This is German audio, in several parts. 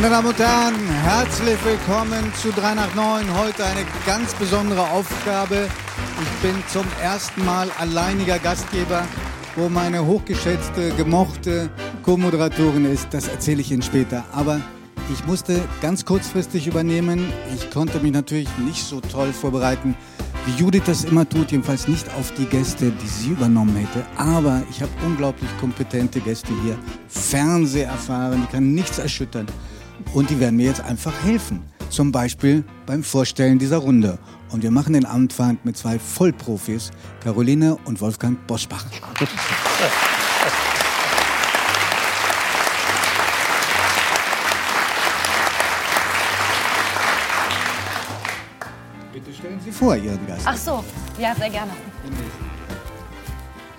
Meine Damen und Herren, herzlich willkommen zu 3 nach 9. Heute eine ganz besondere Aufgabe. Ich bin zum ersten Mal alleiniger Gastgeber, wo meine hochgeschätzte, gemochte Co-Moderatorin ist. Das erzähle ich Ihnen später. Aber ich musste ganz kurzfristig übernehmen. Ich konnte mich natürlich nicht so toll vorbereiten, wie Judith das immer tut, jedenfalls nicht auf die Gäste, die sie übernommen hätte. Aber ich habe unglaublich kompetente Gäste hier, Fernseherfahren, die kann nichts erschüttern. Und die werden mir jetzt einfach helfen. Zum Beispiel beim Vorstellen dieser Runde. Und wir machen den Anfang mit zwei Vollprofis, Caroline und Wolfgang Boschbach. Bitte stellen Sie vor, Ihren Gast. Ach so, ja, sehr gerne.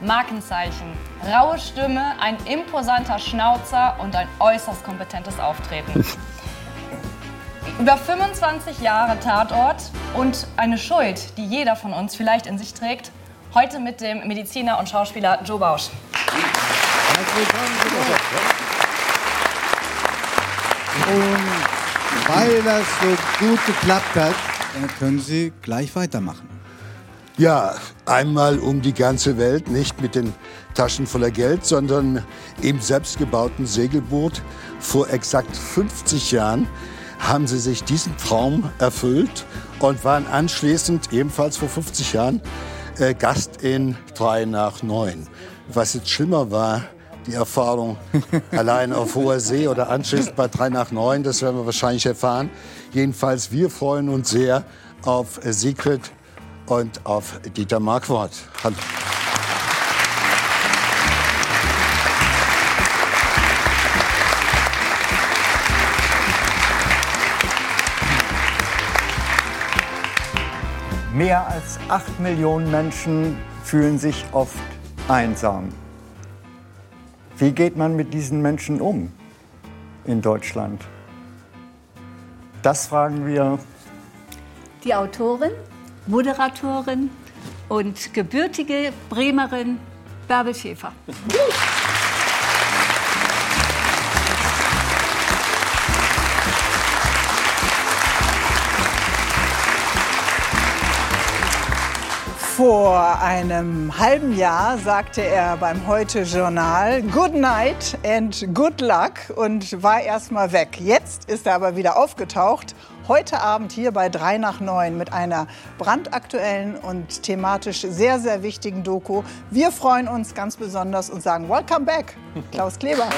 Markenzeichen. Raue Stimme, ein imposanter Schnauzer und ein äußerst kompetentes Auftreten. Über 25 Jahre Tatort und eine Schuld, die jeder von uns vielleicht in sich trägt. Heute mit dem Mediziner und Schauspieler Joe Bausch. Und weil das so gut geklappt hat, können Sie gleich weitermachen. Ja, einmal um die ganze Welt, nicht mit den Taschen voller Geld, sondern im selbstgebauten Segelboot. Vor exakt 50 Jahren haben sie sich diesen Traum erfüllt und waren anschließend ebenfalls vor 50 Jahren äh, Gast in 3 nach 9. Was jetzt schlimmer war, die Erfahrung allein auf hoher See oder anschließend bei 3 nach 9, das werden wir wahrscheinlich erfahren. Jedenfalls, wir freuen uns sehr auf Secret und auf Dieter Marquardt. Hallo. Mehr als acht Millionen Menschen fühlen sich oft einsam. Wie geht man mit diesen Menschen um in Deutschland? Das fragen wir die Autorin, Moderatorin und gebürtige Bremerin Bärbel Schäfer. Vor einem halben Jahr sagte er beim Heute-Journal Good night and good luck und war erstmal weg. Jetzt ist er aber wieder aufgetaucht. Heute Abend hier bei 3 nach 9 mit einer brandaktuellen und thematisch sehr, sehr wichtigen Doku. Wir freuen uns ganz besonders und sagen Welcome back, Klaus Kleber.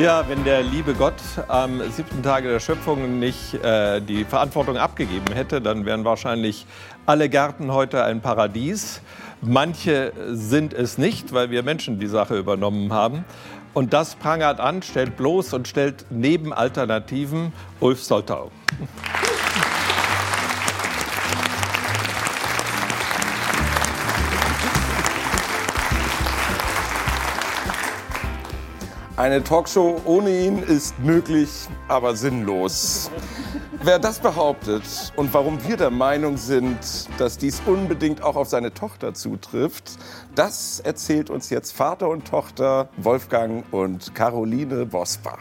Ja, wenn der liebe Gott am siebten Tage der Schöpfung nicht äh, die Verantwortung abgegeben hätte, dann wären wahrscheinlich alle Gärten heute ein Paradies. Manche sind es nicht, weil wir Menschen die Sache übernommen haben. Und das prangert an, stellt bloß und stellt neben Alternativen Ulf Soltau. Eine Talkshow ohne ihn ist möglich, aber sinnlos. Wer das behauptet und warum wir der Meinung sind, dass dies unbedingt auch auf seine Tochter zutrifft, das erzählt uns jetzt Vater und Tochter Wolfgang und Caroline Bosbach.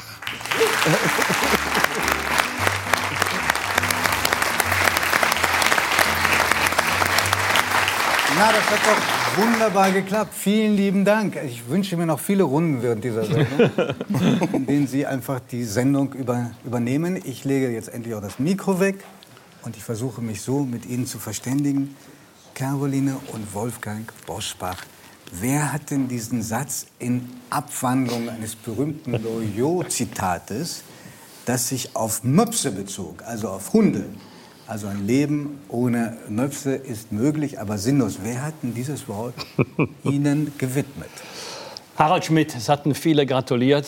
Na, das hat doch wunderbar geklappt. Vielen lieben Dank. Ich wünsche mir noch viele Runden während dieser Sendung, in denen Sie einfach die Sendung über, übernehmen. Ich lege jetzt endlich auch das Mikro weg und ich versuche mich so mit Ihnen zu verständigen. Caroline und Wolfgang Boschbach. Wer hat denn diesen Satz in Abwandlung eines berühmten Loriot-Zitates, das sich auf Möpse bezog, also auf Hunde, also ein Leben ohne Möpse ist möglich, aber sinnlos. Wer hat denn dieses Wort Ihnen gewidmet? Harald Schmidt, es hatten viele gratuliert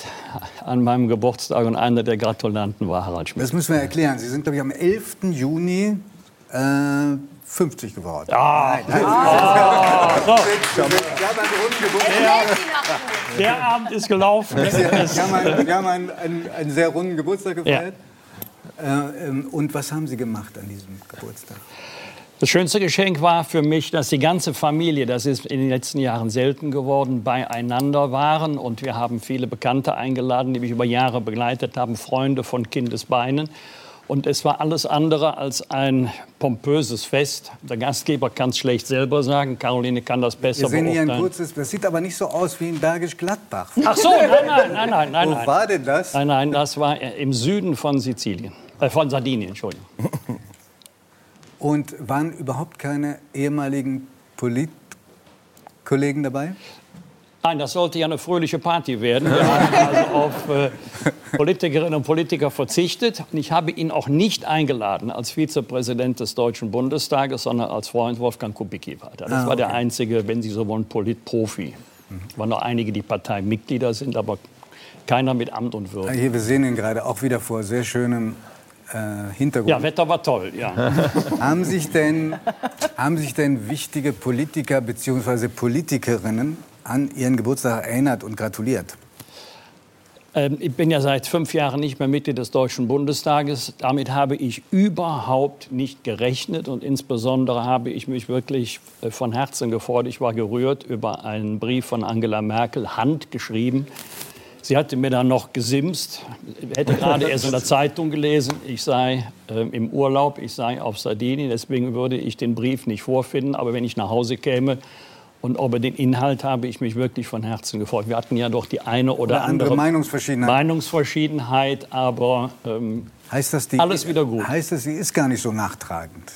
an meinem Geburtstag und einer der Gratulanten war Harald Schmidt. Das müssen wir erklären. Sie sind, glaube ich, am 11. Juni äh, 50 geworden. Ah, nein, nein. Ah, so. Wir haben einen runden Geburtstag. Der Abend ist gelaufen. Wir haben einen, wir haben einen, einen, einen sehr runden Geburtstag gefeiert. Ähm, und was haben Sie gemacht an diesem Geburtstag? Das schönste Geschenk war für mich, dass die ganze Familie, das ist in den letzten Jahren selten geworden, beieinander waren. Und wir haben viele Bekannte eingeladen, die mich über Jahre begleitet haben, Freunde von Kindesbeinen. Und es war alles andere als ein pompöses Fest. Der Gastgeber kann es schlecht selber sagen. Caroline kann das besser Wir sehen hier ein kurzes, das sieht aber nicht so aus wie in Bergisch Gladbach. Ach so, nein, nein, nein, nein, nein. Wo nein. war denn das? Nein, nein, das war im Süden von Sizilien. Äh, von Sardinien, Entschuldigung. Und waren überhaupt keine ehemaligen Politkollegen dabei? Nein, das sollte ja eine fröhliche Party werden. Wir haben also auf äh, Politikerinnen und Politiker verzichtet. Und ich habe ihn auch nicht eingeladen als Vizepräsident des Deutschen Bundestages, sondern als Freund Wolfgang Kubicki war. Das Ah, war der okay. einzige, wenn Sie so wollen, Politprofi. Es waren noch einige, die Parteimitglieder sind, aber keiner mit Amt und Würde. Hier, wir sehen ihn gerade auch wieder vor sehr schönem äh, Hintergrund. Ja, Wetter war toll, ja. Haben sich denn, haben sich denn wichtige Politiker bzw. Politikerinnen an ihren Geburtstag erinnert und gratuliert? Ähm, Ich bin ja seit fünf Jahren nicht mehr Mitglied des Deutschen Bundestages. Damit habe ich überhaupt nicht gerechnet und insbesondere habe ich mich wirklich äh, von Herzen gefreut. Ich war gerührt über einen Brief von Angela Merkel, handgeschrieben. Sie hatte mir dann noch gesimst, hätte gerade erst in der Zeitung gelesen, ich sei äh, im Urlaub, ich sei auf Sardinien, deswegen würde ich den Brief nicht vorfinden. Aber wenn ich nach Hause käme und über den Inhalt habe ich mich wirklich von Herzen gefreut. Wir hatten ja doch die eine oder, Oder andere andere Meinungsverschiedenheit. Meinungsverschiedenheit, aber ähm, Heißt das, die, Alles wieder gut. Heißt das, sie ist gar nicht so nachtragend?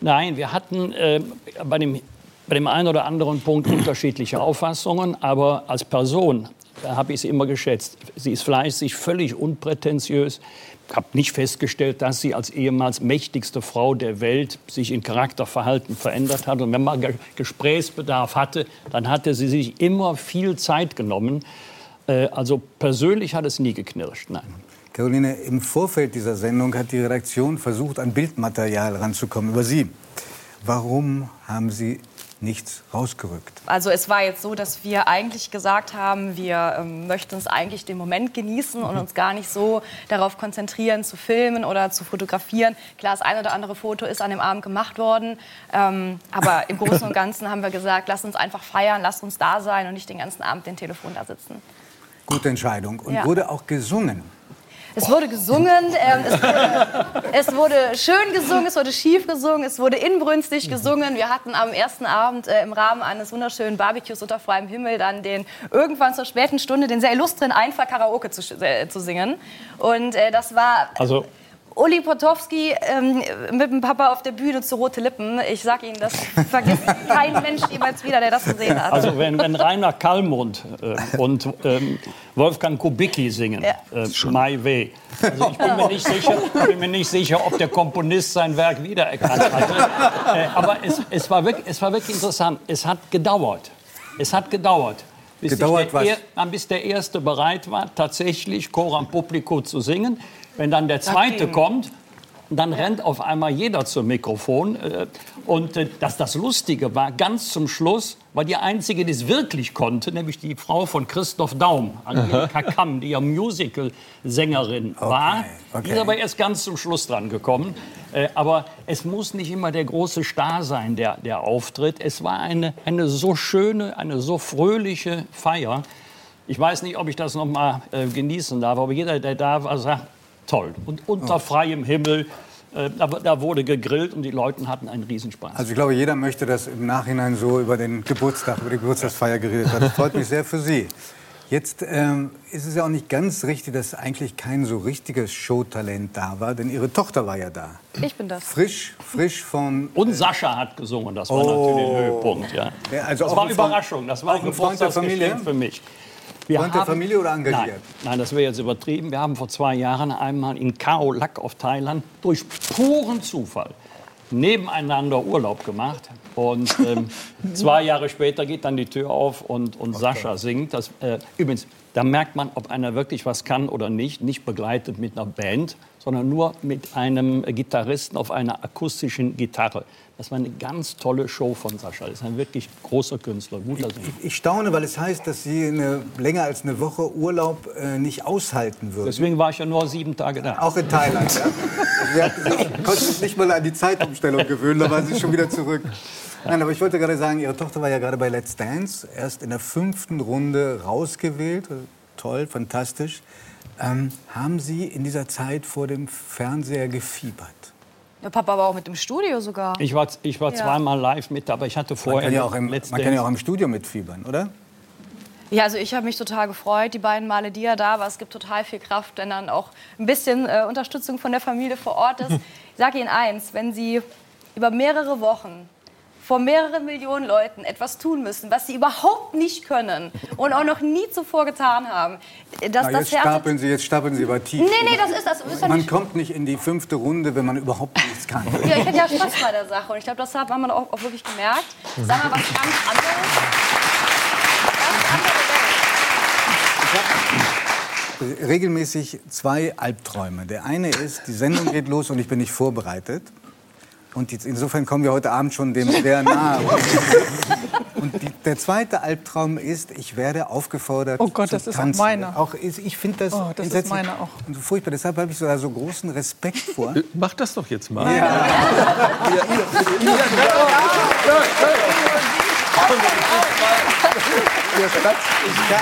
Nein, wir hatten äh, bei, dem, bei dem einen oder anderen Punkt unterschiedliche Auffassungen, aber als Person äh, habe ich sie immer geschätzt. Sie ist fleißig, völlig unprätentiös. Ich habe nicht festgestellt, dass sie als ehemals mächtigste Frau der Welt sich in Charakterverhalten verändert hat. Und wenn man Ge Gesprächsbedarf hatte, dann hatte sie sich immer viel Zeit genommen. Äh, also persönlich hat es nie geknirscht, nein. Caroline, im Vorfeld dieser Sendung hat die Redaktion versucht, an Bildmaterial ranzukommen über Sie. Warum haben Sie nichts rausgerückt? Also es war jetzt so, dass wir eigentlich gesagt haben, wir ähm, möchten uns eigentlich den Moment genießen und uns gar nicht so darauf konzentrieren, zu filmen oder zu fotografieren. Klar, das eine oder andere Foto ist an dem Abend gemacht worden, ähm, aber im Großen und Ganzen haben wir gesagt, lasst uns einfach feiern, lasst uns da sein und nicht den ganzen Abend den Telefon da sitzen. Gute Entscheidung. Und Ja. wurde auch gesungen. Es wurde gesungen, ähm, es, wurde, es wurde schön gesungen, es wurde schief gesungen, es wurde inbrünstig gesungen. Wir hatten am ersten Abend äh, im Rahmen eines wunderschönen Barbecues unter freiem Himmel dann den irgendwann zur späten Stunde den sehr illustren Einfall Karaoke zu, äh, zu singen. Und äh, das war Also Uli Potowski ähm, mit dem Papa auf der Bühne zu rote Lippen. Ich sag Ihnen, das vergisst kein Mensch jemals wieder, der das gesehen hat. Also wenn, wenn Rainer Kallmund äh, und ähm, Wolfgang Kubicki singen, Ja. äh, My Way. Also ich bin mir, nicht sicher, bin mir nicht sicher, ob der Komponist sein Werk wiedererkannt hatte. Äh, aber es, es, war wirklich, es war wirklich interessant. Es hat gedauert. Es hat gedauert. Bis, Gedauert der, was? Er- bis der Erste bereit war, tatsächlich Coram Publico zu singen. Wenn dann der Zweite kommt, dann rennt auf einmal jeder zum Mikrofon. äh, Und äh, dass das Lustige war, ganz zum Schluss war die Einzige, die es wirklich konnte, nämlich die Frau von Christoph Daum, Angelika Kamm, die ja Musical-Sängerin war. Die okay. ist aber erst ganz zum Schluss dran gekommen. Äh, Aber es muss nicht immer der große Star sein, der, der auftritt. Es war eine, eine so schöne, eine so fröhliche Feier. Ich weiß nicht, ob ich das noch mal äh, genießen darf, aber jeder, der da war, sagt, toll. Und unter freiem Himmel, äh, da, da wurde gegrillt und die Leute hatten einen Riesenspaß. Also ich glaube, jeder möchte, dass im Nachhinein so über den Geburtstag, über die Geburtstagsfeier geredet wird. Das freut mich sehr für Sie. Jetzt ähm, ist es ja auch nicht ganz richtig, dass eigentlich kein so richtiges Showtalent da war, denn Ihre Tochter war ja da. Ich bin das. Frisch, frisch vom... und Sascha hat gesungen, das war Oh. natürlich ein Höhepunkt. Ja. Ja, also das auch war ein eine Freund- Überraschung, das war auch ein Freund der Geburtstagsgeschenk Familie? für mich. Wir Freund der Familie oder engagiert? Nein, nein, das wäre jetzt übertrieben. Wir haben vor zwei Jahren einmal in Khao Lak auf Thailand durch puren Zufall nebeneinander Urlaub gemacht. Und ähm, zwei Jahre später geht dann die Tür auf und, und Sascha singt. Das, äh, übrigens, Da merkt man, ob einer wirklich was kann oder nicht, nicht begleitet mit einer Band, sondern nur mit einem Gitarristen auf einer akustischen Gitarre. Das war eine ganz tolle Show von Sascha. Das ist ein wirklich großer Künstler, guter Sänger. Ich, ich staune, weil es heißt, dass Sie eine, länger als eine Woche Urlaub äh, nicht aushalten würden. Deswegen war ich ja nur sieben Tage da. Auch in Thailand, ja? Also wir hatten sich, konnten sich nicht mal an die Zeitumstellung gewöhnen, da waren Sie schon wieder zurück. Nein, aber ich wollte gerade sagen, Ihre Tochter war ja gerade bei Let's Dance, erst in der fünften Runde rausgewählt. Toll, fantastisch. Ähm, haben Sie in dieser Zeit vor dem Fernseher gefiebert? Der Papa war auch mit im Studio sogar. Ich war, ich war Ja. zweimal live mit, aber ich hatte Man vorher kann, ja auch im, man kann ja auch im Studio mitfiebern, oder? Ja, also ich habe mich total gefreut, die beiden Male, die er da war. Es gibt total viel Kraft, wenn dann auch ein bisschen äh, Unterstützung von der Familie vor Ort ist. Ich sage Ihnen eins, wenn Sie über mehrere Wochen vor mehreren Millionen Leuten etwas tun müssen, was Sie überhaupt nicht können und auch noch nie zuvor getan haben, dass Na, das jetzt, stapeln Sie, jetzt stapeln Sie aber tief. Nee, nee, das ist das. Ist Man nicht kommt nicht in die fünfte Runde, wenn man überhaupt nichts kann. Ja, ich hatte ja Spaß bei der Sache und ich glaube, das hat man auch, auch wirklich gemerkt. Sag mal was ganz anderes. Ganz andere Welt. regelmäßig zwei Albträume. Der eine ist, die Sendung geht los und ich bin nicht vorbereitet. Und jetzt, insofern kommen wir heute Abend schon dem sehr nahe. Und die, der zweite Albtraum ist, ich werde aufgefordert Oh Gott, das ist auch tanzen. meiner. Auch, ich finde das, Oh, das ist meiner auch. Furchtbar. Deshalb habe ich so, so großen Respekt vor. Mach das doch jetzt mal.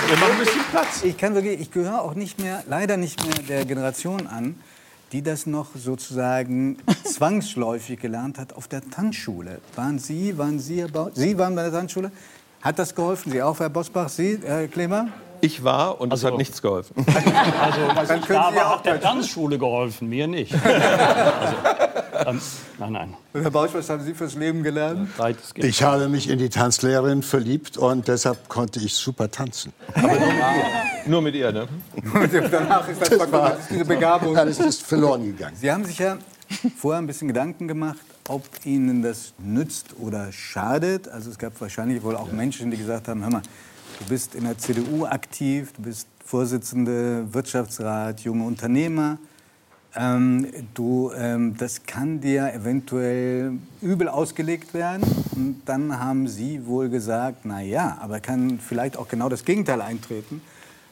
Wir machen ein bisschen Platz. Ich kann wirklich, ich gehöre auch nicht mehr, leider nicht mehr der Generation an, die das noch sozusagen zwangsläufig gelernt hat auf der Tanzschule. Waren Sie, waren Sie, Herr Sie waren bei der Tanzschule? Hat das geholfen? Sie auch, Herr Bosbach? Sie, Herr Klemer? Ich war und es Also- hat nichts geholfen. Also, als Dann ich können da Sie ja war, auch hat der. Tanzschule geholfen, mir nicht. Also, ähm, nein, nein. Und Herr Bausch, was haben Sie fürs Leben gelernt? Ich habe mich in die Tanzlehrerin verliebt und deshalb konnte ich super tanzen. Nur mit ihr, ne? Danach ist das, das ist diese Begabung. Alles ist verloren gegangen. Sie haben sich ja vorher ein bisschen Gedanken gemacht, ob Ihnen das nützt oder schadet. Also es gab wahrscheinlich wohl auch Menschen, die gesagt haben, hör mal, du bist in der CDU aktiv, du bist Vorsitzende Wirtschaftsrat, junge Unternehmer. Ähm, du, ähm, das kann dir eventuell übel ausgelegt werden. Und dann haben Sie wohl gesagt, na ja, aber kann vielleicht auch genau das Gegenteil eintreten,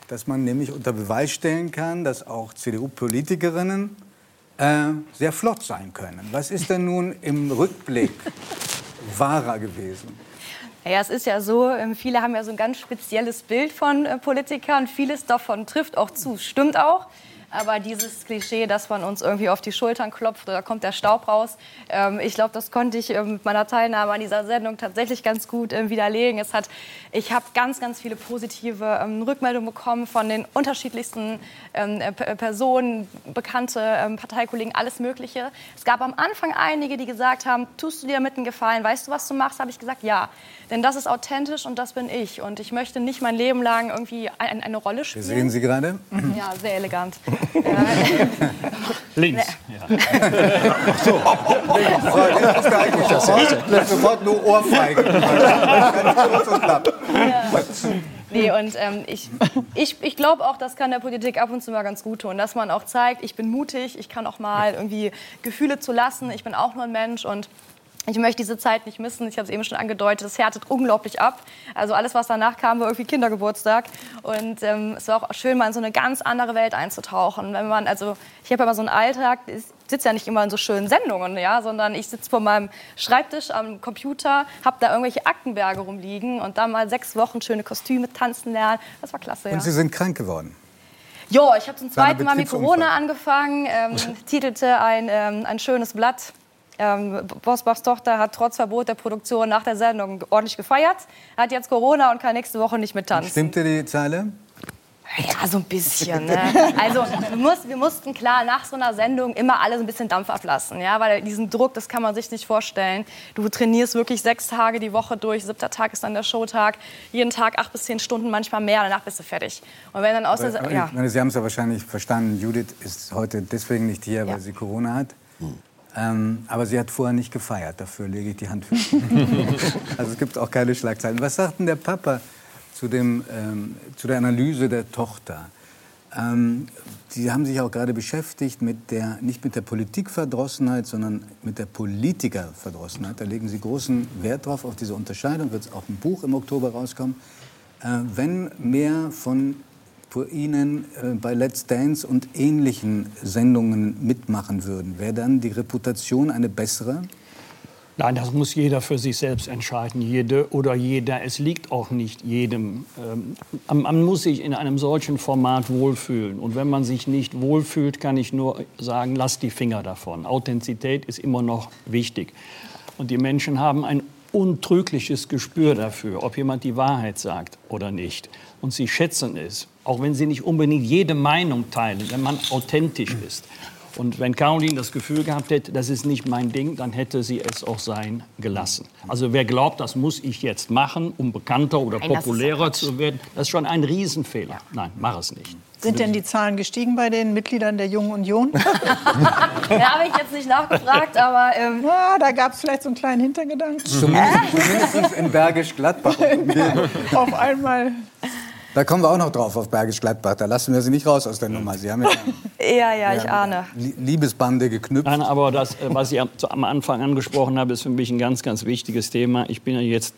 dass man nämlich unter Beweis stellen kann, dass auch CDU-Politikerinnen äh, sehr flott sein können. Was ist denn nun im Rückblick wahrer gewesen? Naja, es ist ja so, ähm, viele haben ja so ein ganz spezielles Bild von äh, Politikern. Vieles davon trifft auch zu, stimmt auch. Aber dieses Klischee, dass man uns irgendwie auf die Schultern klopft oder kommt der Staub raus, ähm, ich glaube, das konnte ich ähm, mit meiner Teilnahme an dieser Sendung tatsächlich ganz gut ähm, widerlegen. Es hat, ich habe ganz, ganz viele positive ähm, Rückmeldungen bekommen von den unterschiedlichsten ähm, äh, Personen, bekannte ähm, Parteikollegen, alles Mögliche. Es gab am Anfang einige, die gesagt haben, tust du dir damit einen Gefallen, weißt du, was du machst? Habe ich gesagt, ja. Denn das ist authentisch und das bin ich. Und ich möchte nicht mein Leben lang irgendwie ein, eine Rolle Wir spielen. sehen Sie gerade. Ja, sehr elegant. Links. Ja. Sofort, sofort nur Ohrfeige. Ganz kurz und knapp. Nee, und ähm, ich, ich, ich glaube auch, das kann der Politik ab und zu mal ganz gut tun, dass man auch zeigt, ich bin mutig, ich kann auch mal irgendwie Gefühle zu lassen, ich bin auch nur ein Mensch und ich möchte diese Zeit nicht missen. Ich habe es eben schon angedeutet, es härtet unglaublich ab. Also alles, was danach kam, war irgendwie Kindergeburtstag. Und ähm, es war auch schön, mal in so eine ganz andere Welt einzutauchen. Wenn man, also ich habe ja immer so einen Alltag, ich sitze ja nicht immer in so schönen Sendungen, ja, sondern ich sitze vor meinem Schreibtisch am Computer, habe da irgendwelche Aktenberge rumliegen und da mal sechs Wochen schöne Kostüme tanzen lernen. Das war klasse, ja. Und Sie sind krank geworden. Jo, ich habe zum zweiten Mal mit. Corona angefangen, ähm, titelte ein, ähm, ein schönes Blatt. Ähm, Bosbachs Tochter hat trotz Verbot der Produktion nach der Sendung ordentlich gefeiert, hat jetzt Corona und kann nächste Woche nicht mit tanzen. Stimmte die Zeile? Ja, so ein bisschen. Ne? Also wir, muss, wir mussten klar nach so einer Sendung immer alle so ein bisschen Dampf ablassen, ja, weil diesen Druck, das kann man sich nicht vorstellen. Du trainierst wirklich sechs Tage die Woche durch, siebter Tag ist dann der Showtag, jeden Tag acht bis zehn Stunden, manchmal mehr, danach bist du fertig. Und wenn dann aus der, Aber, ja. ich meine, Sie haben es ja wahrscheinlich verstanden. Judith ist heute deswegen nicht hier, weil Ja. sie Corona hat. Ähm, aber sie hat vorher nicht gefeiert. Dafür lege ich die Hand für. also es gibt auch keine Schlagzeilen. Was sagt denn der Papa zu, dem, ähm, zu der Analyse der Tochter. Ähm, Sie haben sich auch gerade beschäftigt mit der, nicht mit der Politikverdrossenheit, sondern mit der Politikerverdrossenheit. Da legen Sie großen Wert drauf, auf diese Unterscheidung. Wird auch ein Buch im Oktober rauskommen. Äh, wenn mehr von Ihnen äh, bei Let's Dance und ähnlichen Sendungen mitmachen würden, wäre dann die Reputation eine bessere? Nein, das muss jeder für sich selbst entscheiden, jede oder jeder. Es liegt auch nicht jedem. Ähm, man muss sich in einem solchen Format wohlfühlen. Und wenn man sich nicht wohlfühlt, kann ich nur sagen, lasst die Finger davon. Authentizität ist immer noch wichtig. Und die Menschen haben ein untrügliches Gespür dafür, ob jemand die Wahrheit sagt oder nicht. Und sie schätzen es, auch wenn sie nicht unbedingt jede Meinung teilen, wenn man authentisch ist. Und wenn Caroline das Gefühl gehabt hätte, das ist nicht mein Ding, dann hätte sie es auch sein gelassen. Also wer glaubt, das muss ich jetzt machen, um bekannter oder Nein, populärer zu werden, das ist schon ein Riesenfehler. Nein, mach es nicht. Sind denn die Zahlen gestiegen bei den Mitgliedern der Jungen Union? Da habe ich jetzt nicht nachgefragt, aber ähm, Ja, da gab es vielleicht so einen kleinen Hintergedanken. Zumindest in Bergisch Gladbach. Auf einmal. Da kommen wir auch noch drauf auf Bergisch Gladbach. Da lassen wir Sie nicht raus aus der Nummer. Sie haben ja ja, ja, ich ahne. Lie- Liebesbande geknüpft. Nein, aber das, äh, was ich am- Anfang angesprochen habe, ist für mich ein ganz, ganz wichtiges Thema. Ich bin ja jetzt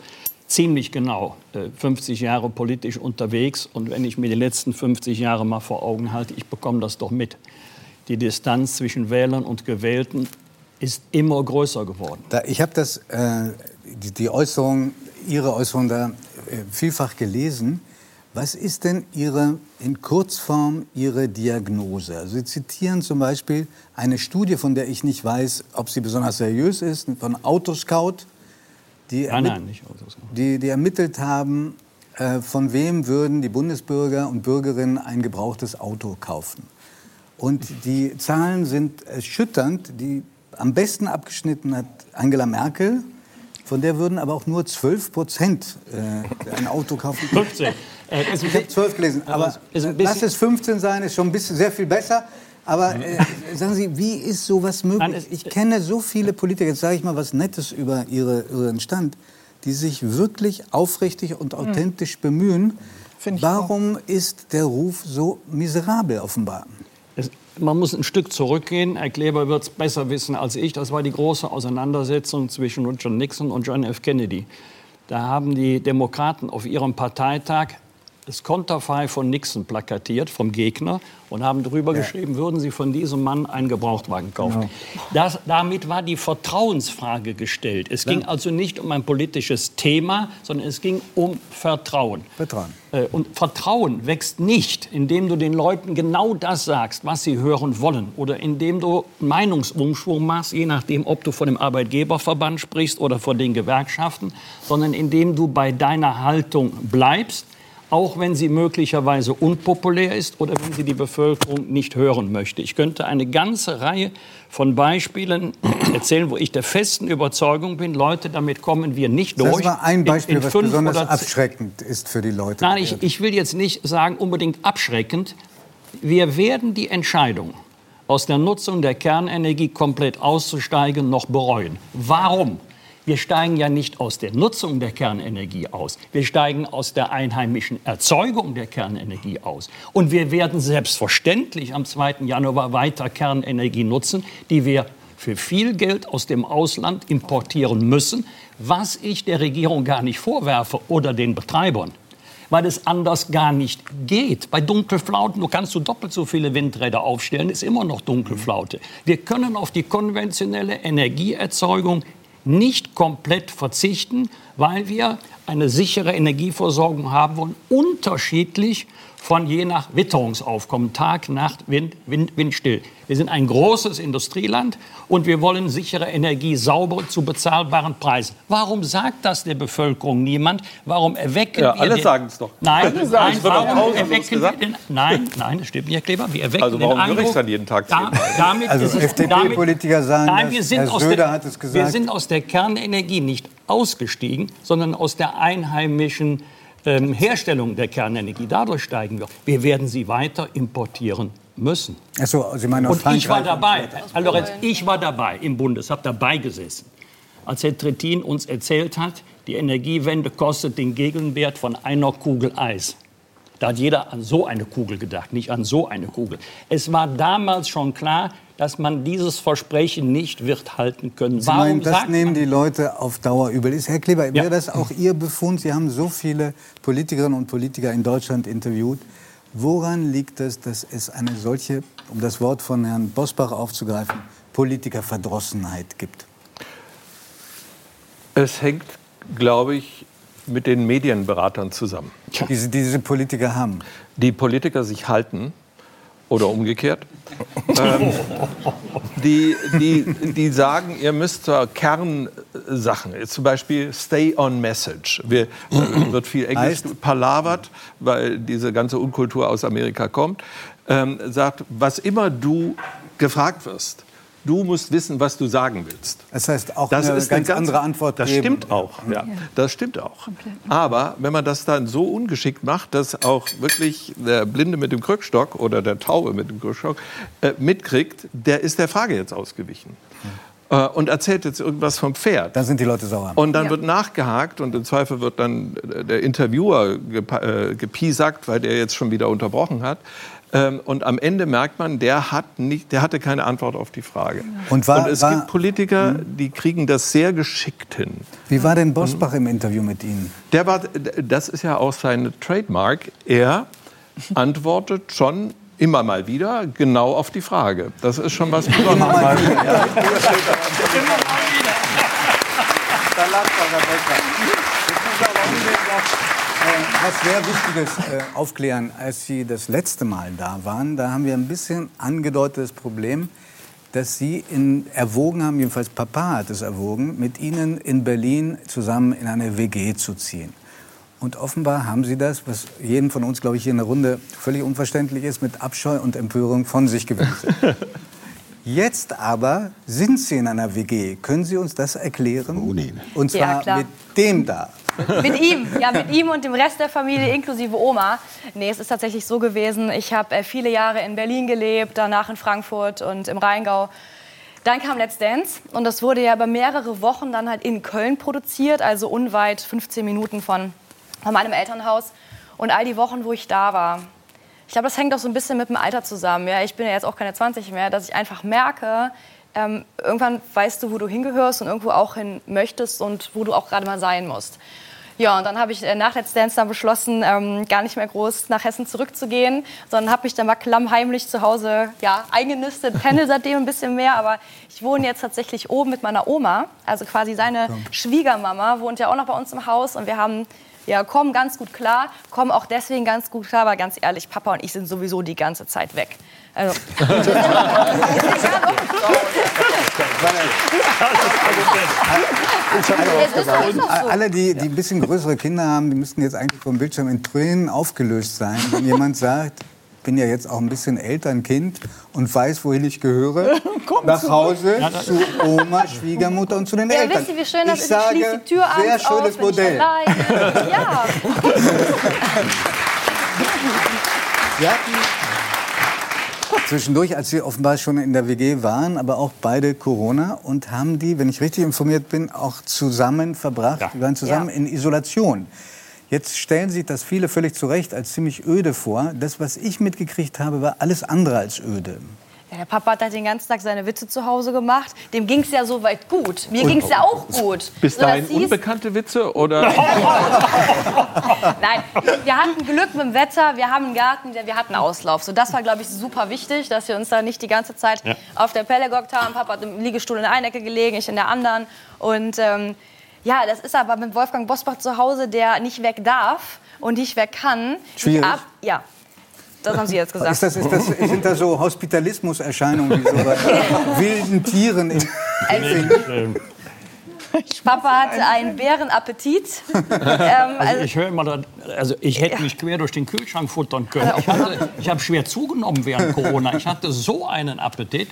ziemlich genau äh, 50 Jahre politisch unterwegs. Und wenn ich mir die letzten 50 Jahre mal vor Augen halte, ich bekomme das doch mit. Die Distanz zwischen Wählern und Gewählten ist immer größer geworden. Da, ich habe das, äh, die, die Äußerung, Ihre Äußerung da äh, vielfach gelesen. Was ist denn Ihre, in Kurzform Ihre Diagnose? Also Sie zitieren zum Beispiel eine Studie, von der ich nicht weiß, ob sie besonders seriös ist, von Autoscout, die, Nein, nein, nicht. Autos. die, die ermittelt haben, äh, von wem würden die Bundesbürger und Bürgerinnen ein gebrauchtes Auto kaufen. Und die Zahlen sind erschütternd. Die am besten abgeschnitten hat Angela Merkel. Von der würden aber auch nur 12 Prozent äh, ein Auto kaufen. 15. Äh, ein Ich habe 12 gelesen. Aber ist ein lass es 15 sein, ist schon ein bisschen sehr viel besser. Aber äh, sagen Sie, wie ist sowas möglich? Ich kenne so viele Politiker, jetzt sage ich mal was Nettes über ihre, Ihren Stand, die sich wirklich aufrichtig und authentisch bemühen. Warum ist der Ruf so miserabel offenbar? Es, man muss ein Stück zurückgehen. Herr Kleber wird es besser wissen als ich. Das war die große Auseinandersetzung zwischen Richard Nixon und John F. Kennedy. Da haben die Demokraten auf ihrem Parteitag das Konterfei von Nixon plakatiert vom Gegner und haben drüber geschrieben, würden Sie von diesem Mann einen Gebrauchtwagen kaufen. Das, damit war die Vertrauensfrage gestellt. Es ging also nicht um ein politisches Thema, sondern es ging um Vertrauen. Vertrauen. Äh, Und Vertrauen wächst nicht, indem du den Leuten genau das sagst, was sie hören wollen. Oder indem du Meinungsumschwung machst, je nachdem, ob du von dem Arbeitgeberverband sprichst oder von den Gewerkschaften, sondern indem du bei deiner Haltung bleibst, auch wenn sie möglicherweise unpopulär ist oder wenn sie die Bevölkerung nicht hören möchte. Ich könnte eine ganze Reihe von Beispielen erzählen, wo ich der festen Überzeugung bin, Leute, damit kommen wir nicht durch. Das war ein In- Beispiel, in was fünf besonders abschreckend ist für die Leute. Nein, ich, ich will jetzt nicht sagen unbedingt abschreckend. Wir werden die Entscheidung, aus der Nutzung der Kernenergie komplett auszusteigen, noch bereuen. Warum? Wir steigen ja nicht aus der Nutzung der Kernenergie aus. Wir steigen aus der einheimischen Erzeugung der Kernenergie aus. Und wir werden selbstverständlich am 2. Januar weiter Kernenergie nutzen, die wir für viel Geld aus dem Ausland importieren müssen, was ich der Regierung gar nicht vorwerfe oder den Betreibern weil es anders gar nicht geht. Bei Dunkelflauten, du kannst du doppelt so viele Windräder aufstellen, ist immer noch Dunkelflaute. Wir können auf die konventionelle Energieerzeugung nicht komplett verzichten, weil wir eine sichere Energieversorgung haben wollen, unterschiedlich von je nach Witterungsaufkommen, Tag, Nacht, Wind, Wind, Windstill. Wir sind ein großes Industrieland und wir wollen sichere Energie sauber zu bezahlbaren Preisen. Warum sagt das der Bevölkerung niemand? Warum erwecken Ja, wir alle den- sagen's doch. Nein, Alle nein Es wird auch warum pausenlos erwecken wir den, nein, nein, das stimmt nicht, Herr Kleber. Wir erwecken Also warum den Eindruck, dann jeden Tag da, damit Also es, FDP-Politiker sagen nein, wir sind Herr aus Söder der, hat es Wir gesagt. sind aus der Kernenergie nicht ausgestiegen, sondern aus der einheimischen ähm, Herstellung der Kernenergie. Dadurch steigen wir. Wir werden sie weiter importieren müssen. Achso, Sie meinen Und ich war dabei. Herr Lorenz, ich war dabei im Bundes, habe dabei gesessen. als Herr Trittin uns erzählt hat, die Energiewende kostet den Gegenwert von einer Kugel Eis. Da hat jeder an so eine Kugel gedacht, nicht an so eine Kugel. Es war damals schon klar, dass man dieses Versprechen nicht wird halten können. Sie Warum meinen, das nehmen die Leute auf Dauer übel. Ist, Herr Kleber, Ja. wäre das auch Ihr Befund? Sie haben so viele Politikerinnen und Politiker in Deutschland interviewt. Woran liegt es, dass es eine solche, um das Wort von Herrn Bosbach aufzugreifen, Politikerverdrossenheit gibt? Es hängt, glaube ich, mit den Medienberatern zusammen. Die sie- die diese Politiker haben. Die Politiker sich halten oder umgekehrt. ähm, die, die, die sagen, ihr müsst zur Kernsachen, zum Beispiel Stay on Message. Wir, äh, wird viel Englisch palavert, weil diese ganze Unkultur aus Amerika kommt. Ähm, sagt, was immer du gefragt wirst, du musst wissen, was du sagen willst. Das heißt, auch Das eine ist ganz, eine andere Antwort Das geben. stimmt auch. Ja. Das stimmt auch. Aber wenn man das dann so ungeschickt macht, dass auch wirklich der Blinde mit dem Krückstock oder der Taube mit dem Krückstock äh, mitkriegt, der ist der Frage jetzt ausgewichen. Äh, und erzählt jetzt irgendwas vom Pferd. Da sind die Leute sauer. Und dann wird nachgehakt und im Zweifel wird dann der Interviewer äh, gepiesackt, weil der jetzt schon wieder unterbrochen hat. Ähm, und am Ende merkt man, der, hat nicht, der hatte keine Antwort auf die Frage. Und war- es war- gibt Politiker, die kriegen das sehr geschickt hin. Wie war denn Bosbach im Interview mit Ihnen? Der war, das ist ja auch sein Trademark. Er antwortet schon immer mal wieder genau auf die Frage. Das ist schon was Besonderes. Ja. Was sehr Wichtiges äh, aufklären, als Sie das letzte Mal da waren, da haben wir ein bisschen angedeutetes Problem, dass Sie in, erwogen haben, jedenfalls Papa hat es erwogen, mit Ihnen in Berlin zusammen in eine WG zu ziehen. Und offenbar haben Sie das, was jedem von uns, glaube ich, hier in der Runde völlig unverständlich ist, mit Abscheu und Empörung von sich gewiesen. Jetzt aber sind Sie in einer WG. Können Sie uns das erklären? Oh, nee. Und Ja, zwar klar. mit dem da. Mit ihm, ja, mit ihm und dem Rest der Familie, inklusive Oma. Nee, es ist tatsächlich so gewesen. Ich habe äh, viele Jahre in Berlin gelebt, danach in Frankfurt und im Rheingau. Dann kam Let's Dance und das wurde ja über mehrere Wochen dann halt in Köln produziert, also unweit 15 Minuten von, von meinem Elternhaus. Und all die Wochen, wo ich da war, ich glaube, das hängt auch so ein bisschen mit dem Alter zusammen. Ja? Ich bin ja jetzt auch keine 20 mehr, dass ich einfach merke, ähm, irgendwann weißt du, wo du hingehörst und irgendwo auch hin möchtest und wo du auch gerade mal sein musst. Ja, und dann habe ich äh, nach Let's Dance dann beschlossen, ähm, gar nicht mehr groß nach Hessen zurückzugehen, sondern habe mich dann mal klammheimlich zu Hause ja, eingenistet, pendel seitdem ein bisschen mehr, aber ich wohne jetzt tatsächlich oben mit meiner Oma, also quasi seine Schwiegermama wohnt ja auch noch bei uns im Haus und wir haben ja, kommen ganz gut klar, kommen auch deswegen ganz gut klar, weil ganz ehrlich, Papa und ich sind sowieso die ganze Zeit weg. Also, es ist doch, ist doch so. Alle, die, die ein bisschen größere Kinder haben, die müssten jetzt eigentlich vom Bildschirm in Tränen aufgelöst sein, wenn jemand sagt, bin ja jetzt auch ein bisschen älter, ein Kind und weiß, wohin ich gehöre, nach Hause zu Oma, Schwiegermutter und zu den Ja, Eltern. wisst ihr, wie schön das ich ist? Ich schließe sage, die Tür sehr schönes auf, Modell. Ja. Hatten zwischendurch, als Sie offenbar schon in der WG waren, aber auch beide Corona und haben die, wenn ich richtig informiert bin, auch zusammen verbracht. Ja. Die waren zusammen Ja. in Isolation. Jetzt stellen sich das viele völlig zu Recht als ziemlich öde vor. Das, was ich mitgekriegt habe, war alles andere als öde. Ja, der Papa hat halt den ganzen Tag seine Witze zu Hause gemacht. Dem ging es ja soweit gut. Mir ging es ja auch gut. Bis So, dahin unbekannte Witze oder? Nein, wir hatten Glück mit dem Wetter, wir haben einen Garten, wir hatten Auslauf. So, das war, glaube ich, super wichtig, dass wir uns da nicht die ganze Zeit auf der Pelle gehockt haben. Papa hat im Liegestuhl in der einen Ecke gelegen, ich in der anderen. Und ähm, ja, das ist aber mit Wolfgang Bosbach zu Hause, der nicht weg darf und nicht weg kann. Schwierig. ab- ja, das haben Sie jetzt gesagt. Ist das, ist das, sind da so Hospitalismus-Erscheinungen wie so bei wilden Tieren? In, Papa hatte einen Bärenappetit. ähm, Also also, ich höre immer, da- also ich hätte mich quer durch den Kühlschrank futtern können. Ich, hatte- ich habe schwer zugenommen während Corona. Ich hatte so einen Appetit.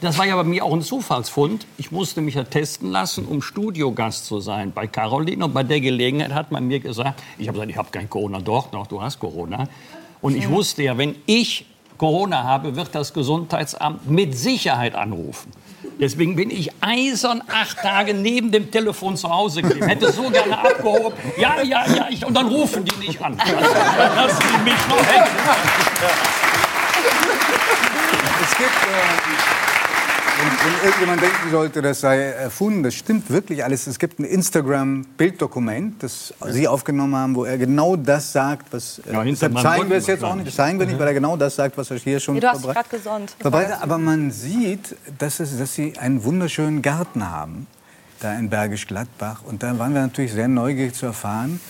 Das war ja bei mir auch ein Zufallsfund. Ich musste mich ja testen lassen, um Studiogast zu sein bei Caroline. Und bei der Gelegenheit hat man mir gesagt, ich habe gesagt, ich habe kein Corona. Doch, doch, du hast Corona. Und ich wusste ja, wenn ich Corona habe, wird das Gesundheitsamt mit Sicherheit anrufen. Deswegen bin ich eisern acht Tage neben dem Telefon zu Hause geblieben. Hätte so gerne abgehoben. Ja, ja, ja. Ich, und dann rufen die nicht an. Lassen die mich noch hängen. Es gibt, äh, wenn, wenn irgendjemand denken sollte, das sei erfunden, das stimmt wirklich alles. Es gibt ein Instagram-Bilddokument, das Sie aufgenommen haben, wo er genau das sagt, was. Äh, Ja, deshalb zeigen wir es jetzt auch nicht. Zeigen wir nicht, weil er genau das sagt, was er hier schon verbreitet- gerade verbreitet. Aber man sieht, dass, es, dass Sie einen wunderschönen Garten haben, da in Bergisch Gladbach. Und da waren wir natürlich sehr neugierig zu erfahren.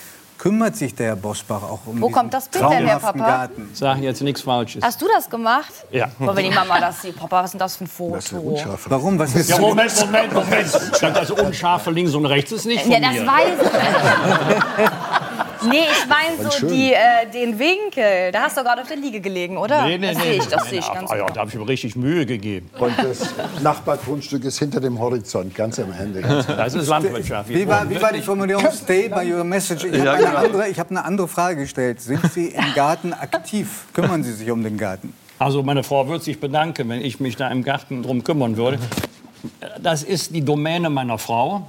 Kümmert sich der Herr Bosbach auch um Wo kommt das Bild denn her, Papa? Garten? Sag jetzt nichts Falsches. Hast du das gemacht? Ja. Aber wenn die Mama das sieht, Papa, was ist denn das für ein Foto? Das ist unscharf. Warum? Was ist Ja, Moment, Moment, Moment. Das unscharfe links und rechts ist nicht von Ja, das mir. weiß ich. Nee, ich meine so die, äh, den Winkel. Da hast du gerade auf der Liege gelegen, oder? Nee, nee, das nee. sehe ich, das nee, sehe ich nee, ganz ah, ja, gut. Da habe ich mir richtig Mühe gegeben. Und das Nachbargrundstück ist hinter dem Horizont, ganz am Ende. Ganz Das ist Landwirtschaft. Wie war, wie war die Formulierung? Stay by your message. Ich habe Ja, eine, genau. hab eine andere Frage gestellt. Sind Sie im Garten aktiv? Kümmern Sie sich um den Garten? Also meine Frau würde sich bedanken, wenn ich mich da im Garten drum kümmern würde. Das ist die Domäne meiner Frau.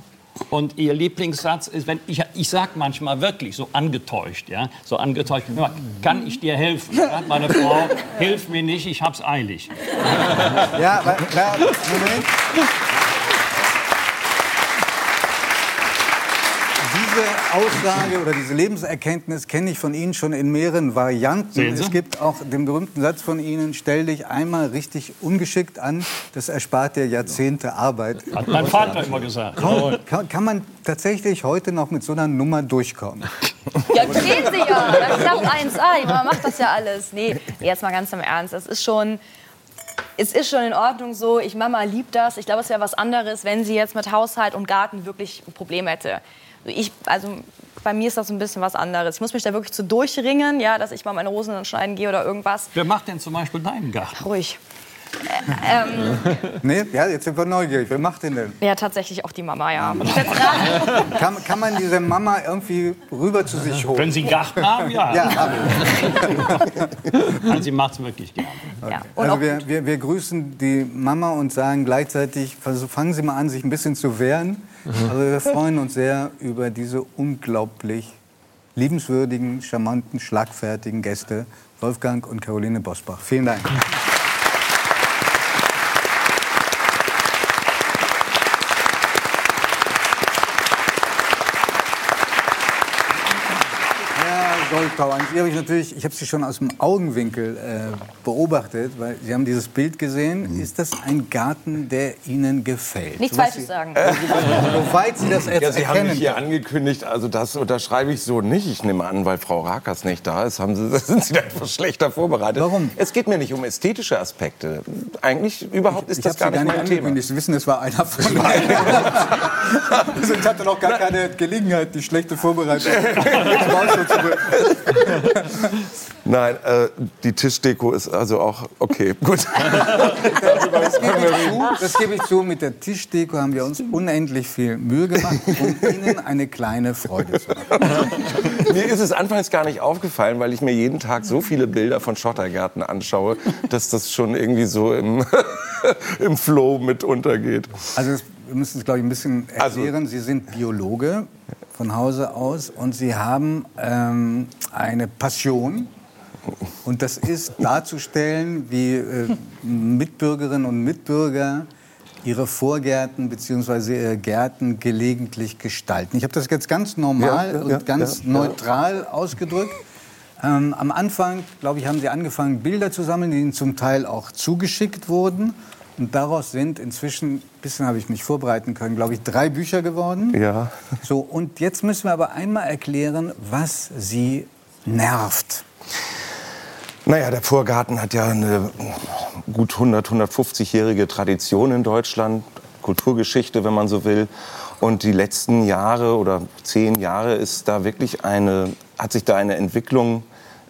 Und ihr Lieblingssatz ist, wenn ich, ich sage manchmal wirklich so angetäuscht, ja, so angetäuscht, "Hör mal, kann ich dir helfen? Ja, meine Frau, hilf mir nicht, ich hab's eilig. Ja, Moment. Aussage oder diese Lebenserkenntnis kenne ich von Ihnen schon in mehreren Varianten. Sehen Sie? Es gibt auch den berühmten Satz von Ihnen, stell dich einmal richtig ungeschickt an, das erspart dir Jahrzehnte Arbeit. Hat mein Vater immer gesagt. Kann, kann man tatsächlich heute noch mit so einer Nummer durchkommen? Ja, sehen Sie ja. Das klappt 1A. Die Mama macht das ja alles. Nee, jetzt mal ganz im Ernst. Es ist schon. Es ist schon in Ordnung so, ich Mama liebt das. Ich glaube, es wäre was anderes, wenn sie jetzt mit Haushalt und Garten wirklich ein Problem hätte. Ich, also bei mir ist das so ein bisschen was anderes. Ich muss mich da wirklich zu durchringen, ja, dass ich mal meine Rosen dann schneiden gehe oder irgendwas. Wer macht denn zum Beispiel deinen Garten? Ruhig. Äh, ähm, Nee? Ja, jetzt sind wir neugierig. Wer macht den denn? ja, tatsächlich auch die Mama, ja. Gerade Kann, kann man diese Mama irgendwie rüber zu sich holen? Wenn Sie einen Garten haben, ja. Ja, hab ich. Also, sie macht es wirklich gerne. ja. Und Also wir, wir, wir grüßen die Mama und sagen gleichzeitig, fangen Sie mal an, sich ein bisschen zu wehren. Also wir freuen uns sehr über diese unglaublich liebenswürdigen, charmanten, schlagfertigen Gäste, Wolfgang und Caroline Bosbach. Vielen Dank. Herr Goldtau, an Sie habe ich natürlich, ich habe Sie schon aus dem Augenwinkel äh, beobachtet, weil Sie haben dieses Bild gesehen. Ist das ein Garten, der Ihnen gefällt? nichts Falsches Sie- sagen. Soweit Sie das jetzt Ja, Sie haben erkennen. mich hier angekündigt, also das unterschreibe ich so nicht. Ich nehme an, weil Frau Rakers nicht da ist, haben Sie, sind Sie da etwas schlechter vorbereitet. Warum? Es geht mir nicht um ästhetische Aspekte. Eigentlich überhaupt ist ich das habe gar Sie nicht mein Thema. angekündigt. Sie wissen, es war einer von Ihnen. also ich hatte noch gar keine Gelegenheit, die schlechte Vorbereitung zu bringen. Nein, äh, die Tischdeko ist also auch okay. Gut. Das gebe, ich zu, das gebe ich zu, mit der Tischdeko haben wir uns unendlich viel Mühe gemacht, um Ihnen eine kleine Freude zu machen. Mir ist es anfangs gar nicht aufgefallen, weil ich mir jeden Tag so viele Bilder von Schottergärten anschaue, dass das schon irgendwie so im, im Flow mit untergeht. Also wir müssen es, glaube ich, ein bisschen Also- erklären. Sie sind Biologe von Hause aus und Sie haben ähm, eine Passion. Und das ist darzustellen, wie äh, Mitbürgerinnen und Mitbürger ihre Vorgärten bzw. ihre Gärten gelegentlich gestalten. Ich habe das jetzt ganz normal Ja, ja, und ganz ja. neutral ausgedrückt. Ähm, am Anfang, glaube ich, haben Sie angefangen, Bilder zu sammeln, die Ihnen zum Teil auch zugeschickt wurden. Und daraus sind inzwischen, ein bisschen habe ich mich vorbereiten können, glaube ich, drei Bücher geworden. Ja. So, und jetzt müssen wir aber einmal erklären, was Sie nervt. Naja, der Vorgarten hat ja eine gut 100, 150-jährige Tradition in Deutschland, Kulturgeschichte, wenn man so will. Und die letzten Jahre oder zehn Jahre ist da wirklich eine, hat sich da eine Entwicklung,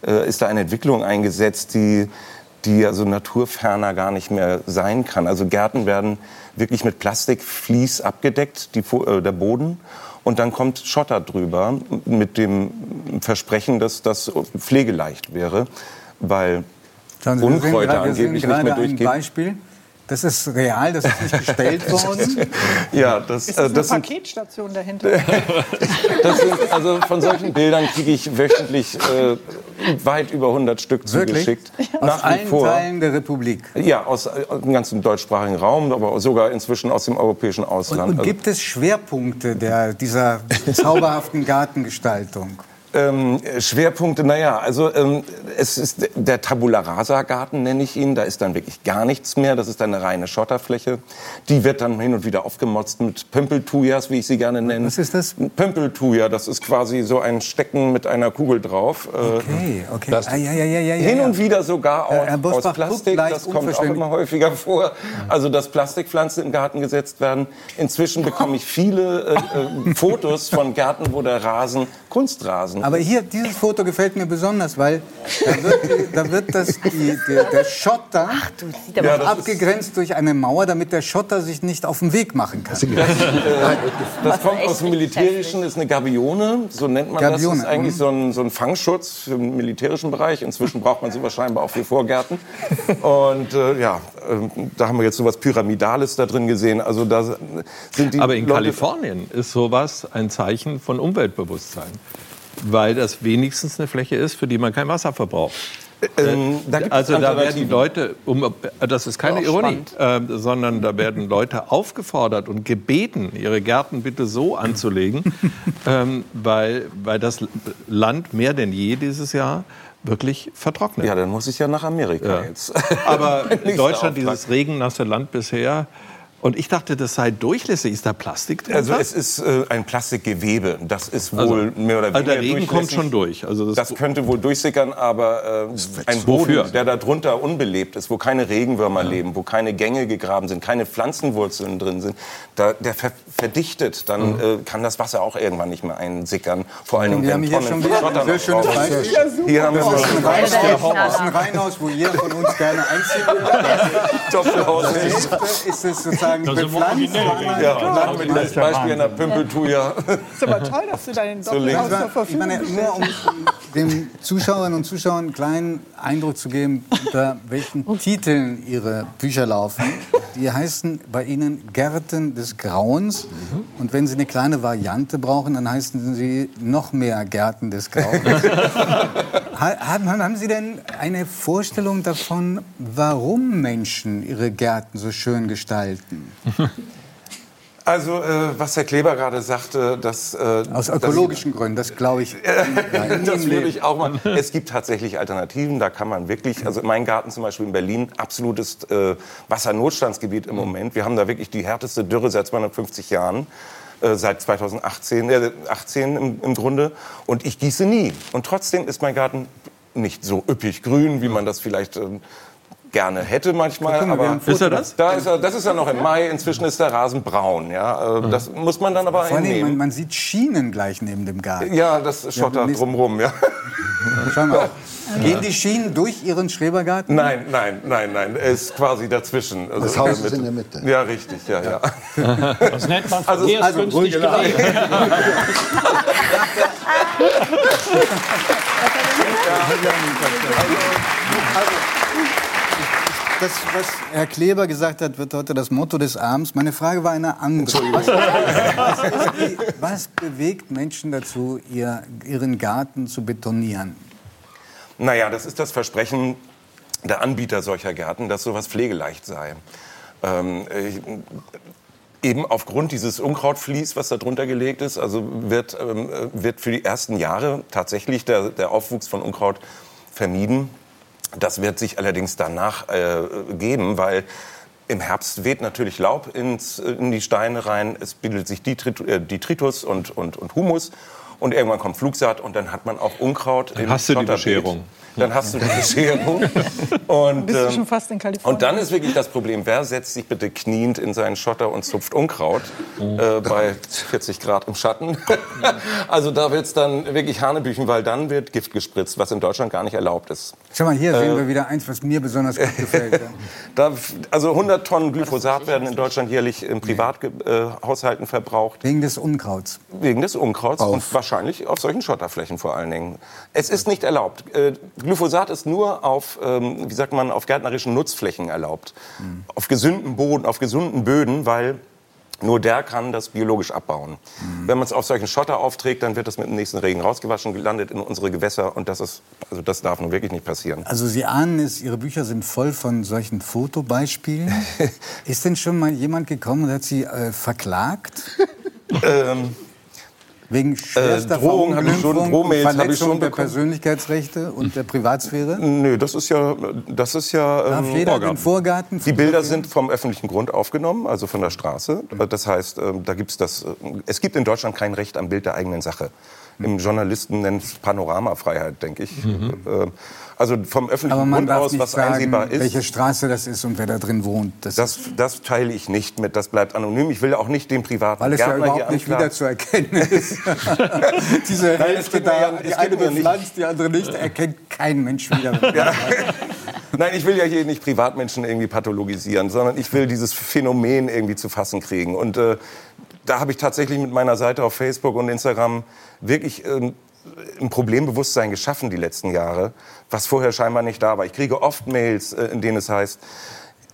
äh, ist da eine Entwicklung eingesetzt, die, die also naturferner gar nicht mehr sein kann. Also Gärten werden wirklich mit Plastikvlies abgedeckt, die, äh, der Boden. Und dann kommt Schotter drüber mit dem Versprechen, dass das pflegeleicht wäre, weil Unkräuter angeblich nicht mehr durchgehen. Beispiel. Das ist real, das ist nicht gestellt worden. Ja, das, Ist äh, das eine das sind Paketstation dahinter? Das sind, also von solchen Bildern kriege ich wöchentlich äh, weit über 100 Stück Wirklich? zugeschickt. Aus Nach allen vor. Teilen der Republik. Ja, aus, äh, aus dem ganzen deutschsprachigen Raum, aber sogar inzwischen aus dem europäischen Und, Ausland. und Also, gibt es Schwerpunkte der, dieser zauberhaften Gartengestaltung? Ähm, Schwerpunkte, naja, also ähm, es ist der Tabula Rasa Garten, nenne ich ihn. Da ist dann wirklich gar nichts mehr. Das ist dann eine reine Schotterfläche. Die wird dann hin und wieder aufgemotzt mit Pömpeltujas, wie ich sie gerne nenne. Was ist das? Pömpeltuja, das ist quasi so ein Stecken mit einer Kugel drauf. Äh, Okay, okay. Das- ah, ja, ja, ja, ja, Hin ja. und wieder sogar auch Herr Bosbach aus Plastik. Das kommt auch immer häufiger vor. Also, dass Plastikpflanzen im Garten gesetzt werden. Inzwischen bekomme ich viele äh, äh, Fotos von Gärten, wo der Rasen Kunstrasen Aber hier, dieses Foto gefällt mir besonders, weil da wird, da wird das, die, der, der Schotter Ja, das ist- abgegrenzt durch eine Mauer, damit der Schotter sich nicht auf den Weg machen kann. Das kommt echt aus dem Militärischen, ist eine Gabione, so nennt man Gabione, das. ist eigentlich mhm. so ein, so ein Fangschutz für den militärischen Bereich. Inzwischen braucht man sowas scheinbar auch für Vorgärten. Und äh, ja, äh, da haben wir jetzt sowas Pyramidales da drin gesehen. Also da sind die Aber in Leute Kalifornien ist sowas ein Zeichen von Umweltbewusstsein. Weil das wenigstens eine Fläche ist, für die man kein Wasser verbraucht. Ähm, da gibt es also da werden die. Leute, um, das ist keine Auch Ironie, ähm, sondern da werden Leute aufgefordert und gebeten, ihre Gärten bitte so anzulegen, ähm, weil, weil das Land mehr denn je dieses Jahr wirklich vertrocknet. Ja, dann muss ich ja nach Amerika Ja. jetzt. Aber Deutschland, dieses regennasse Land bisher. Und ich dachte, das sei durchlässig. Ist da Plastik drin? Also es ist äh, ein Plastikgewebe. Das ist wohl Also, mehr oder weniger also der Regen kommt schon durch. Also das, Das könnte wohl durchsickern, aber äh, ein Boden, Wofür? der darunter unbelebt ist, wo keine Regenwürmer leben, wo keine Gänge gegraben sind, keine Pflanzenwurzeln drin sind, da, der ver verdichtet, dann äh, kann das Wasser auch irgendwann nicht mehr einsickern. Vor allem, Wir wenn haben hier Tonnen schon wieder Schotter ein sehr schönes. Beispiel. Hier haben wir ist ein Reihenhaus, ein Reihenhaus, wo jeder von uns gerne einziehen will. Ist es sozusagen bepflanzt. Ja, und da haben wir dieses Beispiel in der Pümpeltuja. ist aber toll, dass du dein So Doppelhaus zur Ich Verfügung meine, nur um den Zuschauerinnen und Zuschauern einen kleinen Eindruck zu geben, unter welchen Titeln ihre Bücher laufen. Die heißen bei Ihnen Gärten des Grauens. Und wenn Sie eine kleine Variante brauchen, dann heißen sie noch mehr Gärten des Grauens. Ha- haben, haben Sie denn eine Vorstellung davon, warum Menschen ihre Gärten so schön gestalten? Also, äh, was Herr Kleber gerade sagte, dass... Äh, Aus dass- ökologischen Gründen, das glaube ich. das würde ich auch mal. Es gibt tatsächlich Alternativen. Da kann man wirklich, also mein Garten zum Beispiel in Berlin, absolutes äh, Wassernotstandsgebiet im Moment. Wir haben da wirklich die härteste Dürre seit 250 Jahren. äh, Seit 2018 äh, 18 im, im Grunde. Und ich gieße nie. Und trotzdem ist mein Garten nicht so üppig grün, wie man das vielleicht ähm, gerne hätte manchmal. Guck aber Ist er das? da ist er, das ist ja noch im Mai. Inzwischen ist der Rasen braun. Ja, Äh, das muss man dann aber Vor allem, man, hinnehmen. man sieht Schienen gleich neben dem Garten. Ja, das Schotter nächsten- drumrum. Ja. Schau mal. Gehen die Schienen durch Ihren Schrebergarten? Nein, nein, nein, nein. Er ist quasi dazwischen. Also Das Haus ist in der Mitte. Ja, richtig, ja, ja. Das nennt man Also- verkehrsgünstig gelegen. Das, was Herr Kleber gesagt hat, wird heute das Motto des Abends. Meine Frage war eine andere. Was, die, was bewegt Menschen dazu, ihr, ihren Garten zu betonieren? Naja, das ist das Versprechen der Anbieter solcher Gärten, dass sowas pflegeleicht sei. Ähm, ich, Eben aufgrund dieses Unkrautvlies, was da drunter gelegt ist, also wird, ähm, äh, wird für die ersten Jahre tatsächlich der, der Aufwuchs von Unkraut vermieden. Das wird sich allerdings danach äh, geben, weil im Herbst weht natürlich Laub ins, in die Steine rein, es bildet sich Detrit äh, Detritus und, und, und Humus und irgendwann kommt Flugsaat und dann hat man auch Unkraut im hast du die. Bescherung. Dann hast du die Bescherung. Und, Bist du ähm, schon fast in Kalifornien? und dann ist wirklich das Problem, wer setzt sich bitte kniend in seinen Schotter und zupft Unkraut äh, bei 40 Grad im Schatten? also da wird es dann wirklich Hanebüchen, weil dann wird Gift gespritzt, was in Deutschland gar nicht erlaubt ist. Schau mal, hier sehen wir wieder eins, was mir besonders gut gefällt. Da, also 100 Tonnen Glyphosat werden in Deutschland jährlich in Privathaushalten verbraucht, Wegen des Unkrauts. wegen des Unkrauts. Auf und wahrscheinlich Wahrscheinlich auf solchen Schotterflächen vor allen Dingen. Es ist nicht erlaubt. Äh, Glyphosat ist nur auf, ähm, wie sagt man, auf gärtnerischen Nutzflächen erlaubt. Hm. Auf gesünden Boden, auf gesunden Böden, weil nur der kann das biologisch abbauen. Hm. Wenn man es auf solchen Schotter aufträgt, dann wird das mit dem nächsten Regen rausgewaschen, landet in unsere Gewässer und das ist, also das darf nun wirklich nicht passieren. Also Sie ahnen es, Ihre Bücher sind voll von solchen Fotobeispielen. Ist denn schon mal jemand gekommen und hat Sie äh, verklagt? ähm, Wegen schwerster Äh, Drohungen habe ich schon, Drohmails habe ich Verletzung schon der bekommen. Persönlichkeitsrechte und der Privatsphäre? Nö, das ist ja, das ist ja Darf ähm, jeder den Vorgarten Die Bilder sind vom öffentlichen Grund aufgenommen, also von der Straße. Das heißt, ähm, da gibt's das. äh, Es gibt in Deutschland kein Recht am Bild der eigenen Sache. Im Journalisten nennt es Panoramafreiheit, denke ich. Ähm, Also vom öffentlichen Grund aus, was sagen, einsehbar ist. welche Straße das ist und wer da drin wohnt. Das, Das, das teile ich nicht mit. Das bleibt anonym. Ich will auch nicht den privaten weil es ja Gärtner überhaupt hier nicht anklagen. wieder zu erkennen ist. Diese Nein, Hälfte da, ja- die eine bepflanzt, die andere nicht, erkennt kein Mensch wieder. Nein, ich will ja hier nicht Privatmenschen irgendwie pathologisieren, sondern ich will dieses Phänomen irgendwie zu fassen kriegen. Und äh, da habe ich tatsächlich mit meiner Seite auf Facebook und Instagram wirklich ähm, ein Problembewusstsein geschaffen die letzten Jahre, was vorher scheinbar nicht da war. Ich kriege oft Mails, äh, in denen es heißt,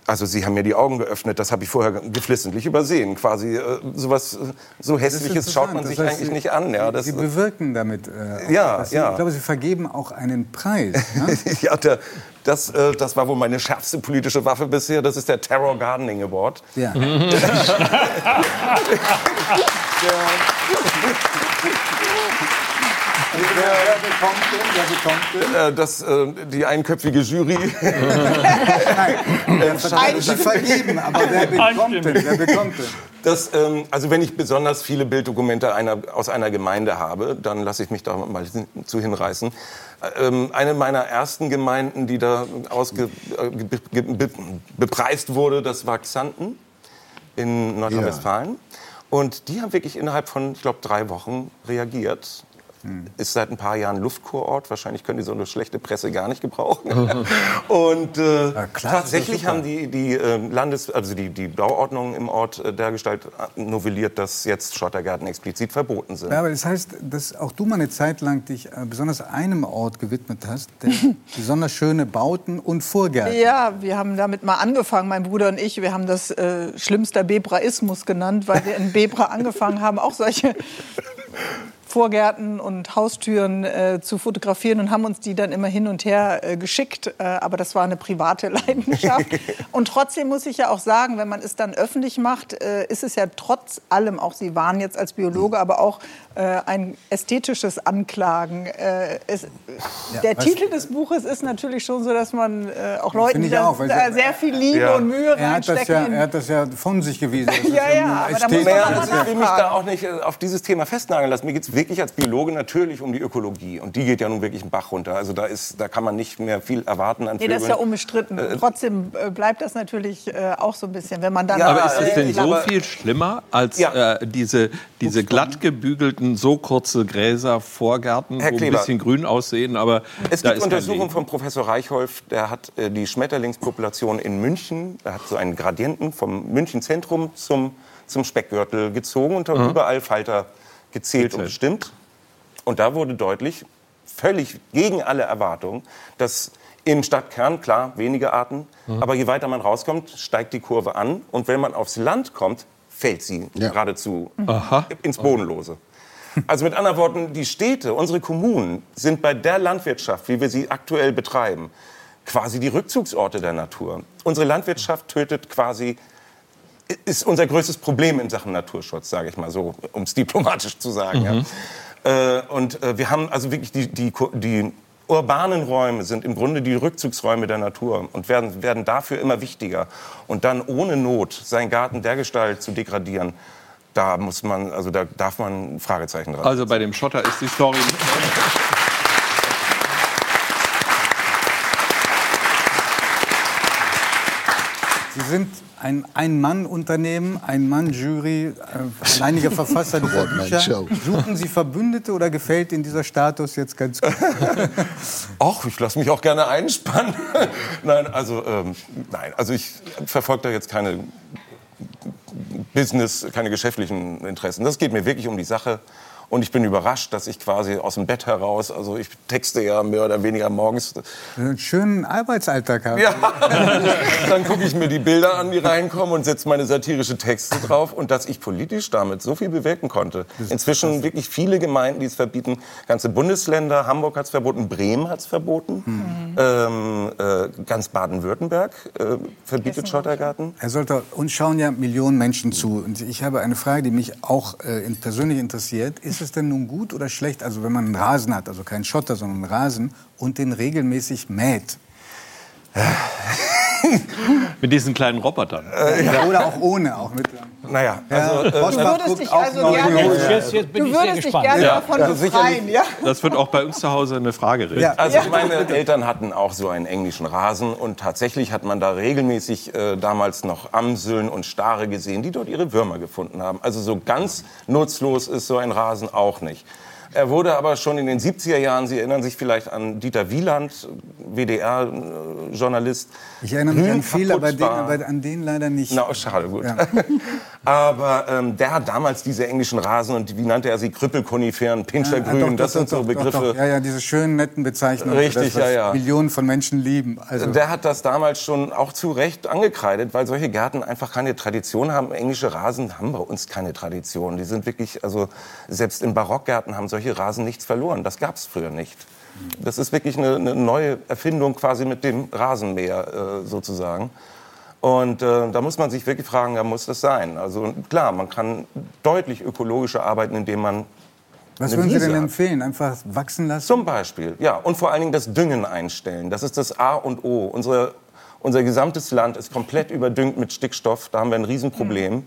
also Sie haben mir die Augen geöffnet, das habe ich vorher geflissentlich übersehen. Quasi äh, sowas, äh, so hässliches schaut man Das sich heißt, eigentlich Sie- nicht an. Ja, das, Sie bewirken damit. Äh, Ja. Sie- ja. Ich glaube, Sie vergeben auch einen Preis. Ne? ja, der, das, äh, das war wohl meine schärfste politische Waffe bisher. Das ist der Terror Gardening Award. Ja. Den? Wer bekommt den? Äh, das, äh, die einköpfige Jury. Sie vergeben, aber wer bekommt den? Wer bekommt den? Das, ähm, also wenn ich besonders viele Bilddokumente einer, aus einer Gemeinde habe, dann lasse ich mich da mal hin- zu hinreißen. Ähm, eine meiner ersten Gemeinden, die da ausge, äh, be, be, be, bepreist wurde, das war Xanten in Nordrhein-Westfalen. Und die haben wirklich innerhalb von, ich glaube, drei Wochen reagiert. Ist seit ein paar Jahren Luftkurort. Wahrscheinlich können die so eine schlechte Presse gar nicht gebrauchen. Und äh, klar, das ist tatsächlich haben die, die äh, Landes-, also die, die Bauordnung im Ort äh, dergestalt äh, novelliert, dass jetzt Schottergärten explizit verboten sind. Ja, aber das heißt, dass auch du mal eine Zeit lang dich äh, besonders einem Ort gewidmet hast, der besonders schöne Bauten und Vorgärten. Ja, wir haben damit mal angefangen, mein Bruder und ich. Wir haben das äh, schlimmster Bebraismus genannt, weil wir in Bebra angefangen haben, auch solche Vorgärten und Haustüren äh, zu fotografieren und haben uns die dann immer hin und her äh, geschickt. Äh, aber das war eine private Leidenschaft. und trotzdem muss ich ja auch sagen, wenn man es dann öffentlich macht, äh, ist es ja trotz allem, auch Sie waren jetzt als Biologe, aber auch äh, ein ästhetisches Anklagen. Äh, es, der was- Titel des Buches ist natürlich schon so, dass man äh, auch Leuten, die auch, sie- sehr viel Liebe Ja. und Mühe Er hat, das ja, er hat das ja von sich gewiesen. Das ist Ja, ja, aber da muss man also ich will mich da auch nicht auf dieses Thema festnageln lassen. Mir geht es wirklich als Biologe natürlich um die Ökologie. Und die geht ja nun wirklich einen Bach runter. Also da, ist, da kann man nicht mehr viel erwarten an Nee, das ist ja Vögeln. unbestritten. Trotzdem äh, bleibt das natürlich äh, auch so ein bisschen, wenn man dann. Ja, Aber ist es äh, denn ich so viel schlimmer als Ja. äh, diese, diese glatt gebügelten, so kurze Gräser, Vorgärten, Herr wo ein bisschen grün aussehen, aber Es da gibt Untersuchungen von Professor Reichholf, der hat äh, die Schmetterlingspopulation in München, er hat so einen Gradienten vom München Zentrum zum, zum Speckgürtel gezogen und hat überall Falter gezählt und bestimmt. Und da wurde deutlich, völlig gegen alle Erwartungen, dass im Stadtkern, klar, wenige Arten, aber je weiter man rauskommt, steigt die Kurve an. Und wenn man aufs Land kommt, fällt sie geradezu ins Bodenlose. Also mit anderen Worten, die Städte, unsere Kommunen sind bei der Landwirtschaft, wie wir sie aktuell betreiben, quasi die Rückzugsorte der Natur. Unsere Landwirtschaft tötet quasi, ist unser größtes Problem in Sachen Naturschutz, sage ich mal so, um es diplomatisch zu sagen. Ja. Äh, und äh, wir haben also wirklich die, die, die urbanen Räume sind im Grunde die Rückzugsräume der Natur und werden, werden dafür immer wichtiger. Und dann ohne Not seinen Garten dergestalt zu degradieren, da muss man, also da darf man ein Fragezeichen dran. Also bei dem Schotter ist die Story nicht Sie sind ein Ein-Mann-Unternehmen, Ein-Mann-Jury, äh, alleiniger Verfasser dieser Bücher. Suchen Sie Verbündete oder gefällt Ihnen dieser Status jetzt ganz gut? Ach, ich lasse mich auch gerne einspannen. nein, also ähm, nein, also ich verfolge da jetzt keine Business, keine geschäftlichen Interessen. Das geht mir wirklich um die Sache. Und ich bin überrascht, dass ich quasi aus dem Bett heraus, also ich texte ja mehr oder weniger morgens. Einen schönen Arbeitsalltag haben. Ja, dann gucke ich mir die Bilder an, die reinkommen und setze meine satirische Texte drauf. Und dass ich politisch damit so viel bewirken konnte. Inzwischen wirklich viele Gemeinden, die es verbieten. Ganze Bundesländer, Hamburg hat es verboten, Bremen hat es verboten. Mhm. Ähm, äh, ganz Baden-Württemberg äh, verbietet Schottergarten. Herr Solter, uns schauen ja Millionen Menschen zu. Und ich habe eine Frage, die mich auch äh, persönlich interessiert. Ist es denn nun gut oder schlecht, also wenn man einen Rasen hat, also keinen Schotter, sondern einen Rasen, und den regelmäßig mäht? Mit diesen kleinen Robotern. Ja, oder auch ohne, auch mit. Naja, Ja, also, äh, Bosbach Du würdest dich also gerne, ökologisch. Jetzt, jetzt bin du ich sehr würdest dich gespannt. gerne Ja, davon also befreien, ja? Das wird auch bei uns zu Hause eine Frage reden. Ja. Also meine Eltern hatten auch so einen englischen Rasen und tatsächlich hat man da regelmäßig äh, damals noch Amseln und Stare gesehen, die dort ihre Würmer gefunden haben. Also so ganz nutzlos ist so ein Rasen auch nicht. Er wurde aber schon in den 70er Jahren, Sie erinnern sich vielleicht an Dieter Wieland, WDR-Journalist. Ich erinnere mich an viele, aber den, aber an den leider nicht. Na, schade, gut. Ja. Aber ähm, der hat damals diese englischen Rasen und wie nannte er sie? Krüppelkoniferen, Pinschergrün, Ah, doch, das doch, sind so doch, doch, Begriffe. Ja, ja, diese schönen, netten Bezeichnungen. Richtig, das, ja, ja. Millionen von Menschen lieben. Also, Der hat das damals schon auch zu Recht angekreidet, weil solche Gärten einfach keine Tradition haben. Englische Rasen haben bei uns keine Tradition. Die sind wirklich, also selbst in Barockgärten haben solche Rasen nichts verloren. Das gab es früher nicht. Das ist wirklich eine, eine neue Erfindung quasi mit dem Rasenmäher äh, sozusagen. Und äh, da muss man sich wirklich fragen, da muss das sein. Also klar, man kann deutlich ökologischer arbeiten, indem man was würden Sie denn empfehlen? Einfach wachsen lassen? Zum Beispiel, ja. Und vor allen Dingen das Düngen einstellen. Das ist das A und O. Unsere, unser gesamtes Land ist komplett überdüngt mit Stickstoff. Da haben wir ein Riesenproblem.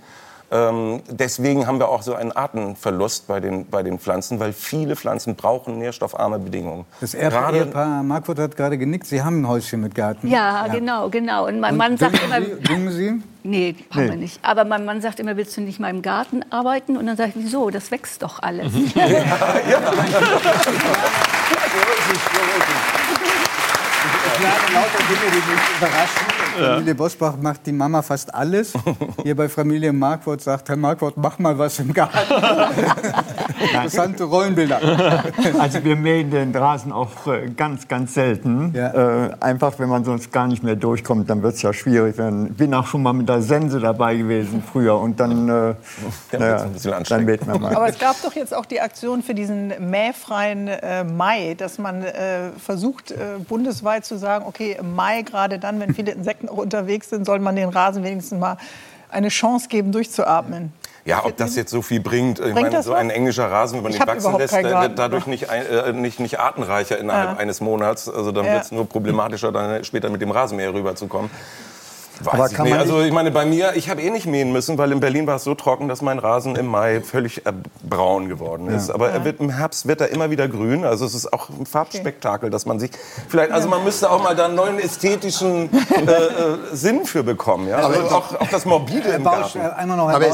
Ähm, deswegen haben wir auch so einen Artenverlust bei den, bei den Pflanzen, weil viele Pflanzen brauchen nährstoffarme Bedingungen. Das Ehepaar, Marquardt hat gerade genickt. Sie haben ein Häuschen mit Garten. Ja, genau, genau. Und mein Und Mann sagt immer, Sie, düngen Sie? nee, haben wir nicht. Aber mein Mann sagt immer, willst du nicht mal im Garten arbeiten? Und dann sage ich, wieso? Das wächst doch alles. Ich habe lauter Dinge, die mich überraschen. Familie Bosbach macht die Mama fast alles. Hier bei Familie Marquardt sagt Herr Marquardt, mach mal was im Garten. Interessante Rollenbilder. Also wir mähen den Rasen auch äh, ganz, ganz selten. Ja. Äh, einfach, wenn man sonst gar nicht mehr durchkommt, dann wird es ja schwierig. Ich bin auch schon mal mit der Sense dabei gewesen früher und dann, äh, naja, ein bisschen dann anstrengend. mäht man mal. Aber es gab doch jetzt auch die Aktion für diesen mähfreien äh, Mai, dass man äh, versucht, äh, bundesweit zu sagen, okay, im Mai, gerade dann, wenn viele Insekten auch unterwegs sind, soll man den Rasen wenigstens mal eine Chance geben, durchzuatmen. Ja, ob das jetzt so viel bringt. Ich Bringt meine, so ein englischer Rasen, wenn man Ich ihn wachsen lässt, der wird dadurch nicht, äh, nicht, nicht artenreicher innerhalb Ja. eines Monats. Also dann Ja. wird es nur problematischer, dann später mit dem Rasenmäher rüberzukommen. Weiß Aber ich kann nicht. man Also ich meine, bei mir, ich habe eh nicht mähen müssen, weil in Berlin war es so trocken, dass mein Rasen im Mai völlig äh, braun geworden ist. Aber er wird, im Herbst wird er immer wieder grün. Also es ist auch ein Farbspektakel, dass man sich vielleicht, also man müsste auch mal da einen neuen ästhetischen äh, äh, Sinn für bekommen. Ja? Also auch, auch das Morbide im Bausch, Garten. äh, einmal noch Herr Aber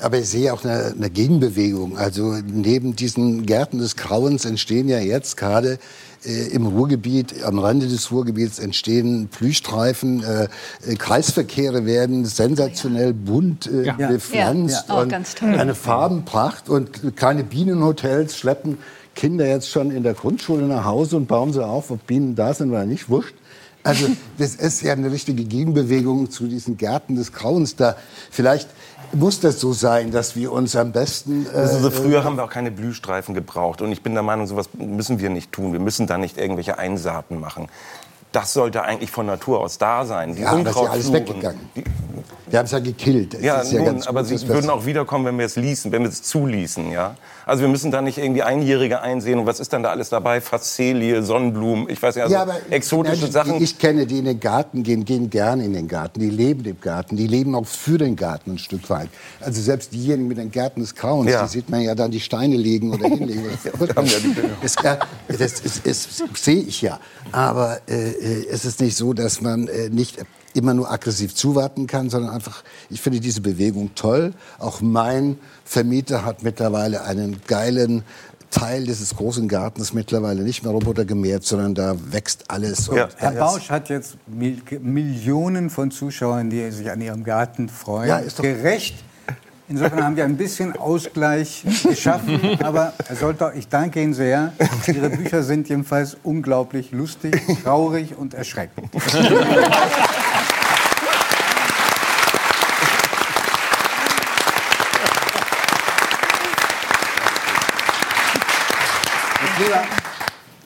aber ich sehe auch eine, eine Gegenbewegung. Also neben diesen Gärten des Grauens entstehen ja jetzt gerade äh, im Ruhrgebiet, am Rande des Ruhrgebiets entstehen Blühstreifen, äh, äh, Kreisverkehre werden sensationell bunt äh, bepflanzt Ja, auch und ganz toll. eine Farbenpracht und kleine Bienenhotels schleppen Kinder jetzt schon in der Grundschule nach Hause und bauen sie auf, ob Bienen da sind oder nicht, wurscht. Also das ist ja eine richtige Gegenbewegung zu diesen Gärten des Grauens. Da vielleicht muss das so sein, dass wir uns am besten äh, Sie, früher haben wir auch keine Blühstreifen gebraucht. Und ich bin der Meinung, sowas müssen wir nicht tun. Wir müssen da nicht irgendwelche Einsaaten machen. Das sollte eigentlich von Natur aus da sein. Die Ja, aber ist ja alles weggegangen. Die, wir haben es ja gekillt. Es ja, ja nun, aber sie würden auch wiederkommen, wenn wir es ließen, wenn wir es zuließen. Ja? Also wir müssen da nicht irgendwie Einjährige einsehen. Und was ist dann da alles dabei? Facelie, Sonnenblumen, ich weiß nicht, also ja, aber exotische Menschen, Sachen. Die ich kenne, die in den Garten gehen, gehen gerne in den Garten. Die leben im Garten. Die leben auch für den Garten ein Stück weit. Also selbst diejenigen mit den Gärten des Grauens, Ja. die sieht man ja dann die Steine legen oder hinlegen. das, das, ist- ist- sehe ich ja. Aber äh, es ist nicht so, dass man äh, nicht immer nur aggressiv zuwarten kann, sondern einfach, ich finde diese Bewegung toll. Auch mein Vermieter hat mittlerweile einen geilen Teil dieses großen Gartens mittlerweile nicht mehr Roboter gemäht, sondern da wächst alles. Und Ja. Herr Bausch hat jetzt Mil Millionen von Zuschauern, die sich an ihrem Garten freuen. Ja, ist doch- Gerecht Insofern haben wir ein bisschen Ausgleich geschaffen. Aber Herr Solter, ich danke Ihnen sehr. Ihre Bücher sind jedenfalls unglaublich lustig, traurig und erschreckend.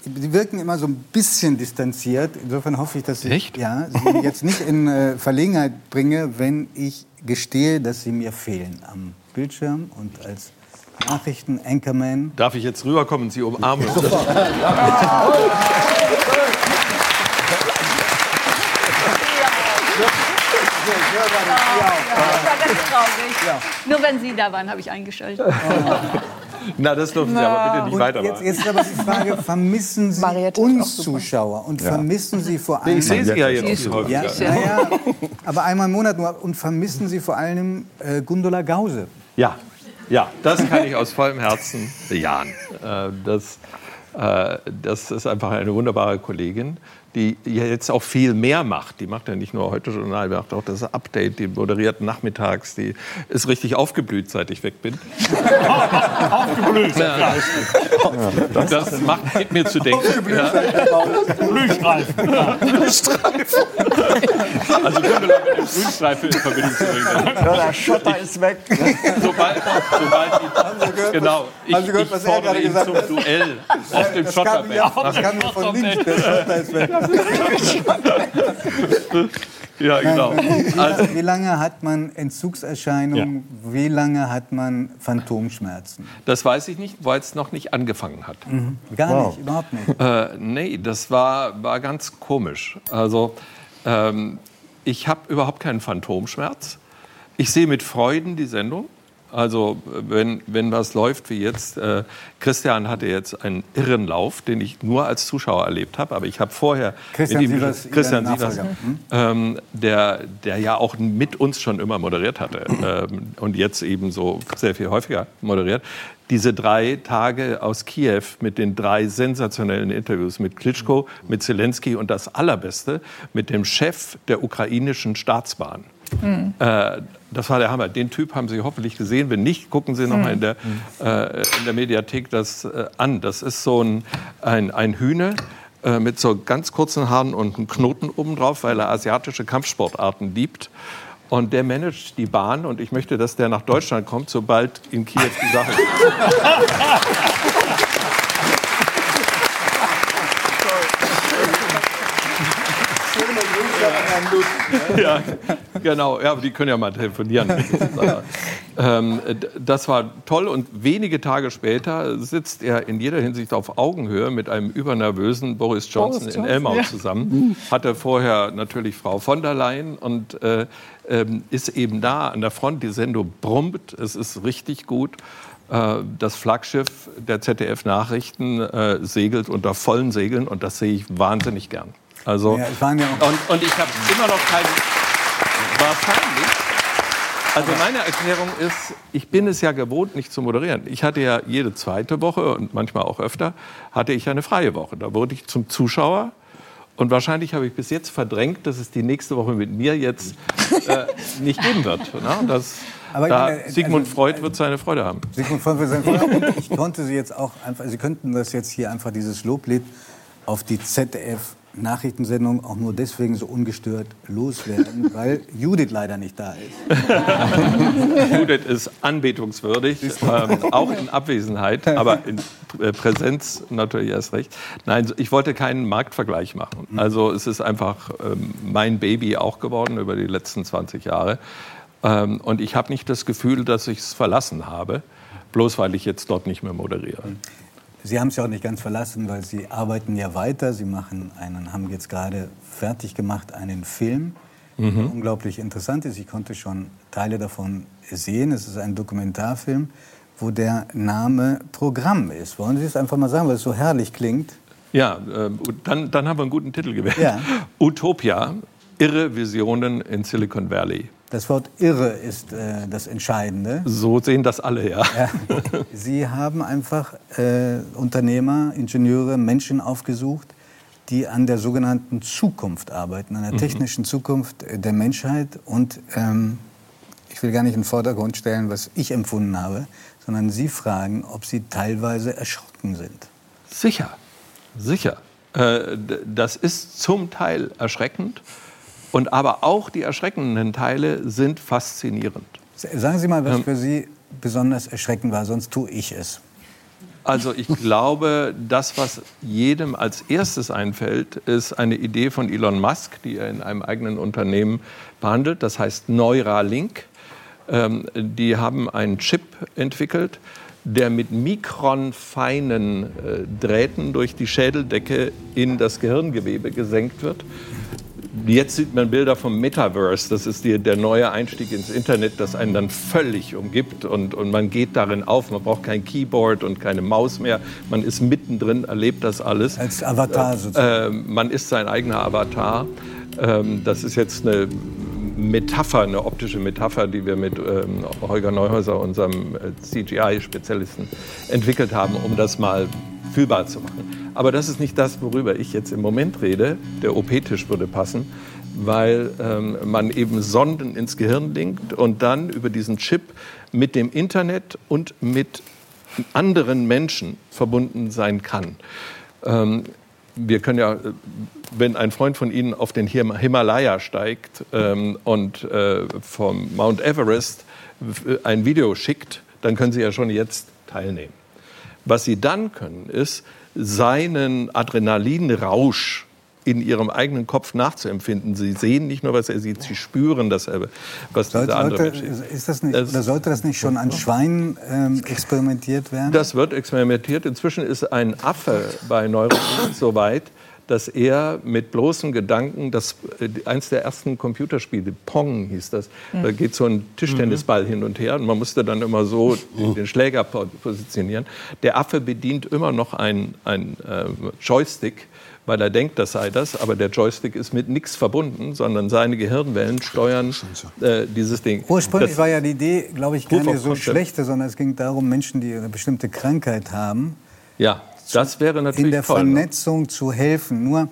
Sie wirken immer so ein bisschen distanziert. Insofern hoffe ich, dass ich Echt? Ja, Sie jetzt nicht in äh, Verlegenheit bringe, wenn ich gestehe, dass Sie mir fehlen am Bildschirm und als Nachrichten-Anchorman. Darf ich jetzt rüberkommen und Sie umarmen? Das war ganz traurig. Nur wenn Sie da waren, habe ich eingeschaltet. Na, das dürfen Sie aber bitte nicht weitermachen. jetzt, jetzt ist aber die Frage, vermissen Sie Mariette auch uns. Zuschauer und vermissen Sie vor allem... ich sehe Sie ja jetzt ja, ja, ja, aber einmal im Monat nur. Und vermissen Sie vor allem äh, Gundula Gause? Ja, ja, das kann ich aus vollem Herzen bejahen. Äh, das, äh, das ist einfach eine wunderbare Kollegin, die ja jetzt auch viel mehr macht. Die macht ja nicht nur heute Journal, die macht auch das Update, die moderiert nachmittags, die ist richtig aufgeblüht, seit ich weg bin. aufgeblüht. Ja. Das macht, gibt mir zu denken. Ja. Blühstreifen. Also Gundula mit dem Grünstreifen in Verbindung zu bringen. Ja, der Schotter ist weg. Sobald, sobald die, genau, ich, haben Sie gehört, ich was er fordere gerade ihn gesagt zum hat? Duell auf dem Das Schotterberg. das kam mir von links. Der Schotter ist weg. Ja, genau. Also, Wie lange hat man Entzugserscheinungen? Wie lange hat man Phantomschmerzen? das weiß ich nicht, weil es noch nicht angefangen hat. Gar nicht, überhaupt nicht. Äh, nee, das war, war ganz komisch. Also, ähm, ich habe überhaupt keinen Phantomschmerz. Ich sehe mit Freuden die Sendung. Also, wenn, wenn was läuft wie jetzt, äh, Christian hatte jetzt einen irren Lauf, den ich nur als Zuschauer erlebt habe, aber ich habe vorher Christian mit ihm, Sievers, Christian Sievers. Hm? ähm, der, der ja auch mit uns schon immer moderiert hatte ähm, und jetzt eben so sehr viel häufiger moderiert. Diese drei Tage aus Kiew mit den drei sensationellen Interviews mit Klitschko, mit Zelensky und das Allerbeste mit dem Chef der ukrainischen Staatsbahn. Äh, das war der Hammer. Den Typ haben Sie hoffentlich gesehen. Wenn nicht, gucken Sie noch mal in der, äh, in der Mediathek das äh, an. Das ist so ein, ein, ein Hühner äh, mit so ganz kurzen Haaren und einem Knoten obendrauf, weil er asiatische Kampfsportarten liebt. Und der managt die Bahn und ich möchte, dass der nach Deutschland kommt, sobald in Kiew die Sache ja, genau. Ja, aber die können ja mal telefonieren. ähm, das war toll und wenige Tage später sitzt er in jeder Hinsicht auf Augenhöhe mit einem übernervösen Boris Johnson, Boris in Johnson, Elmau ja. zusammen. Hatte vorher natürlich Frau von der Leyen und äh, ähm, ist eben da an der Front. Die Sendung brummt, es ist richtig gut. Äh, Das Flaggschiff der ZDF-Nachrichten äh, segelt unter vollen Segeln und das sehe ich wahnsinnig gern. Also, Ja, waren ja auch- und, und ich habe immer noch keinen. Wahrscheinlich. Also meine Erklärung ist, ich bin es ja gewohnt, nicht zu moderieren. Ich hatte ja jede zweite Woche und manchmal auch öfter, hatte ich eine freie Woche. Da wurde ich zum Zuschauer. Und wahrscheinlich habe ich bis jetzt verdrängt, dass es die nächste Woche mit mir jetzt äh, nicht geben wird. Ne? Das, Aber da, meine, Sigmund also- Freud wird seine Freude haben. Sigmund Freud für sein Vortrag. Und ich konnte Sie jetzt auch einfach, Sie könnten das jetzt hier einfach dieses Loblied auf die ZDF Nachrichtensendung auch nur deswegen so ungestört loswerden, weil Judith leider nicht da ist. Judith ist anbetungswürdig, ähm, auch in Abwesenheit, aber in äh, Präsenz natürlich erst recht. Nein, ich wollte keinen Marktvergleich machen. Also es ist einfach ähm, mein Baby auch geworden über die letzten 20 Jahre. Ähm, und ich habe nicht das Gefühl, dass ich es verlassen habe, bloß weil ich jetzt dort nicht mehr moderiere. Sie haben es ja auch nicht ganz verlassen, weil Sie arbeiten ja weiter. Sie machen einen, haben jetzt gerade fertig gemacht einen Film, der unglaublich interessant ist. Ich konnte schon Teile davon sehen. Es ist ein Dokumentarfilm, wo der Name Programm ist. Wollen Sie es einfach mal sagen, weil es so herrlich klingt? Ja, und dann, dann haben wir einen guten Titel gewählt. Ja. Utopia, irre Visionen in Silicon Valley. Das Wort irre ist äh, das Entscheidende. So sehen das alle, ja. Ja. Sie haben einfach äh, Unternehmer, Ingenieure, Menschen aufgesucht, die an der sogenannten Zukunft arbeiten, an der technischen Zukunft äh, der Menschheit. Und ähm, ich ich will gar nicht in den Vordergrund stellen, was ich empfunden habe, sondern Sie fragen, ob Sie teilweise erschrocken sind. Sicher, sicher. Äh, das ist zum Teil erschreckend. Und aber auch die erschreckenden Teile sind faszinierend. Sagen Sie mal, was ähm, für Sie besonders erschreckend war, sonst tue ich es. Also ich glaube, das, was jedem als erstes einfällt, ist eine Idee von Elon Musk, die er in einem eigenen Unternehmen behandelt. Das heißt Neuralink. Ähm, die haben einen Chip entwickelt, der mit mikronfeinen äh, Drähten durch die Schädeldecke in das Gehirngewebe gesenkt wird. Jetzt sieht man Bilder vom Metaverse. Das ist die, der neue Einstieg ins Internet, das einen dann völlig umgibt und, und man geht darin auf. Man braucht kein Keyboard und keine Maus mehr. Man ist mittendrin, erlebt das alles. Als Avatar sozusagen. Äh, man ist sein eigener Avatar. Ähm, das ist jetzt eine Metapher, eine optische Metapher, die wir mit ähm, Holger Neuhäuser, unserem äh, CGI-Spezialisten, entwickelt haben, um das mal fühlbar zu machen. Aber das ist nicht das, worüber ich jetzt im Moment rede. Der OP-Tisch würde passen, weil ähm, man eben Sonden ins Gehirn linkt und dann über diesen Chip mit dem Internet und mit anderen Menschen verbunden sein kann. Ähm, wir können ja, wenn ein Freund von Ihnen auf den Himalaya steigt ähm, und äh, vom Mount Everest ein Video schickt, dann können Sie ja schon jetzt teilnehmen. Was Sie dann können, ist, seinen Adrenalinrausch in ihrem eigenen Kopf nachzuempfinden. Sie sehen nicht nur, was er sieht, sie spüren dasselbe, was sollte, dieser andere Mensch ist. Das nicht, das, oder sollte das nicht schon an Schweinen ähm, experimentiert werden? Das wird experimentiert. Inzwischen ist ein Affe bei Neurolink so weit, dass er mit bloßem Gedanken, das, äh, eins der ersten Computerspiele, Pong hieß das, mhm. da geht so ein Tischtennisball mhm. hin und her und man musste dann immer so den Schläger positionieren. Der Affe bedient immer noch ein, ein äh, Joystick, weil er denkt, das sei das, aber der Joystick ist mit nichts verbunden, sondern seine Gehirnwellen steuern äh, dieses Ding. Ursprünglich das war ja die Idee, glaube ich, keine so schlechte, sondern es ging darum, Menschen, die eine bestimmte Krankheit haben, ja. Das wäre natürlich in der toll, ne? Vernetzung zu helfen. Nur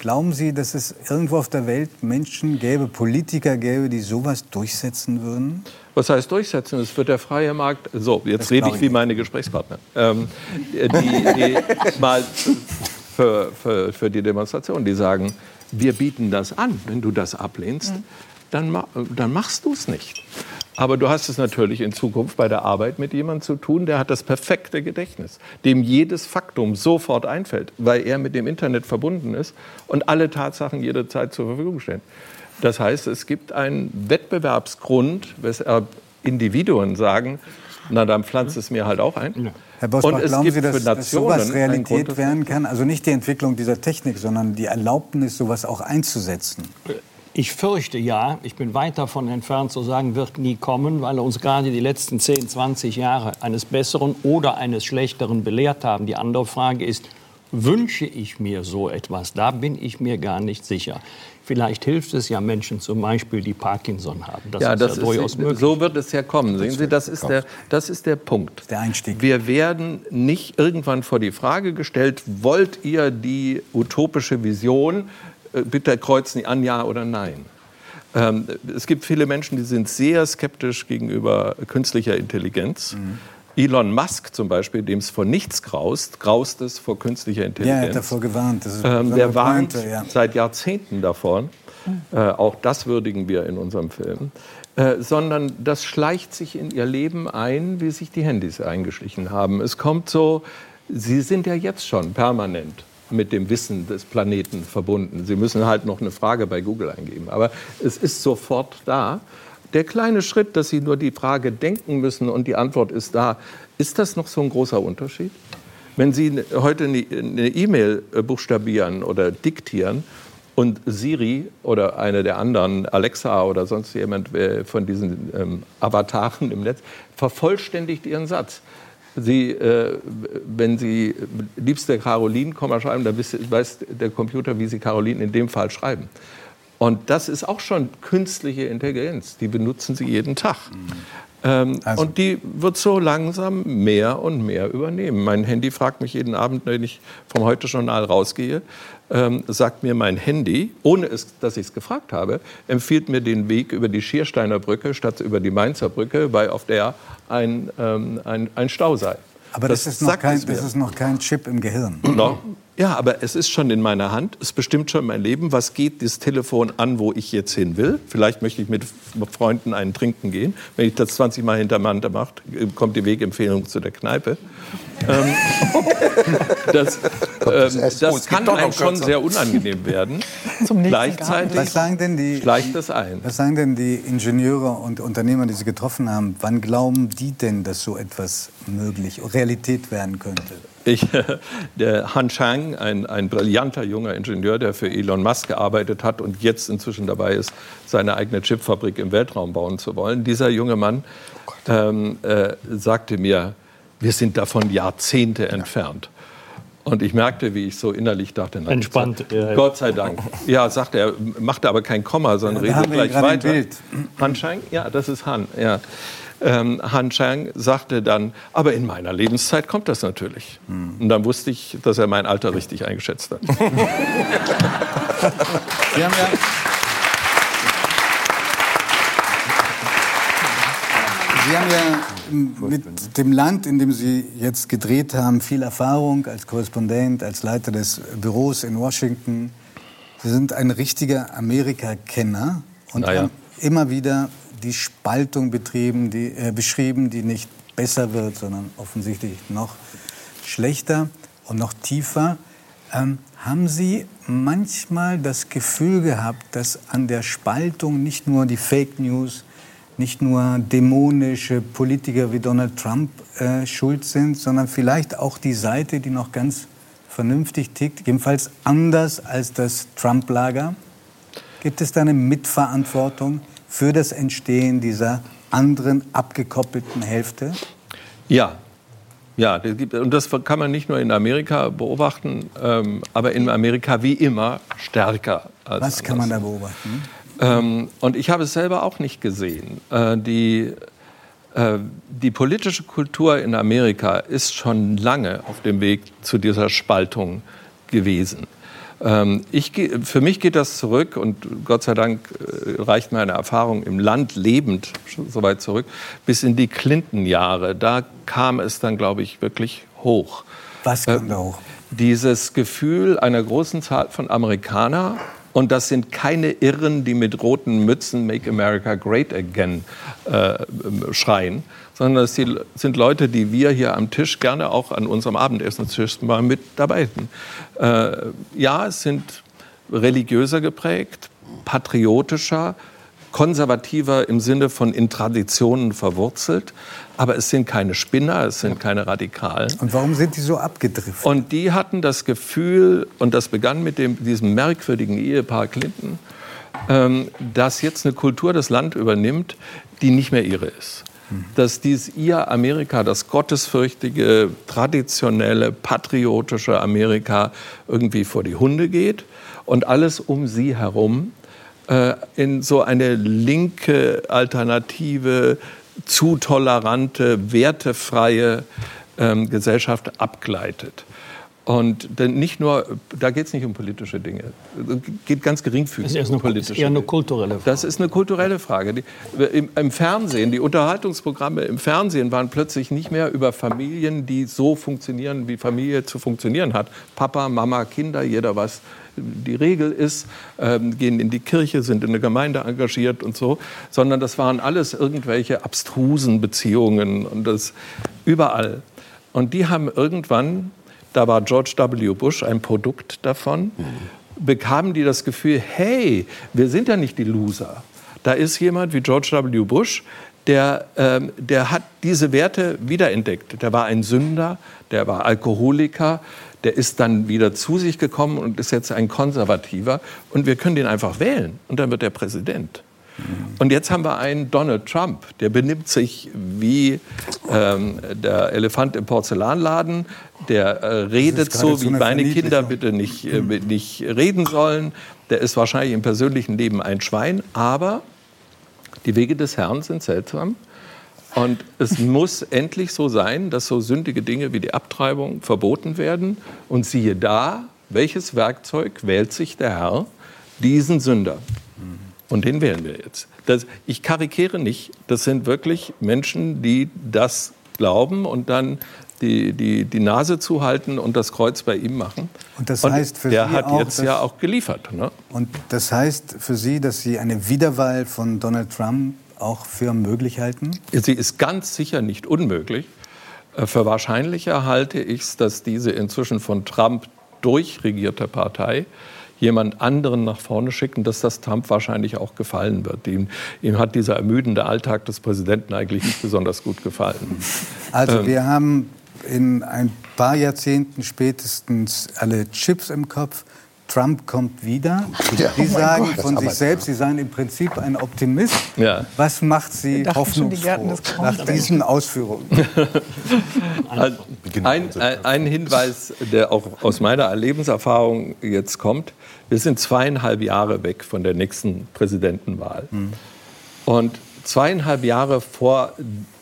glauben Sie, dass es irgendwo auf der Welt Menschen gäbe, Politiker gäbe, die sowas durchsetzen würden? Was heißt durchsetzen? Es wird der freie Markt. So, jetzt das rede ich wie meine Gesprächspartner. Ähm, die, die mal für, für, für die Demonstration, die sagen, wir bieten das an. Wenn du das ablehnst, mhm. Dann, dann machst du es nicht. Aber du hast es natürlich in Zukunft bei der Arbeit mit jemandem zu tun, der hat das perfekte Gedächtnis, dem jedes Faktum sofort einfällt, weil er mit dem Internet verbunden ist und alle Tatsachen jederzeit zur Verfügung stehen. Das heißt, es gibt einen Wettbewerbsgrund, weshalb Individuen sagen, na dann pflanzt es mir halt auch ein. Herr Bosbach, und es glauben gibt Sie, dass, dass sowas Realität werden kann? Also nicht die Entwicklung dieser Technik, sondern die Erlaubnis, sowas auch einzusetzen. Ich fürchte ja, ich bin weit davon entfernt zu sagen, wird nie kommen, weil uns gerade die letzten 10, 20 Jahre eines Besseren oder eines Schlechteren belehrt haben. Die andere Frage ist, wünsche ich mir so etwas? Da bin ich mir gar nicht sicher. Vielleicht hilft es ja Menschen zum Beispiel, die Parkinson haben. Das ja, ist das ja durchaus ist, möglich. So wird es ja kommen. Sehen Sie, das ist, der, das ist der Punkt. Der Einstieg. Wir werden nicht irgendwann vor die Frage gestellt, wollt ihr die utopische Vision bitte kreuzen an, ja oder nein. Ähm, es gibt viele Menschen, die sind sehr skeptisch gegenüber künstlicher Intelligenz. Mhm. Elon Musk zum Beispiel, dem es vor nichts graust, graust es vor künstlicher Intelligenz. Ja, er hat davor gewarnt. Ähm, der warnt ja. seit Jahrzehnten davon. Mhm. Äh, auch das würdigen wir in unserem Film. Äh, sondern das schleicht sich in ihr Leben ein, wie sich die Handys eingeschlichen haben. Es kommt so, sie sind ja jetzt schon permanent mit dem Wissen des Planeten verbunden. Sie müssen halt noch eine Frage bei Google eingeben. Aber es ist sofort da. Der kleine Schritt, dass Sie nur die Frage denken müssen und die Antwort ist da, ist das noch so ein großer Unterschied? Wenn Sie heute eine E-Mail buchstabieren oder diktieren und Siri oder eine der anderen, Alexa oder sonst jemand äh, von diesen ähm, Avataren im Netz, vervollständigt Ihren Satz. Sie, äh, wenn Sie liebste Caroline, schreiben, dann weiß der Computer, wie Sie Caroline in dem Fall schreiben. Und das ist auch schon künstliche Intelligenz. Die benutzen Sie jeden Tag. Mhm. Ähm, Also. Und die wird so langsam mehr und mehr übernehmen. Mein Handy fragt mich jeden Abend, wenn ich vom Heute-Journal rausgehe, ähm, sagt mir mein Handy, ohne es, dass ich es gefragt habe, empfiehlt mir den Weg über die Schiersteiner Brücke statt über die Mainzer Brücke, weil auf der ein, ähm, ein, ein Stau sei. Aber das, ist noch sagt kein, das ist noch kein Chip im Gehirn. No. Ja, aber es ist schon in meiner Hand. Es bestimmt schon mein Leben. Was geht das Telefon an, wo ich jetzt hin will? Vielleicht möchte ich mit Freunden einen trinken gehen. Wenn ich das 20 Mal hintereinander mache, kommt die Wegempfehlung zu der Kneipe. ähm, das ähm, das kann einem schon kürzer. sehr unangenehm werden. Zum nächsten Gleichzeitig Was sagen denn die, schleicht das ein. was sagen denn die Ingenieure und Unternehmer, die Sie getroffen haben? Wann glauben die denn, dass so etwas möglich, Realität werden könnte? Ich, der Han Chang, ein, ein brillanter junger Ingenieur, der für Elon Musk gearbeitet hat und jetzt inzwischen dabei ist, seine eigene Chipfabrik im Weltraum bauen zu wollen. Dieser junge Mann ähm, äh, sagte mir, wir sind davon Jahrzehnte entfernt. Und ich merkte, wie ich so innerlich dachte, na, Entspannt, Gott sei, ja, ja. Gott sei Dank. Ja, sagte er, machte aber kein Komma, sondern Ja, wir gleich weiter. Bild. Han Chang, ja, das ist Han, ja. Ähm, Han Chang sagte dann, aber in meiner Lebenszeit kommt das natürlich. Hm. Und dann wusste ich, dass er mein Alter richtig eingeschätzt hat. Sie haben ja, Sie haben ja m, mit dem Land, in dem Sie jetzt gedreht haben, viel Erfahrung als Korrespondent, als Leiter des Büros in Washington. Sie sind ein richtiger Amerika-Kenner und Na ja. haben immer wieder die Spaltung betrieben, die, äh, beschrieben, die nicht besser wird, sondern offensichtlich noch schlechter und noch tiefer. Ähm, haben Sie manchmal das Gefühl gehabt, dass an der Spaltung nicht nur die Fake News, nicht nur dämonische Politiker wie Donald Trump äh, schuld sind, sondern vielleicht auch die Seite, die noch ganz vernünftig tickt, jedenfalls anders als das Trump-Lager? Gibt es da eine Mitverantwortung für das Entstehen dieser anderen abgekoppelten Hälfte? Ja, ja, das gibt, und das kann man nicht nur in Amerika beobachten, ähm, aber in Amerika wie immer stärker. Als Was kann man da beobachten? Ähm, und ich habe es selber auch nicht gesehen. Äh, die, äh, die politische Kultur in Amerika ist schon lange auf dem Weg zu dieser Spaltung gewesen. Ähm, ich, für mich geht das zurück und Gott sei Dank äh, reicht meine Erfahrung im Land lebend so weit zurück, bis in die Clinton-Jahre. Da kam es dann, glaube ich, wirklich hoch. Was kam da hoch? Dieses Gefühl einer großen Zahl von Amerikanern, und das sind keine Irren, die mit roten Mützen Make America Great Again äh, schreien, sondern die- sind Leute, die wir hier am Tisch gerne auch an unserem Abendessenstisch mal mit. Äh, ja, es sind religiöser geprägt, patriotischer, konservativer im Sinne von in Traditionen verwurzelt, aber es sind keine Spinner, es sind keine Radikalen. Und warum sind die so abgedriftet? Und die hatten das Gefühl, und das begann mit dem, diesem merkwürdigen Ehepaar Clinton, ähm, dass jetzt eine Kultur das Land übernimmt, die nicht mehr ihre ist. Dass dies ihr Amerika, das gottesfürchtige, traditionelle, patriotische Amerika irgendwie vor die Hunde geht und alles um sie herum äh, in so eine linke, alternative, zu tolerante, wertefreie ähm, Gesellschaft abgleitet. Und denn nicht nur, da geht es nicht um politische Dinge, es geht ganz geringfügig Das ist um eine, politische ist eher eine kulturelle Frage. Das ist eine kulturelle Frage. Die, im, Im Fernsehen, die Unterhaltungsprogramme im Fernsehen waren plötzlich nicht mehr über Familien, die so funktionieren, wie Familie zu funktionieren hat. Papa, Mama, Kinder, jeder was die Regel ist, ähm, gehen in die Kirche, sind in der Gemeinde engagiert und so, sondern das waren alles irgendwelche abstrusen Beziehungen und das überall. Und die haben irgendwann, da war George W. Bush ein Produkt davon, bekamen die das Gefühl, hey, wir sind ja nicht die Loser. Da ist jemand wie George W. Bush, der, ähm, der hat diese Werte wiederentdeckt. Der war ein Sünder, der war Alkoholiker, der ist dann wieder zu sich gekommen und ist jetzt ein Konservativer. Und wir können den einfach wählen und dann wird er Präsident. Und jetzt haben wir einen Donald Trump, der benimmt sich wie ähm, der Elefant im Porzellanladen, der äh, redet so, wie eine meine Kinder bitte nicht, äh, nicht reden sollen. Der ist wahrscheinlich im persönlichen Leben ein Schwein, aber die Wege des Herrn sind seltsam. Und es muss endlich so sein, dass so sündige Dinge wie die Abtreibung verboten werden. Und siehe da, welches Werkzeug wählt sich der Herr? Diesen Sünder. Und den wählen wir jetzt. Das, ich karikiere nicht. Das sind wirklich Menschen, die das glauben und dann die, die, die Nase zuhalten und das Kreuz bei ihm machen. Und das heißt für der Sie hat auch, jetzt dass- ja auch geliefert. Ne? Und das heißt für Sie, dass Sie eine Wiederwahl von Donald Trump auch für möglich halten? Sie ist ganz sicher nicht unmöglich. Äh, Für wahrscheinlicher halte ich es, dass diese inzwischen von Trump durchregierte Partei jemand anderen nach vorne schicken, dass das Trump wahrscheinlich auch gefallen wird. Ihm, ihm hat dieser ermüdende Alltag des Präsidenten eigentlich nicht besonders gut gefallen. Also Ähm, wir haben in ein paar Jahrzehnten spätestens alle Chips im Kopf. Trump kommt wieder. Ja. Sie Oh sagen Gott, von sich selbst, Sie seien im Prinzip ein Optimist. Ja. Was macht Sie die hoffnungsfroh des nach diesen Ausführungen? Ein, ein, ein Hinweis, der auch aus meiner Lebenserfahrung jetzt kommt. Wir sind zweieinhalb Jahre weg von der nächsten Präsidentenwahl. Und zweieinhalb Jahre vor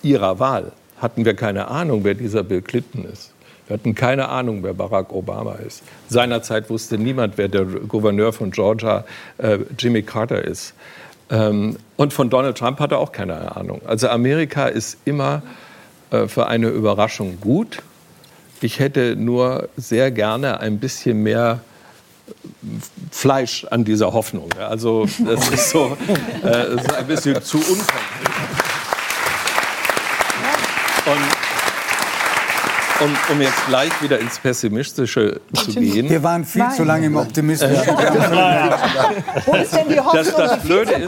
ihrer Wahl hatten wir keine Ahnung, wer dieser Bill Clinton ist. Wir hatten keine Ahnung, wer Barack Obama ist. Seinerzeit wusste niemand, wer der Gouverneur von Georgia, äh, Jimmy Carter, ist. Ähm, und von Donald Trump hatte auch keine Ahnung. Also Amerika ist immer äh, für eine Überraschung gut. Ich hätte nur sehr gerne ein bisschen mehr Fleisch an dieser Hoffnung. Also das ist so äh, das ist ein bisschen zu unkonkret. Und um, um jetzt gleich wieder ins Pessimistische zu gehen. Wir waren viel zu lange im Optimismus. Wo ist denn die Hoffnung ist-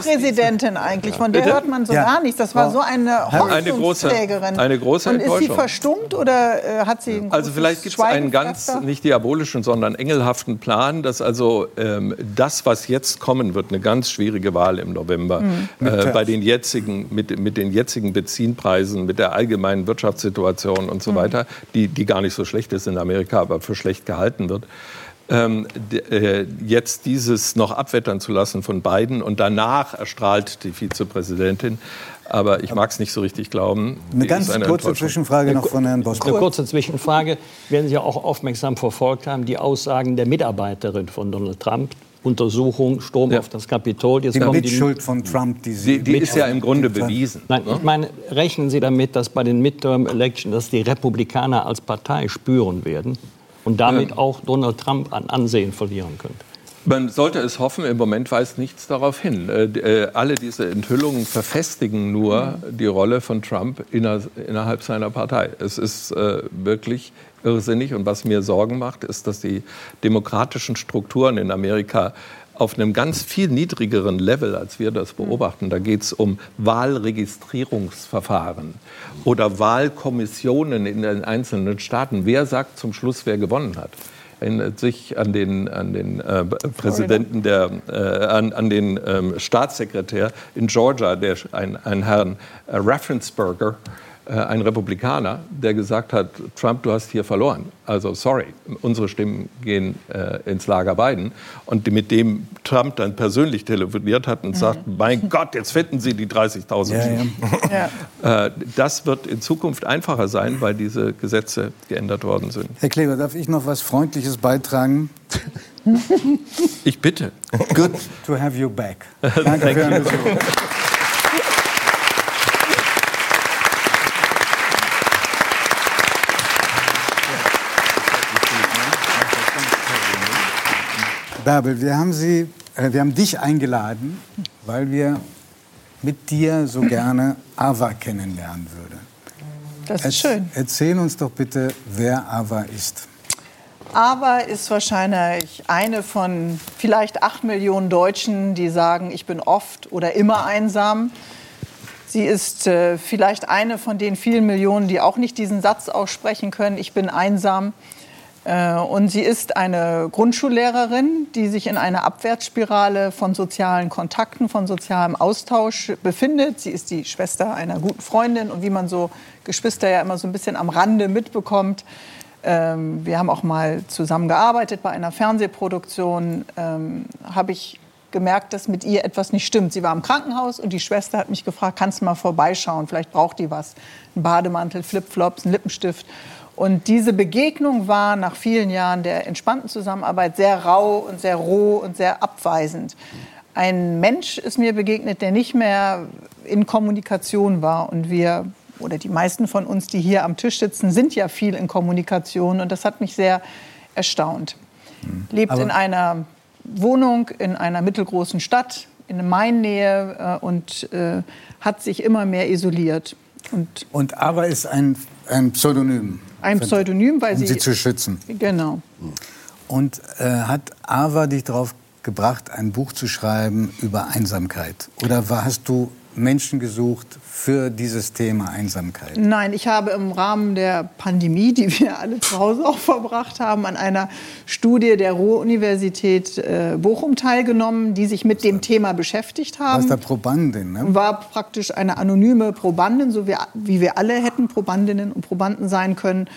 Vizepräsidentin eigentlich? Von der hört man so Ja. gar nichts. Das war so eine Eine große- Hoffnungsträgerin. eine große Und ist sie verstummt oder äh, hat sie ein Also vielleicht gibt es einen ganz nicht diabolischen, sondern engelhaften Plan, dass also ähm, das, was jetzt kommen wird, eine ganz schwierige Wahl im November, äh, bei den jetzigen, mit, mit den jetzigen Benzinpreisen, mit der allgemeinen Wirtschaftssituation und so weiter, die, die gar nicht so schlecht ist in Amerika, aber für schlecht gehalten wird. Ähm, äh, jetzt dieses noch abwettern zu lassen von beiden und danach erstrahlt die Vizepräsidentin. Aber ich mag es nicht so richtig glauben. Eine Die ganz eine kurze. Zwischenfrage noch von Herrn Eine Bosko. kurze Zwischenfrage. Werden Sie auch aufmerksam verfolgt haben, die Aussagen der Mitarbeiterin von Donald Trump, Untersuchung, Sturm Ja. auf das Kapitol. Jetzt Die Mitschuld von Trump, die Sie Die, die ist ja im Grunde bewiesen. Nein, ne? ich meine, rechnen Sie damit, dass bei den Midterm Elections, dass die Republikaner als Partei spüren werden und damit auch Donald Trump an Ansehen verlieren könnte? Man sollte es hoffen, im Moment weist nichts darauf hin. Äh, äh, alle diese Enthüllungen verfestigen nur die Rolle von Trump inner, innerhalb seiner Partei. Es ist äh, wirklich irrsinnig und was mir Sorgen macht, ist, dass die demokratischen Strukturen in Amerika auf einem ganz viel niedrigeren Level, als wir das beobachten. Da geht es um Wahlregistrierungsverfahren oder Wahlkommissionen in den einzelnen Staaten. Wer sagt zum Schluss, wer gewonnen hat? Erinnert sich an den, an den äh, Präsidenten der, äh, an, an den ähm, Staatssekretär in Georgia, der, ein, ein Herrn äh, Raffensperger, ein Republikaner, der gesagt hat, Trump, du hast hier verloren. Also sorry, unsere Stimmen gehen äh, ins Lager Biden. Und mit dem Trump dann persönlich telefoniert hat und sagt, mein Gott, jetzt finden Sie die 30.000 Ja, Stimmen. Ja. Äh, Das wird in Zukunft einfacher sein, weil diese Gesetze geändert worden sind. Herr Kleber, darf ich noch was Freundliches beitragen? Ich bitte. Good to have you back. Danke für Besuch. Bärbel, wir haben, Sie, äh, wir haben dich eingeladen, weil wir mit dir so gerne Ava kennenlernen würden. Das ist schön. Erzähl uns doch bitte, wer Ava ist. Aber ist wahrscheinlich eine von vielleicht acht Millionen Deutschen, die sagen, ich bin oft oder immer einsam. Sie ist äh, vielleicht eine von den vielen Millionen, die auch nicht diesen Satz aussprechen können, ich bin einsam. Äh, und sie ist eine Grundschullehrerin, die sich in einer Abwärtsspirale von sozialen Kontakten, von sozialem Austausch befindet. Sie ist die Schwester einer guten Freundin und wie man so Geschwister ja immer so ein bisschen am Rande mitbekommt. Ähm, wir haben auch mal zusammen gearbeitet bei einer Fernsehproduktion. Ähm, habe ich gemerkt, dass mit ihr etwas nicht stimmt. Sie war im Krankenhaus und die Schwester hat mich gefragt, kannst du mal vorbeischauen, vielleicht braucht die was. Ein Bademantel, Flipflops, ein Lippenstift. Und diese Begegnung war nach vielen Jahren der entspannten Zusammenarbeit sehr rau und sehr roh und sehr abweisend. Ein Mensch ist mir begegnet, der nicht mehr in Kommunikation war. Und wir, oder die meisten von uns, die hier am Tisch sitzen, sind ja viel in Kommunikation. Und das hat mich sehr erstaunt. Lebt Aber- in einer Wohnung in einer mittelgroßen Stadt, in Mainnähe äh, und äh, hat sich immer mehr isoliert. Und Und Ava ist ein, ein Pseudonym. Ein Pseudonym, weil um sie, sie zu schützen. Genau. Und äh, hat Ava dich darauf gebracht, ein Buch zu schreiben über Einsamkeit? Oder war, hast du Menschen gesucht für dieses Thema Einsamkeit? Nein, ich habe im Rahmen der Pandemie, die wir alle zu Hause auch verbracht haben, an einer Studie der Ruhr-Universität äh, Bochum teilgenommen, die sich mit dem Thema beschäftigt haben. warst da Probandin, ne? war praktisch eine anonyme Probandin, so wie wir alle hätten Probandinnen und Probanden sein können.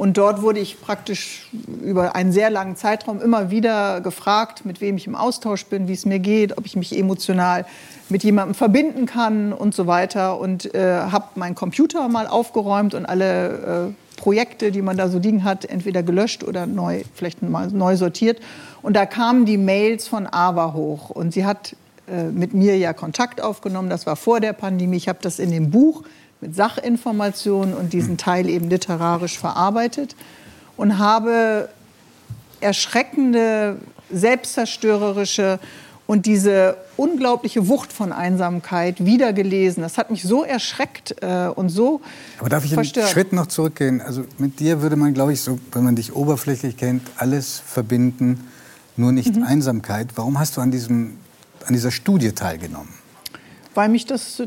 Und dort wurde ich praktisch über einen sehr langen Zeitraum immer wieder gefragt, mit wem ich im Austausch bin, wie es mir geht, ob ich mich emotional mit jemandem verbinden kann und so weiter. Und äh, habe meinen Computer mal aufgeräumt und alle äh, Projekte, die man da so liegen hat, entweder gelöscht oder neu, vielleicht mal neu sortiert. Und da kamen die Mails von Ava hoch. Und sie hat äh, mit mir ja Kontakt aufgenommen. Das war vor der Pandemie. Ich habe das in dem Buch mit Sachinformationen und diesen Teil eben literarisch verarbeitet und habe erschreckende, selbstzerstörerische und diese unglaubliche Wucht von Einsamkeit wiedergelesen. Das hat mich so erschreckt äh, und so Aber darf ich einen verstört. Schritt noch zurückgehen? Also mit dir würde man, glaube ich, so, wenn man dich oberflächlich kennt, alles verbinden, nur nicht Mhm. Einsamkeit. Warum hast du an, diesem, an dieser Studie teilgenommen? Weil mich das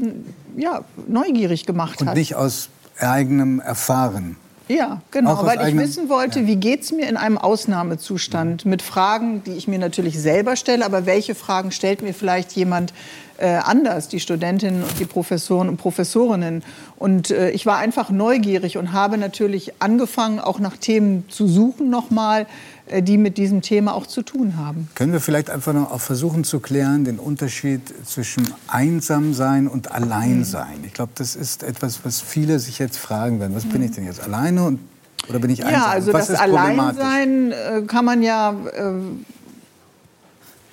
ja, neugierig gemacht Und hat. nicht aus eigenem Erfahren? Ja, genau, weil ich eigenem- wissen wollte, wie geht es mir in einem Ausnahmezustand mit Fragen, die ich mir natürlich selber stelle, aber welche Fragen stellt mir vielleicht jemand äh, anders, die Studentinnen und die Professoren und Professorinnen. Und äh, ich war einfach neugierig und habe natürlich angefangen, auch nach Themen zu suchen nochmal, die mit diesem Thema auch zu tun haben. Können wir vielleicht einfach noch auch versuchen zu klären, den Unterschied zwischen einsam sein und allein sein? Ich glaube, das ist etwas, was viele sich jetzt fragen werden. Was bin ich denn jetzt, alleine und, oder bin ich einsam? Ja, also was das? Alleinsein äh, kann man ja äh,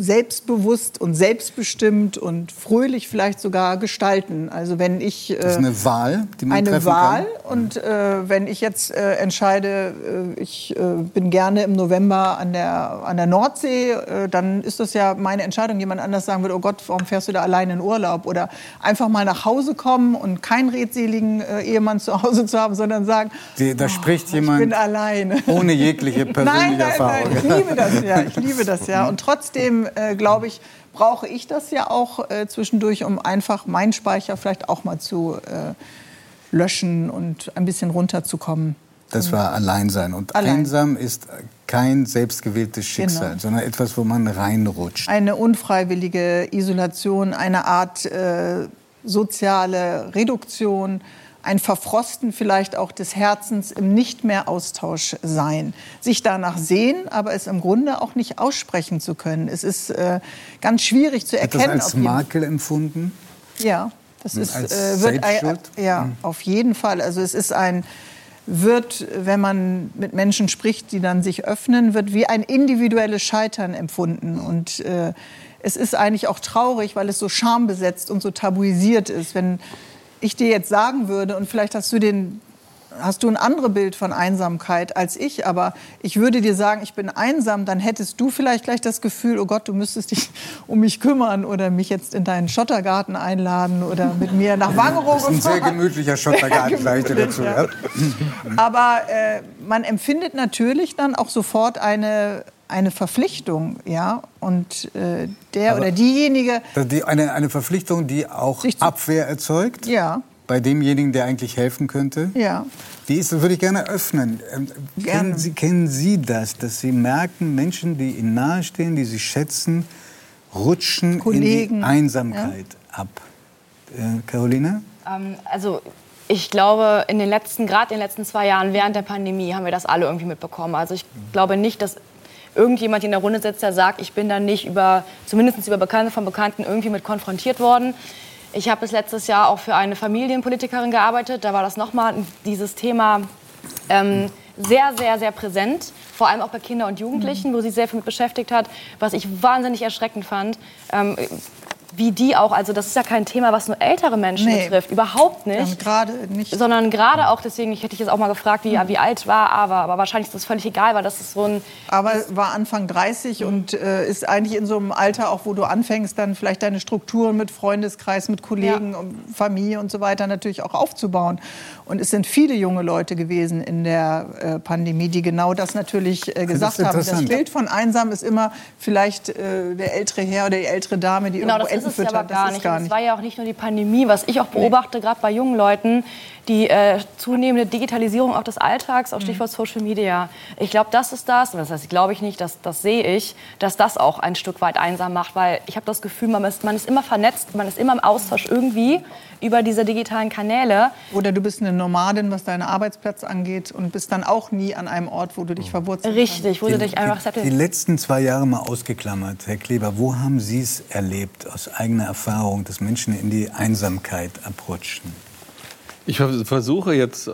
selbstbewusst und selbstbestimmt und fröhlich vielleicht sogar gestalten. Also wenn ich äh, Das ist eine Wahl, die man eine treffen Wahl kann. und äh, wenn ich jetzt äh, entscheide, äh, ich äh, bin gerne im November an der, an der Nordsee, äh, dann ist das ja meine Entscheidung. Jemand anders sagen würde, oh Gott, warum fährst du da alleine in Urlaub? Oder einfach mal nach Hause kommen und keinen redseligen äh, Ehemann zu Hause zu haben, sondern sagen, Die, da spricht Oh, ich jemand bin alleine. ohne jegliche persönliche Nein, nein, Erfahrung. nein, ich liebe das ja. Ich liebe das ja. Und trotzdem, äh, glaube ich, brauche ich das ja auch äh, zwischendurch, um einfach meinen Speicher vielleicht auch mal zu äh, löschen und ein bisschen runterzukommen. Das war Alleinsein. Und Allein. einsam ist kein selbstgewähltes Schicksal, Genau. sondern etwas, wo man reinrutscht. Eine unfreiwillige Isolation, eine Art äh, soziale Reduktion, ein Verfrosten vielleicht auch des Herzens im nicht mehr Austausch sein. Sich danach sehen, aber es im Grunde auch nicht aussprechen zu können. Es ist äh, ganz schwierig zu das erkennen. als auf jeden- Makel empfunden? Ja, das Und ist, als äh, wird Selbstschuld? ja, Mhm. auf jeden Fall. Also es ist ein wird, wenn man mit Menschen spricht, die dann sich öffnen, wird wie ein individuelles Scheitern empfunden. Und äh, es ist eigentlich auch traurig, weil es so schambesetzt und so tabuisiert ist. Wenn ich dir jetzt sagen würde, und vielleicht hast du den hast du ein anderes Bild von Einsamkeit als ich, aber ich würde dir sagen, ich bin einsam, dann hättest du vielleicht gleich das Gefühl, oh Gott, du müsstest dich um mich kümmern oder mich jetzt in deinen Schottergarten einladen oder mit mir nach Wangerooge Das ist ein sehr gemütlicher Schottergarten, sage ich dir dazu. Ja. Aber äh, man empfindet natürlich dann auch sofort eine, eine Verpflichtung, ja, und äh, der Aber- oder diejenige, die- Eine, eine Verpflichtung, die auch Abwehr erzeugt ja, bei demjenigen, der eigentlich helfen könnte. ja, Wie ist das? Würde ich gerne öffnen. Ähm, Gerne. Kennen, Sie, kennen Sie das, dass Sie merken, Menschen, die Ihnen nahestehen, die Sie schätzen, rutschen Kollegen, in die Einsamkeit ab? Äh, Caroline? Ähm, also ich glaube, in den letzten, gerade in den letzten zwei Jahren während der Pandemie haben wir das alle irgendwie mitbekommen. Also ich glaube nicht, dass irgendjemand in der Runde sitzt, der sagt, ich bin da nicht über, zumindest über Bekannte von Bekannten irgendwie mit konfrontiert worden. Ich habe bis letztes Jahr auch für eine Familienpolitikerin gearbeitet. Da war das nochmal dieses Thema ähm, sehr, sehr, sehr präsent. Vor allem auch bei Kindern und Jugendlichen, wo sie sehr viel mit beschäftigt hat. Was ich wahnsinnig erschreckend fand. Ähm, wie die auch, also das ist ja kein Thema, was nur ältere Menschen Nee. betrifft, überhaupt nicht. Ja, gerade nicht. Sondern gerade auch, deswegen, ich hätte dich jetzt auch mal gefragt, wie, wie alt war aber, aber wahrscheinlich ist das völlig egal, weil das ist so ein, Aber war Anfang 30 und äh, ist eigentlich in so einem Alter, auch wo du anfängst, dann vielleicht deine Strukturen mit Freundeskreis, mit Kollegen, und Familie und so weiter natürlich auch aufzubauen. Und es sind viele junge Leute gewesen in der äh, Pandemie, die genau das natürlich äh, gesagt haben. Das. Bild von einsam ist immer vielleicht äh, der ältere Herr oder die ältere Dame, die Genau, irgendwo das ist Enten es ja füttert. aber gar das ist nicht. gar Und nicht. Es war ja auch nicht nur die Pandemie, was ich auch beobachte, gerade bei jungen Leuten, die äh, zunehmende Digitalisierung auch des Alltags, Mhm. auch Stichwort Social Media. Ich glaube, das ist das, das heißt, glaube ich nicht, das, das sehe ich, dass das auch ein Stück weit einsam macht, weil ich habe das Gefühl, man ist, man ist immer vernetzt, man ist immer im Austausch irgendwie über diese digitalen Kanäle. Oder du bist eine Nomadin, was deinen Arbeitsplatz angeht und bist dann auch nie an einem Ort, wo du dich verwurzeln Richtig, wo du dich einfach Die letzten zwei Jahre mal ausgeklammert, Herr Kleber, wo haben Sie es erlebt, aus eigener Erfahrung, dass Menschen in die Einsamkeit abrutschen? Ich vers- versuche jetzt, äh,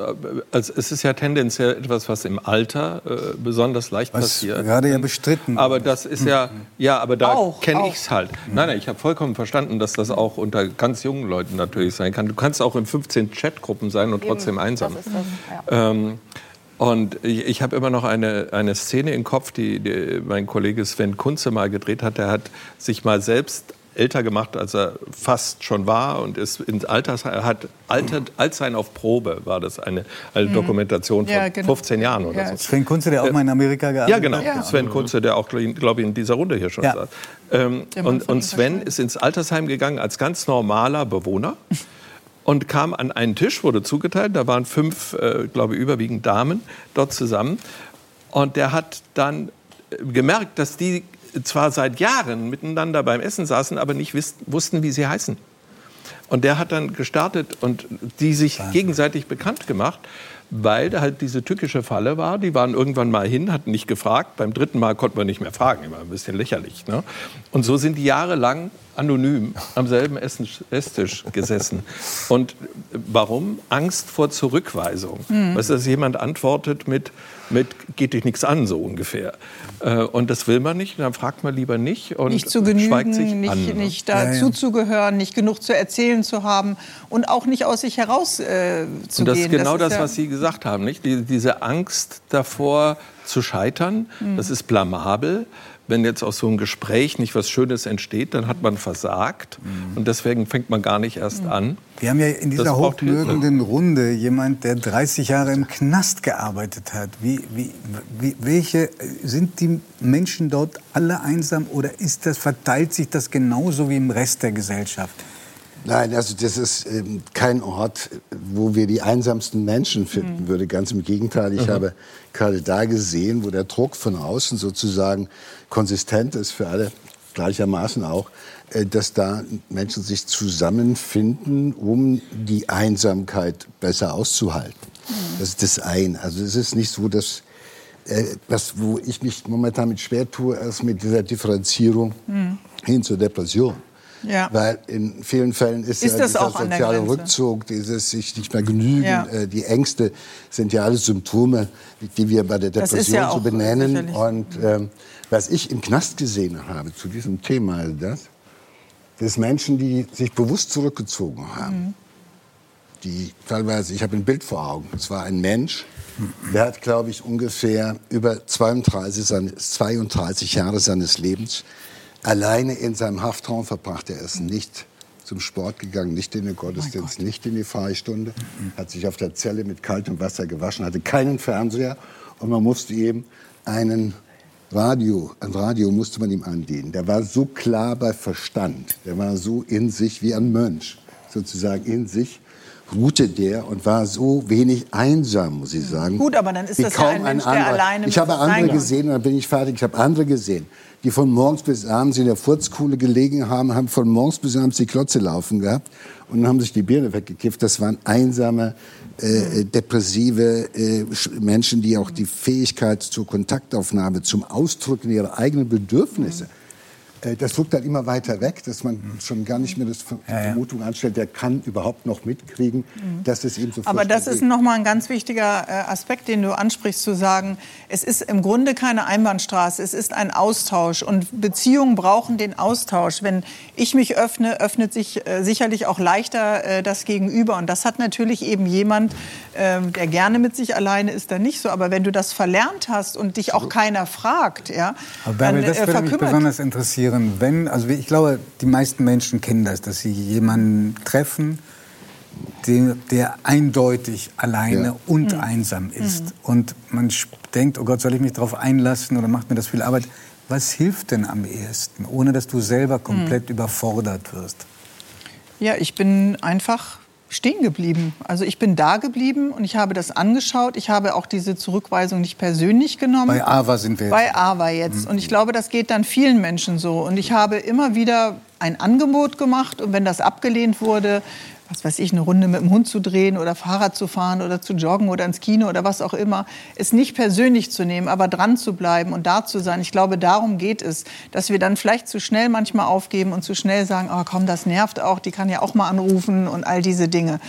also es ist ja tendenziell etwas, was im Alter äh, besonders leicht Was passiert. gerade ja bestritten Aber das ist ja, ja, aber da Auch, kenne ich es halt. Nein, nein, ich habe vollkommen verstanden, dass das auch unter ganz jungen Leuten natürlich sein kann. Du kannst auch in 15 Chatgruppen sein und trotzdem einsam. Das ist das, ja. Ähm, und ich, ich habe immer noch eine, eine Szene im Kopf, die, die mein Kollege Sven Kunze mal gedreht hat. Der hat sich mal selbst älter gemacht, als er fast schon war und ist ins Alters, er hat Alter, Altsein auf Probe, war das eine, eine Dokumentation von Mhm. Ja, genau. 15 Jahren oder Ja, so. Sven Kunze, der auch mal in Amerika gearbeitet Ja, genau. hat? Ja. Sven Kunze, der auch, glaube ich, in dieser Runde hier schon Ja. saß. Ähm, und, und Sven ist ins Altersheim gegangen als ganz normaler Bewohner und kam an einen Tisch, wurde zugeteilt. Da waren fünf, äh, glaube ich, überwiegend Damen dort zusammen. Und der hat dann äh, gemerkt, dass die zwar seit Jahren miteinander beim Essen saßen, aber nicht wussten, wie sie heißen. Und der hat dann gestartet und die sich gegenseitig bekannt gemacht, weil da halt diese tückische Falle war. Die waren irgendwann mal hin, hatten nicht gefragt. Beim dritten Mal konnten wir nicht mehr fragen, immer ein bisschen lächerlich. Ne? Und so sind die jahrelang anonym am selben Essen, Esstisch gesessen. Und warum? Angst vor Zurückweisung. Weißt du, dass jemand antwortet mit, mit geht dich nichts an, so ungefähr. Äh, Und das will man nicht, dann fragt man lieber nicht und nicht zu schweigt sich genügen, nicht, an. ne? nicht dazuzugehören, nicht genug zu erzählen zu haben und auch nicht aus sich heraus äh, zu Und das gehen. ist genau das, ja- was Sie gesagt haben, nicht? Die, diese Angst davor zu scheitern, Mhm. das ist blamabel. Wenn jetzt aus so einem Gespräch nicht was Schönes entsteht, dann hat man versagt. Mhm. Und deswegen fängt man gar nicht erst an. Wir haben ja in dieser hochmögenden Runde jemand, der 30 Jahre im Knast gearbeitet hat. Wie, wie, wie, welche sind die Menschen dort alle einsam oder ist das, verteilt sich das genauso wie im Rest der Gesellschaft? Nein, also das ist ähm, kein Ort, wo wir die einsamsten Menschen finden würde. Ganz im Gegenteil. Ich habe gerade da gesehen, wo der Druck von außen sozusagen konsistent ist für alle gleichermaßen auch, äh, dass da Menschen sich zusammenfinden, um die Einsamkeit besser auszuhalten. Das ist das eine. Also es ist nicht so, dass äh, was, wo ich mich momentan mit schwer tue, ist mit dieser Differenzierung hin zur Depression. Ja. Weil in vielen Fällen ist, Ist ja dieser soziale? Rückzug, dieses sich nicht mehr genügen, Ja. äh, die Ängste sind ja alles Symptome, die wir bei der Depression ja auch benennen. sicherlich. Und ähm, was ich im Knast gesehen habe zu diesem Thema, das, das Menschen, die sich bewusst zurückgezogen haben. Mhm. Die teilweise, ich habe ein Bild vor Augen. Es war ein Mensch, der hat, glaube ich, ungefähr über 32, seine, 32 Jahre seines Lebens alleine in seinem Haftraum verbracht. Er ist nicht zum Sport gegangen, nicht in den Gottesdienst, nicht in die Freistunde, hat sich auf der Zelle mit kaltem Wasser gewaschen, hatte keinen Fernseher und man musste ihm einen Radio, ein Radio musste man ihm andienen. Der war so klar bei Verstand, der war so in sich wie ein Mönch. sozusagen in sich ruhte der und war so wenig einsam, muss ich sagen. Gut, aber dann ist das ja ein Mensch, der anderer. alleine Ich habe andere gesehen, und dann bin ich fertig, ich habe andere gesehen, die von morgens bis abends in der Furzkuhle gelegen haben, haben von morgens bis abends die Klotze laufen gehabt und haben sich die Birne weggekifft. Das waren einsame, äh, depressive äh, Sch- Menschen, die auch die Fähigkeit zur Kontaktaufnahme, zum Ausdrücken ihrer eigenen Bedürfnisse äh, das rückt dann immer weiter weg, dass man schon gar nicht mehr das Ver- die Vermutung anstellt, der kann überhaupt noch mitkriegen, dass es ihm so Aber das ist geht. noch mal ein ganz wichtiger äh, Aspekt, den du ansprichst, zu sagen, es ist im Grunde keine Einbahnstraße, es ist ein Austausch und Beziehungen brauchen den Austausch. Wenn ich mich öffne, öffnet sich äh, sicherlich auch leichter äh, das Gegenüber und das hat natürlich eben jemand, äh, der gerne mit sich alleine ist, dann nicht so. Aber wenn du das verlernt hast und dich auch keiner fragt, ja, Aber dann das äh, würde mich verkümmert. besonders interessieren, wenn, also ich glaube, die meisten Menschen kennen das, dass sie jemanden treffen, der, der eindeutig alleine Ja. und Mhm. einsam ist. Und man denkt, oh Gott, soll ich mich darauf einlassen oder macht mir das viel Arbeit? Was hilft denn am ehesten, ohne dass du selber komplett überfordert wirst? Ja, ich bin einfach stehen geblieben. Also ich bin da geblieben und ich habe das angeschaut. Ich habe auch diese Zurückweisung nicht persönlich genommen. Bei AWA sind wir jetzt. Bei AWA jetzt. Und ich glaube, das geht dann vielen Menschen so. Und ich habe immer wieder ein Angebot gemacht und wenn das abgelehnt wurde, was weiß ich, eine Runde mit dem Hund zu drehen oder Fahrrad zu fahren oder zu joggen oder ins Kino oder was auch immer, es nicht persönlich zu nehmen, aber dran zu bleiben und da zu sein. Ich glaube, darum geht es, dass wir dann vielleicht zu schnell manchmal aufgeben und zu schnell sagen, oh komm, das nervt auch, die kann ja auch mal anrufen und all diese Dinge.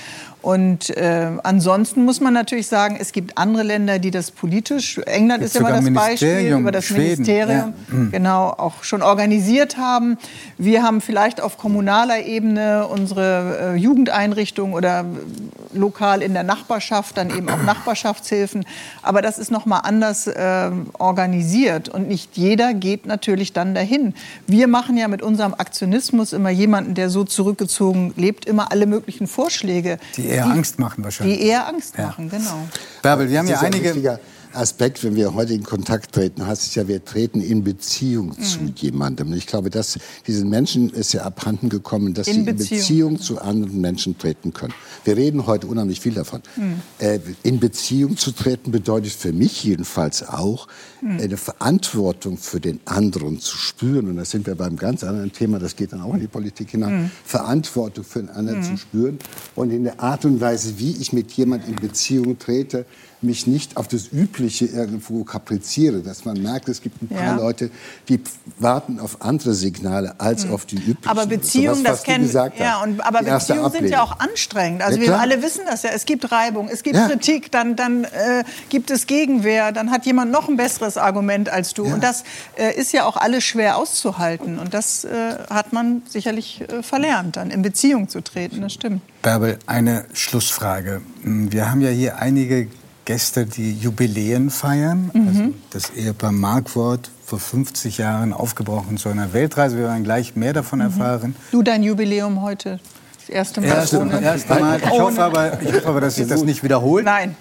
Und äh, ansonsten muss man natürlich sagen, es gibt andere Länder, die das politisch, England ist immer das Beispiel, über das Schweden, Ministerium, ja. Genau, auch schon organisiert haben. Wir haben vielleicht auf kommunaler Ebene unsere äh, Jugendeinrichtungen oder äh, lokal in der Nachbarschaft dann eben auch Nachbarschaftshilfen. Aber das ist noch mal anders äh, organisiert und nicht jeder geht natürlich dann dahin. Wir machen ja mit unserem Aktionismus immer jemanden, der so zurückgezogen lebt, immer alle möglichen Vorschläge, Die eher Angst machen wahrscheinlich. die eher Angst machen, genau. Bärbel, wir haben ja einige. Aspekt, wenn wir heute in Kontakt treten, heißt es ja, wir treten in Beziehung Mhm. zu jemandem. Ich glaube, dass diesen Menschen ist ja abhanden gekommen, dass In sie in Beziehung. Beziehung zu anderen Menschen treten können. Wir reden heute unheimlich viel davon. Mhm. Äh, in Beziehung zu treten bedeutet für mich jedenfalls auch, Mhm. eine Verantwortung für den anderen zu spüren. Und da sind wir beim ganz anderen Thema, das geht dann auch in die Politik hinein. Mhm. Verantwortung für den anderen Mhm. zu spüren und in der Art und Weise, wie ich mit jemandem in Beziehung trete, mich nicht auf das Übliche irgendwo kapriziere, dass man merkt, es gibt ein paar Ja. Leute, die warten auf andere Signale als auf die üblichen. Aber Beziehungen, das kennen ja und aber Beziehungen sind ja auch anstrengend. Also Ja, wir alle wissen das ja. Es gibt Reibung, es gibt Ja. Kritik, dann dann äh, gibt es Gegenwehr, dann hat jemand noch ein besseres Argument als du und das äh, ist ja auch alles schwer auszuhalten und das äh, hat man sicherlich äh, verlernt, dann in Beziehung zu treten. Das stimmt. Bärbel, eine Schlussfrage. Wir haben ja hier einige Gäste, die Jubiläen feiern. Mhm. Also das Ehepaar Markwort vor 50 Jahren aufgebrochen zu einer Weltreise. Wir werden gleich mehr davon erfahren. Du dein Jubiläum heute. Das erste Mal Erste, ohne. erste Mal. Ich hoffe, aber, ich hoffe aber, dass sich das nicht wiederholt. Nein.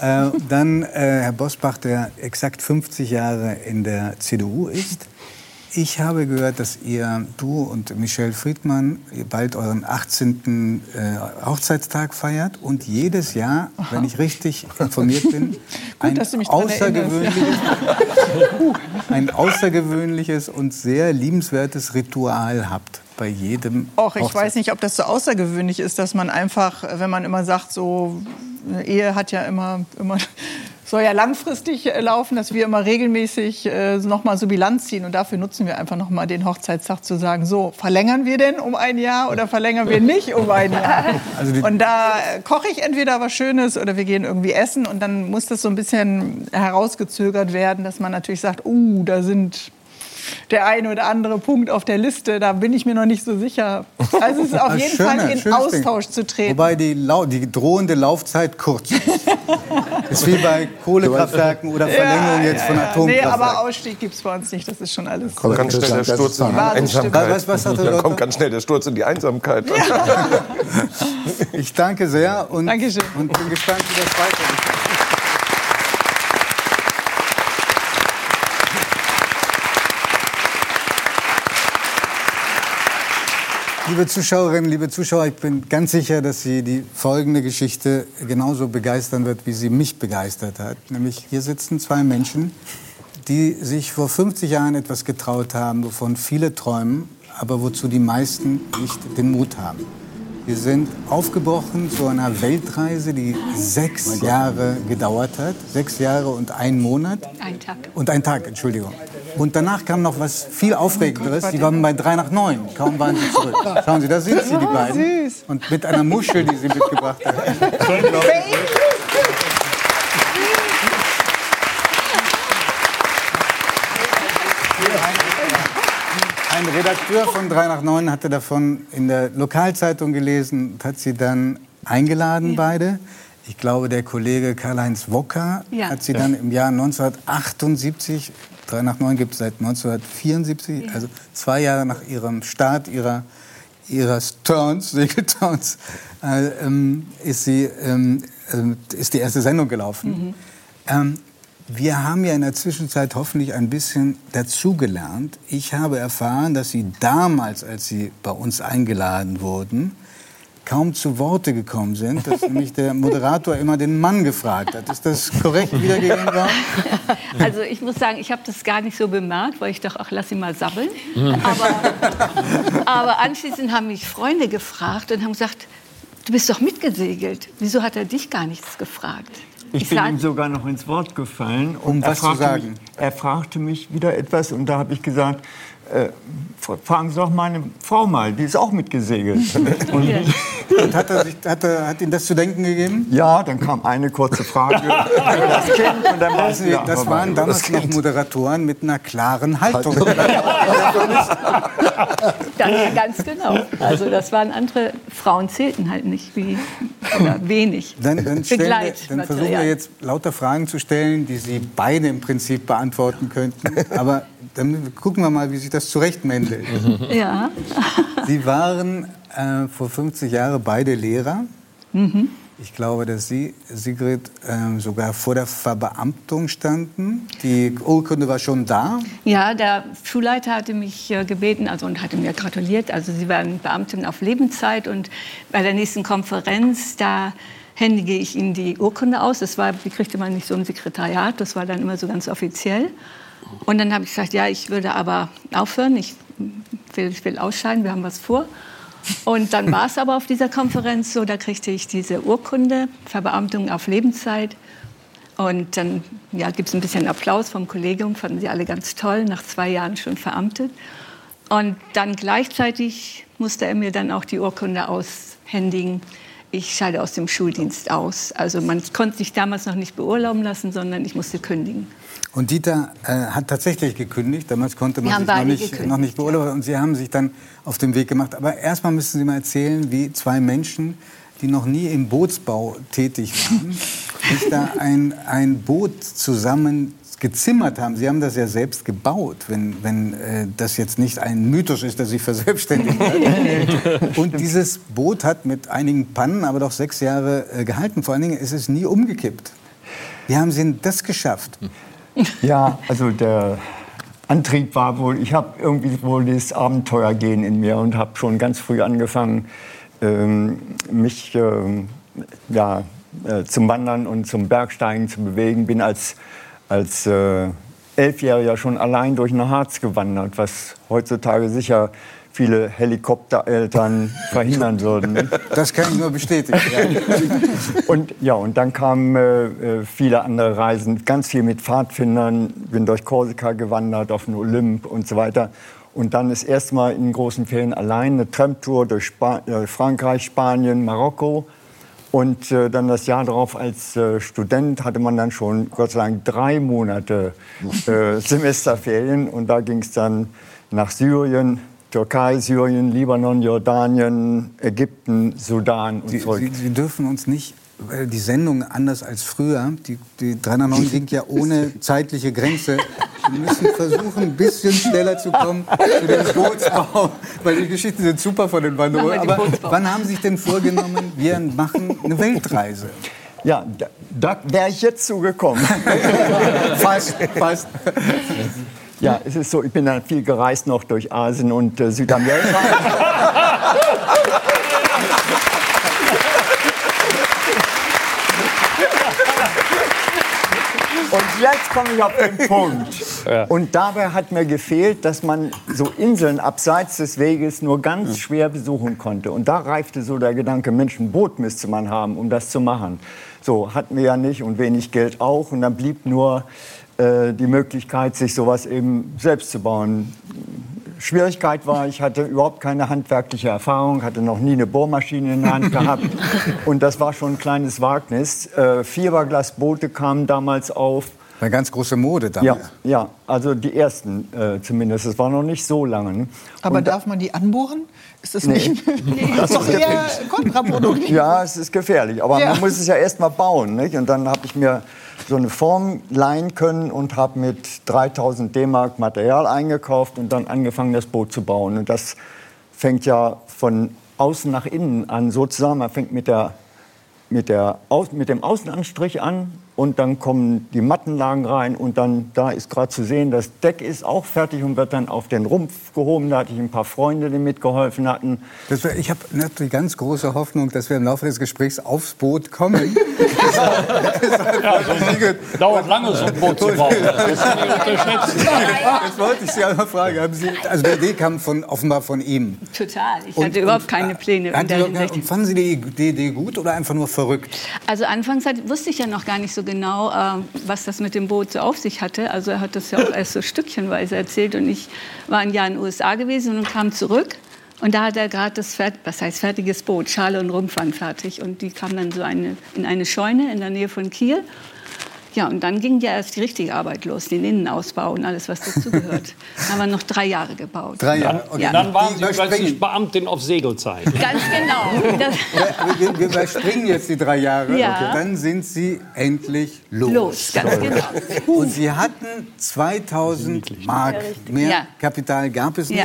Äh, dann äh, Herr Bosbach, der exakt 50 Jahre in der CDU ist. Ich habe gehört, dass ihr, du und Michelle Friedmann, bald euren 18. Äh, Hochzeitstag feiert und jedes Jahr, wenn ich richtig informiert bin, ein, mich dran außergewöhnliches, ein außergewöhnliches und sehr liebenswertes Ritual habt bei jedem Och, ich Hochzeit- weiß nicht, ob das so außergewöhnlich ist, dass man einfach, wenn man immer sagt, so eine Ehe hat ja immer, immer soll ja langfristig äh, laufen, dass wir immer regelmäßig äh, nochmal so Bilanz ziehen. Und dafür nutzen wir einfach nochmal den Hochzeitstag zu sagen, so, verlängern wir denn um ein Jahr oder verlängern wir nicht um ein Jahr? Also und da äh, koche ich entweder was Schönes oder wir gehen irgendwie essen. Und dann muss das so ein bisschen herausgezögert werden, dass man natürlich sagt, uh, da sind der eine oder andere Punkt auf der Liste, da bin ich mir noch nicht so sicher. Also es ist auf jeden schöne- Fall in schönes Ding. Austausch zu treten. Wobei die, Lau die drohende Laufzeit kurz ist. ist wie bei Kohlekraftwerken oder Verlängerung jetzt von Nee, Atomkraftwerken. aber Ausstieg gibt es bei uns nicht. Das ist schon alles. Kommt ganz schnell der Sturz in die. Einsamkeit. Was- was da kommt ganz schnell der Sturz in die Einsamkeit. Ich danke sehr und, Dankeschön. und bin gespannt, wie das weitergeht. Liebe Zuschauerinnen, liebe Zuschauer, ich bin ganz sicher, dass Sie die folgende Geschichte genauso begeistern wird, wie sie mich begeistert hat. Nämlich hier sitzen zwei Menschen, die sich vor 50 Jahren etwas getraut haben, wovon viele träumen, aber wozu die meisten nicht den Mut haben. Wir sind aufgebrochen zu einer Weltreise, die sechs Jahre gedauert hat. Sechs Jahre und ein Monat. Ein Tag. Und ein Tag, Entschuldigung. Und danach kam noch was viel Aufregenderes. Die waren bei drei nach neun. Kaum waren sie zurück. Schauen Sie, da sind sie, die beiden. Und mit einer Muschel, die sie mitgebracht haben. Ein Redakteur von 3 nach 9 hatte davon in der Lokalzeitung gelesen und hat sie dann eingeladen, beide. Ich glaube, der Kollege Karl-Heinz Wocker Ja. hat sie dann im Jahr 1978, 3 nach 9 gibt es seit 1974, also zwei Jahre nach ihrem Start ihrer, ihres Turns, Segelturns, äh, ähm, ist, sie, ähm, äh, ist die erste Sendung gelaufen. Ähm, wir haben ja in der Zwischenzeit hoffentlich ein bisschen dazugelernt. Ich habe erfahren, dass Sie damals, als Sie bei uns eingeladen wurden, kaum zu Worte gekommen sind, dass nämlich der Moderator immer den Mann gefragt hat. Ist das korrekt wiedergegeben worden? Also ich muss sagen, ich habe das gar nicht so bemerkt, weil ich dachte, ach, lass ihn mal sabbeln. Aber, aber anschließend haben mich Freunde gefragt und haben gesagt, du bist doch mitgesegelt. Wieso hat er dich gar nichts gefragt? Ich, bin ihm sogar noch ins Wort gefallen. Um was zu sagen? Mich, er fragte mich wieder etwas und da habe ich gesagt, äh, fragen Sie doch meine Frau mal, die ist auch mitgesegelt. und. Und hat, er sich, hat, er, hat Ihnen das zu denken gegeben? ja, dann kam eine kurze Frage das Kind und dann war es Das, wieder das waren damals noch Moderatoren mit einer klaren Haltung. Das, ganz genau. Also das waren andere, Frauen zählten halt nicht wie, oder wenig. Dann, dann, stellen wir, dann versuchen wir jetzt lauter Fragen zu stellen, die Sie beide im Prinzip beantworten könnten. Aber dann gucken wir mal, wie sich das zurechtmändelt. Ja. Sie waren äh, vor 50 Jahren beide Lehrer. Mhm. Ich glaube, dass Sie, Sigrid, ähm, sogar vor der Verbeamtung standen. Die Urkunde war schon da. Ja, der Schulleiter hatte mich äh, gebeten also, und hatte mir gratuliert. Also Sie waren Beamtin auf Lebenszeit und bei der nächsten Konferenz, da händige ich Ihnen die Urkunde aus. Das war, die kriegte man nicht so im Sekretariat, das war dann immer so ganz offiziell. Und dann habe ich gesagt, ja, ich würde aber aufhören, ich will, ich will ausscheiden, wir haben was vor. Und dann war es aber auf dieser Konferenz so, da kriegte ich diese Urkunde, Verbeamtung auf Lebenszeit. Und dann ja, gibt es ein bisschen Applaus vom Kollegium, fanden sie alle ganz toll, nach zwei Jahren schon veramtet. Und dann gleichzeitig musste er mir dann auch die Urkunde aushändigen. Ich scheide aus dem Schuldienst aus. Also man konnte sich damals noch nicht beurlauben lassen, sondern ich musste kündigen. Und Dieter äh, hat tatsächlich gekündigt. Damals konnte man sich noch nicht, noch nicht beurlauben. Und Sie haben sich dann auf den Weg gemacht. Aber erstmal müssen Sie mal erzählen, wie zwei Menschen, die noch nie im Bootsbau tätig waren, sich da ein, ein Boot zusammen gezimmert haben. Sie haben das ja selbst gebaut, wenn, wenn äh, das jetzt nicht ein Mythos ist, der sich verselbstständigt hat. Und dieses Boot hat mit einigen Pannen aber doch sechs Jahre äh, gehalten. Vor allen Dingen ist es nie umgekippt. Wie haben Sie denn das geschafft? Ja, also der Antrieb war wohl, ich habe irgendwie wohl das Abenteuergehen in mir und habe schon ganz früh angefangen, ähm, mich ähm, ja, äh, zum Wandern und zum Bergsteigen zu bewegen. Bin als, als äh, Elfjähriger schon allein durch den Harz gewandert, was heutzutage sicher viele Helikoptereltern verhindern würden. Das kann ich nur bestätigen. Ja. Und ja, und dann kamen äh, äh, viele andere Reisen, ganz viel mit Pfadfindern, bin durch Korsika gewandert, auf den Olymp und so weiter. Und dann das erste Mal in großen Ferien allein eine Tramtour durch Spa äh, Frankreich, Spanien, Marokko. Und äh, dann das Jahr darauf als äh, Student hatte man dann schon, Gott sei Dank, drei Monate äh, Semesterferien. Und da ging es dann nach Syrien, Türkei, Syrien, Libanon, Jordanien, Ägypten, Sudan und Sie, zurück. Sie, Sie dürfen uns nicht, weil die Sendung anders als früher, die, die 309 ging ja ohne zeitliche Grenze. Wir müssen versuchen, ein bisschen schneller zu kommen zu dem Bootsbau, weil die Geschichten sind super von den Wanderern. den Aber wann haben Sie sich denn vorgenommen, wir machen eine Weltreise? Ja, da, da wäre ich jetzt zugekommen. Fast, fast. Ja, es ist so, ich bin dann viel gereist noch durch Asien und äh, Südamerika. Und jetzt komme ich auf den Punkt. Ja. Und dabei hat mir gefehlt, dass man so Inseln abseits des Weges nur ganz mhm. schwer besuchen konnte. Und da reifte so der Gedanke, Mensch, ein Boot müsste man haben, um das zu machen. So hatten wir ja nicht und wenig Geld auch. Und dann blieb nur äh, die Möglichkeit, sich sowas eben selbst zu bauen. Schwierigkeit war, ich hatte überhaupt keine handwerkliche Erfahrung, hatte noch nie eine Bohrmaschine in der Hand gehabt. Und das war schon ein kleines Wagnis. Äh, Fiberglasboote kamen damals auf. Eine ganz große Mode Ja, damals. ja, also die ersten äh, zumindest. Es war noch nicht so lange. Aber Und- darf man die anbohren? Ist das Nee. nicht? Das ist doch eher kontraproduktiv. Ja, es ist gefährlich, aber Ja. man muss es ja erst mal bauen. Nicht? Und dann habe ich mir so eine Form leihen können und habe mit 3000 D-Mark Material eingekauft und dann angefangen, das Boot zu bauen. Und das fängt ja von außen nach innen an, sozusagen. Man fängt mit, der, mit, der, mit dem Außenanstrich an und dann kommen die Mattenlagen rein und dann, da ist gerade zu sehen, das Deck ist auch fertig und wird dann auf den Rumpf gehoben. Da hatte ich ein paar Freunde, die mitgeholfen hatten. Das wär, ich habe natürlich ganz große Hoffnung, dass wir im Laufe des Gesprächs aufs Boot kommen. Dauert lange, so ein Boot zu bauen. Das ist nicht. Das wollte ich Sie einmal fragen. Haben Sie, also die Idee kam von, offenbar von ihm. Total. Ich Und- hatte überhaupt und, keine Pläne. Sie- Hinsicht. und fanden Sie die die Idee gut oder einfach nur verrückt? Also anfangs hat, wusste ich ja noch gar nicht so genau, äh, was das mit dem Boot so auf sich hatte. Also er hat das ja auch erst so stückchenweise erzählt. Und ich war ein Jahr in den USA gewesen und kam zurück. Und da hat er gerade das was heißt fertiges Boot, Schale und Rumpf fertig. Und die kamen dann so eine, in eine Scheune in der Nähe von Kiel. Ja, und dann ging ja erst die richtige Arbeit los, den Innenausbau und alles, was dazugehört. da haben wir noch drei Jahre gebaut. Drei Jahre. Okay. Ja. Dann waren Die Sie plötzlich Beamtin auf Segelzeit. Ganz genau. Wir, wir überspringen jetzt die drei Jahre. Ja. Dann sind Sie endlich los. los, ganz genau. Und Sie hatten 2000 Mark. Mehr Ja. Kapital gab es nicht.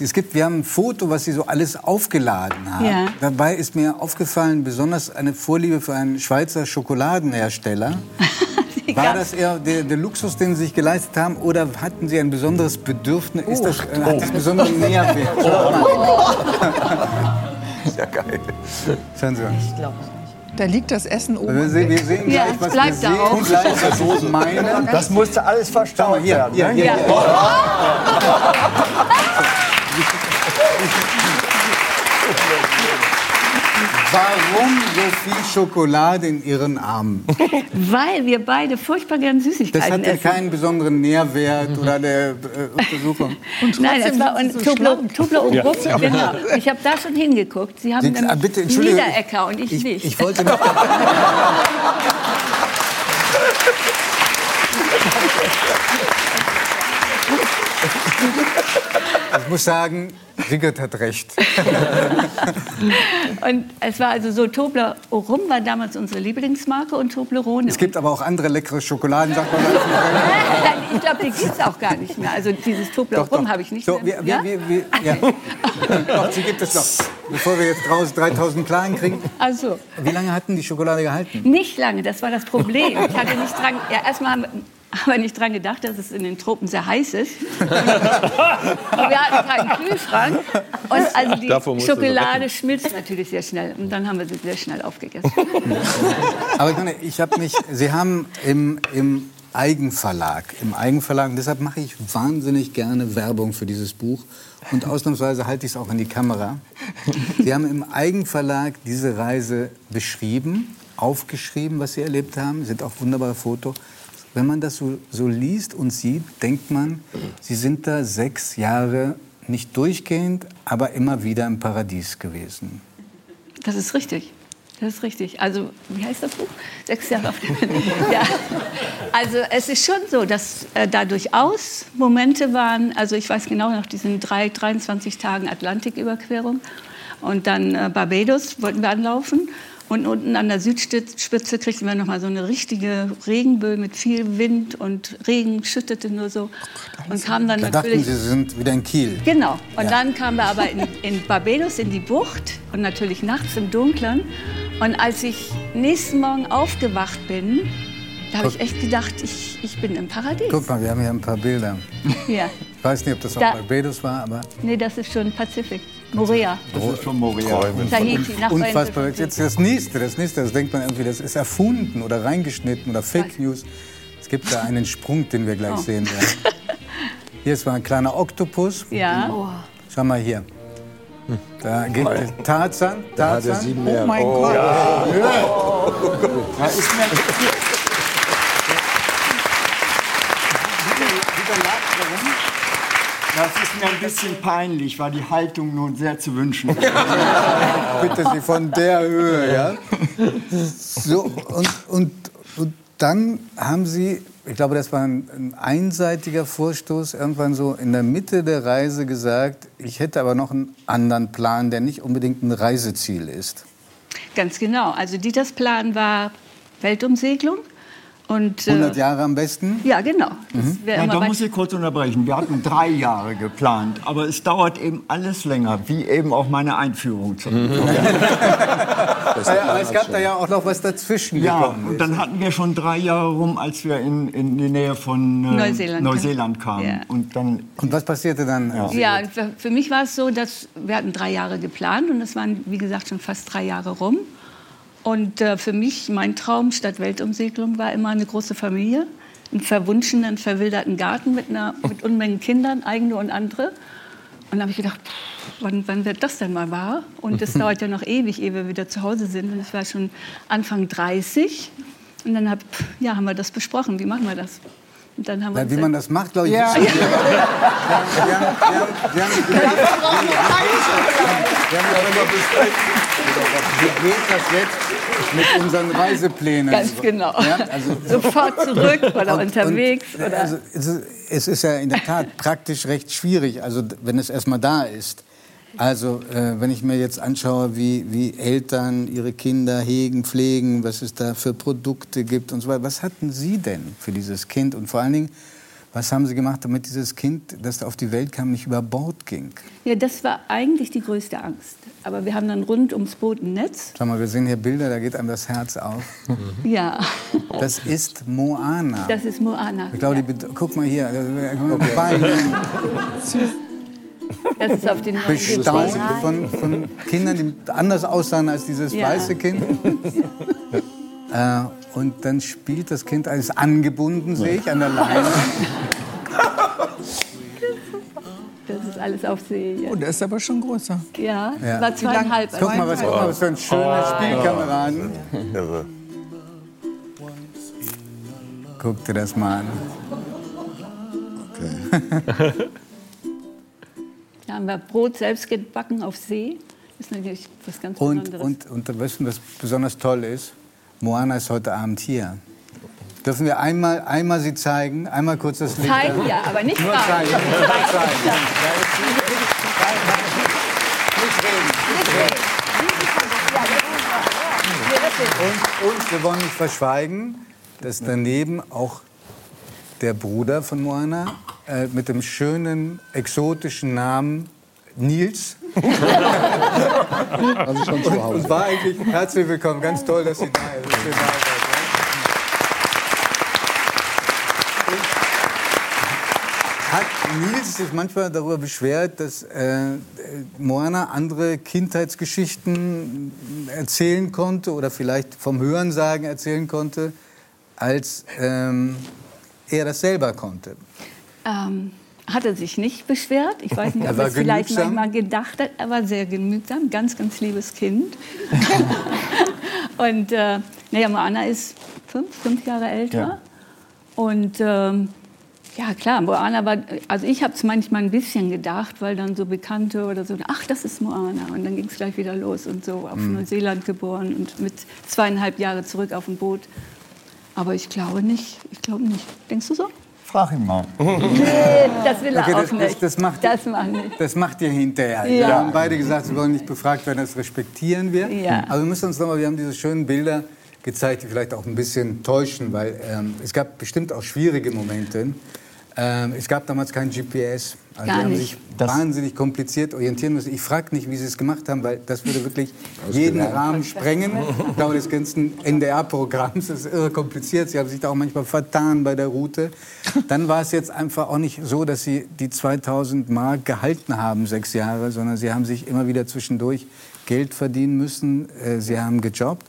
Es gibt, wir haben ein Foto, was Sie so alles aufgeladen haben. Ja. Dabei ist mir aufgefallen, besonders eine Vorliebe für einen Schweizer Schokoladenhersteller. War das eher der, der Luxus, den Sie sich geleistet haben, oder hatten Sie ein besonderes Bedürfnis? Ist das, äh, hat das besonderen Nährwert? Ja, geil. Schauen Sie mal. Da liegt das Essen oben. Wir sehen, wir sehen Ja, gleich, was bleibt wir da sehen auch. gleich, was ich meine. Das musste alles verstaut Hier, werden. hier, ne? hier, Ja. Warum so viel Schokolade in Ihren Armen? Weil wir beide furchtbar gern Das Süßigkeiten hat ja essen. keinen besonderen Nährwert oder der äh, Untersuchung. Nein, das war und so. Tublo und Rupp, genau. Ich habe da schon hingeguckt. Sie haben Sie- ah, bitte. Niederecker und ich, Ich, nicht. ich wollte noch. muss sagen, Sigurd hat recht. und es war also so, Tobler Rum war damals unsere Lieblingsmarke und Toblerone. Es gibt aber auch andere leckere Schokoladen, sagt man. Nein, ich glaube, die gibt es auch gar nicht mehr. Also dieses Tobler Doch, doch. Rum habe ich nicht so, mehr. wir, wir, wir, ja. Doch, sie gibt es noch. Bevor wir jetzt draußen 3000 Klein kriegen. Also, Wie lange hatten die Schokolade gehalten? nicht lange, das war das Problem. Ich hatte nicht dran, ja, erstmal wir nicht dran gedacht, dass es in den Tropen sehr heiß ist. Und wir hatten keinen Kühlschrank. Und also die Schokolade schmilzt natürlich sehr schnell. Und dann haben wir sie sehr schnell aufgegessen. Aber ich habe mich, Sie haben im, im Eigenverlag, im Eigenverlag, und deshalb mache ich wahnsinnig gerne Werbung für dieses Buch und ausnahmsweise halte ich es auch in die Kamera. Sie haben im Eigenverlag diese Reise beschrieben, aufgeschrieben, was Sie erlebt haben, sind auch wunderbare Fotos. Wenn man das so, so liest und sieht, denkt man, Sie sind da sechs Jahre nicht durchgehend, aber immer wieder im Paradies gewesen. Das ist richtig. Das ist richtig. Also, wie heißt das Buch? Sechs Jahre auf Welt. Ja. Also, es ist schon so, dass äh, da durchaus Momente waren. Also, ich weiß genau nach diesen drei, 23 Tagen Atlantiküberquerung. Und dann äh, Barbados wollten wir anlaufen. Und unten an der Südspitze kriegten wir noch mal so eine richtige Regenböe mit viel Wind und Regen schüttete nur so. Und kamen dann Da dachten natürlich Sie, Sie sind wieder in Kiel. Genau. Und dann kamen wir aber in, in Barbados in die Bucht und natürlich nachts im Dunkeln. Und als ich nächsten Morgen aufgewacht bin, da habe ich echt gedacht, ich, ich bin im Paradies. Guck mal, wir haben hier ein paar Bilder. Ja. Ich weiß nicht, ob das auch Da- Barbados war, aber Nee, das ist schon Pazifik. Morea. das ist schon Moria. Tahiti, Unfassbar. Jetzt das nächste, das nächste, das denkt man irgendwie, das ist erfunden oder reingeschnitten oder Fake Was? News. Es gibt da einen Sprung, den wir gleich Oh. sehen werden. Hier ist mal ein kleiner Oktopus. Ja. Schau mal hier. Da geht Tarzan. Da hat er Tarzan. sieben mehr. Oh mein Gott. Da ist mir, das ist mir ein bisschen peinlich, weil die Haltung nun sehr zu wünschen. Bitte Sie von der Höhe, ja. So, und, und, und dann haben Sie, ich glaube, das war ein, ein einseitiger Vorstoß, irgendwann so in der Mitte der Reise gesagt, ich hätte aber noch einen anderen Plan, der nicht unbedingt ein Reiseziel ist. Ganz genau. Also Dieters Plan war Weltumsegelung. Und, äh, 100 Jahre am besten. Ja, genau. Wär Ja, da muss ich kurz unterbrechen. Wir hatten drei Jahre geplant, aber es dauert eben alles länger, wie eben auch meine Einführung. Zum Aber es gab da ja auch noch was dazwischen Ja, und dann hatten wir schon drei Jahre rum, als wir in, in die Nähe von äh, Neuseeland Neuseeland kamen. Ja. Und dann Und was passierte dann? Ja, für, für mich war es so, dass wir hatten drei Jahre geplant und es waren, wie gesagt, schon fast drei Jahre rum. Und äh, für mich, mein Traum statt Weltumsegelung war immer eine große Familie, einen verwunschenen, verwilderten Garten mit, einer, mit Unmengen Kindern, eigene und andere. Und da habe ich gedacht, pff, wann, wann wird das denn mal wahr? Und es dauert ja noch ewig, ehe wir wieder zu Hause sind. Und es war schon Anfang 30. Und dann hab, ja, haben wir das besprochen, wie machen wir das? Und dann haben wir Na, uns wie man das macht, glaube ich. Ja. wir. Wir haben- wir haben- wir haben- wir haben- Wie geht das jetzt mit unseren Reiseplänen? Ganz genau. Ja, also, Sofort zurück oder Und- unterwegs. Und, oder also, es, ist, es ist ja in der Tat praktisch recht schwierig, also wenn es erstmal da ist. Also äh, wenn ich mir jetzt anschaue, wie, wie Eltern ihre Kinder hegen, pflegen, was es da für Produkte gibt und so weiter. Was hatten Sie denn für dieses Kind? Und vor allen Dingen, was haben Sie gemacht, damit dieses Kind, das da auf die Welt kam, nicht über Bord ging? Ja, das war eigentlich die größte Angst. Aber wir haben dann rund ums Boot ein Netz. Schau mal, wir sehen hier Bilder, da geht einem das Herz auf. Ja, Das ist Moana. das ist Moana. Ich glaube, die, bet- guck mal hier, Beine. Das ist auf den bestaunt von, von Kindern, die anders aussahen als dieses Ja. weiße Kind. äh, und dann spielt das Kind, ist angebunden, sehe ich, an der Leine. Das ist alles auf See. Ja, Oh, der ist aber schon größer. ja, Ja. war zweieinhalb. Guck mal, was, guck mal, was für ein schöner Spielkameraden. Irre. Guck dir das mal an. Da haben wir Brot selbst gebacken auf See. Das ist natürlich was ganz Und, Besonderes. und, und weißt du, was besonders toll ist? Moana ist heute Abend hier. Dürfen wir einmal, einmal sie zeigen? Einmal kurz das Licht. Zeigen, ja, aber nicht Nur zeigen. Nur zeigen. Ja, nicht reden. Nicht reden. Und, und wir wollen nicht verschweigen, dass daneben auch der Bruder von Moana äh, mit dem schönen exotischen Namen Nils. Also schon zu Und Hause. war eigentlich herzlich willkommen. Ganz toll, dass Sie da sind. Da. Hat Nils sich manchmal darüber beschwert, dass äh, Moana andere Kindheitsgeschichten erzählen konnte oder vielleicht vom Hörensagen erzählen konnte, als ähm, er das selber konnte? Ähm, hat er sich nicht beschwert. Ich weiß nicht, ob er es vielleicht manchmal gedacht hat. Er war sehr genügsam, ganz, ganz liebes Kind. und äh, naja, Moana ist fünf, fünf Jahre älter. Ja. Und ähm, ja, klar, Moana war, also ich habe es manchmal ein bisschen gedacht, weil dann so Bekannte oder so, ach, das ist Moana. Und dann ging es gleich wieder los und so, auf Neuseeland geboren und mit zweieinhalb Jahre zurück auf dem Boot. Aber ich glaube nicht, ich glaube nicht. Denkst du so? Frag ihn mal. Das will er Okay, auch das- das- nicht. das macht- das macht nicht. Das macht ihr hinterher. Ja. Wir haben beide gesagt, sie wollen nicht befragt werden, das respektieren wir. Ja. Aber wir müssen uns nochmal, wir haben diese schönen Bilder gezeigt, die vielleicht auch ein bisschen täuschen, weil ähm, es gab bestimmt auch schwierige Momente. Ähm, es gab damals kein GPS. Also Gar die haben nicht. sich wahnsinnig kompliziert orientieren müssen. Ich frage nicht, wie sie es gemacht haben, weil das würde wirklich jeden Rahmen sprengen. Ich glaube, des ganzen NDR-Programms ist irre kompliziert. Sie haben sich da auch manchmal vertan bei der Route. Dann war es jetzt einfach auch nicht so, dass sie die 2000 Mark gehalten haben, sechs Jahre, sondern sie haben sich immer wieder zwischendurch Geld verdienen müssen. Äh, Sie haben gejobbt.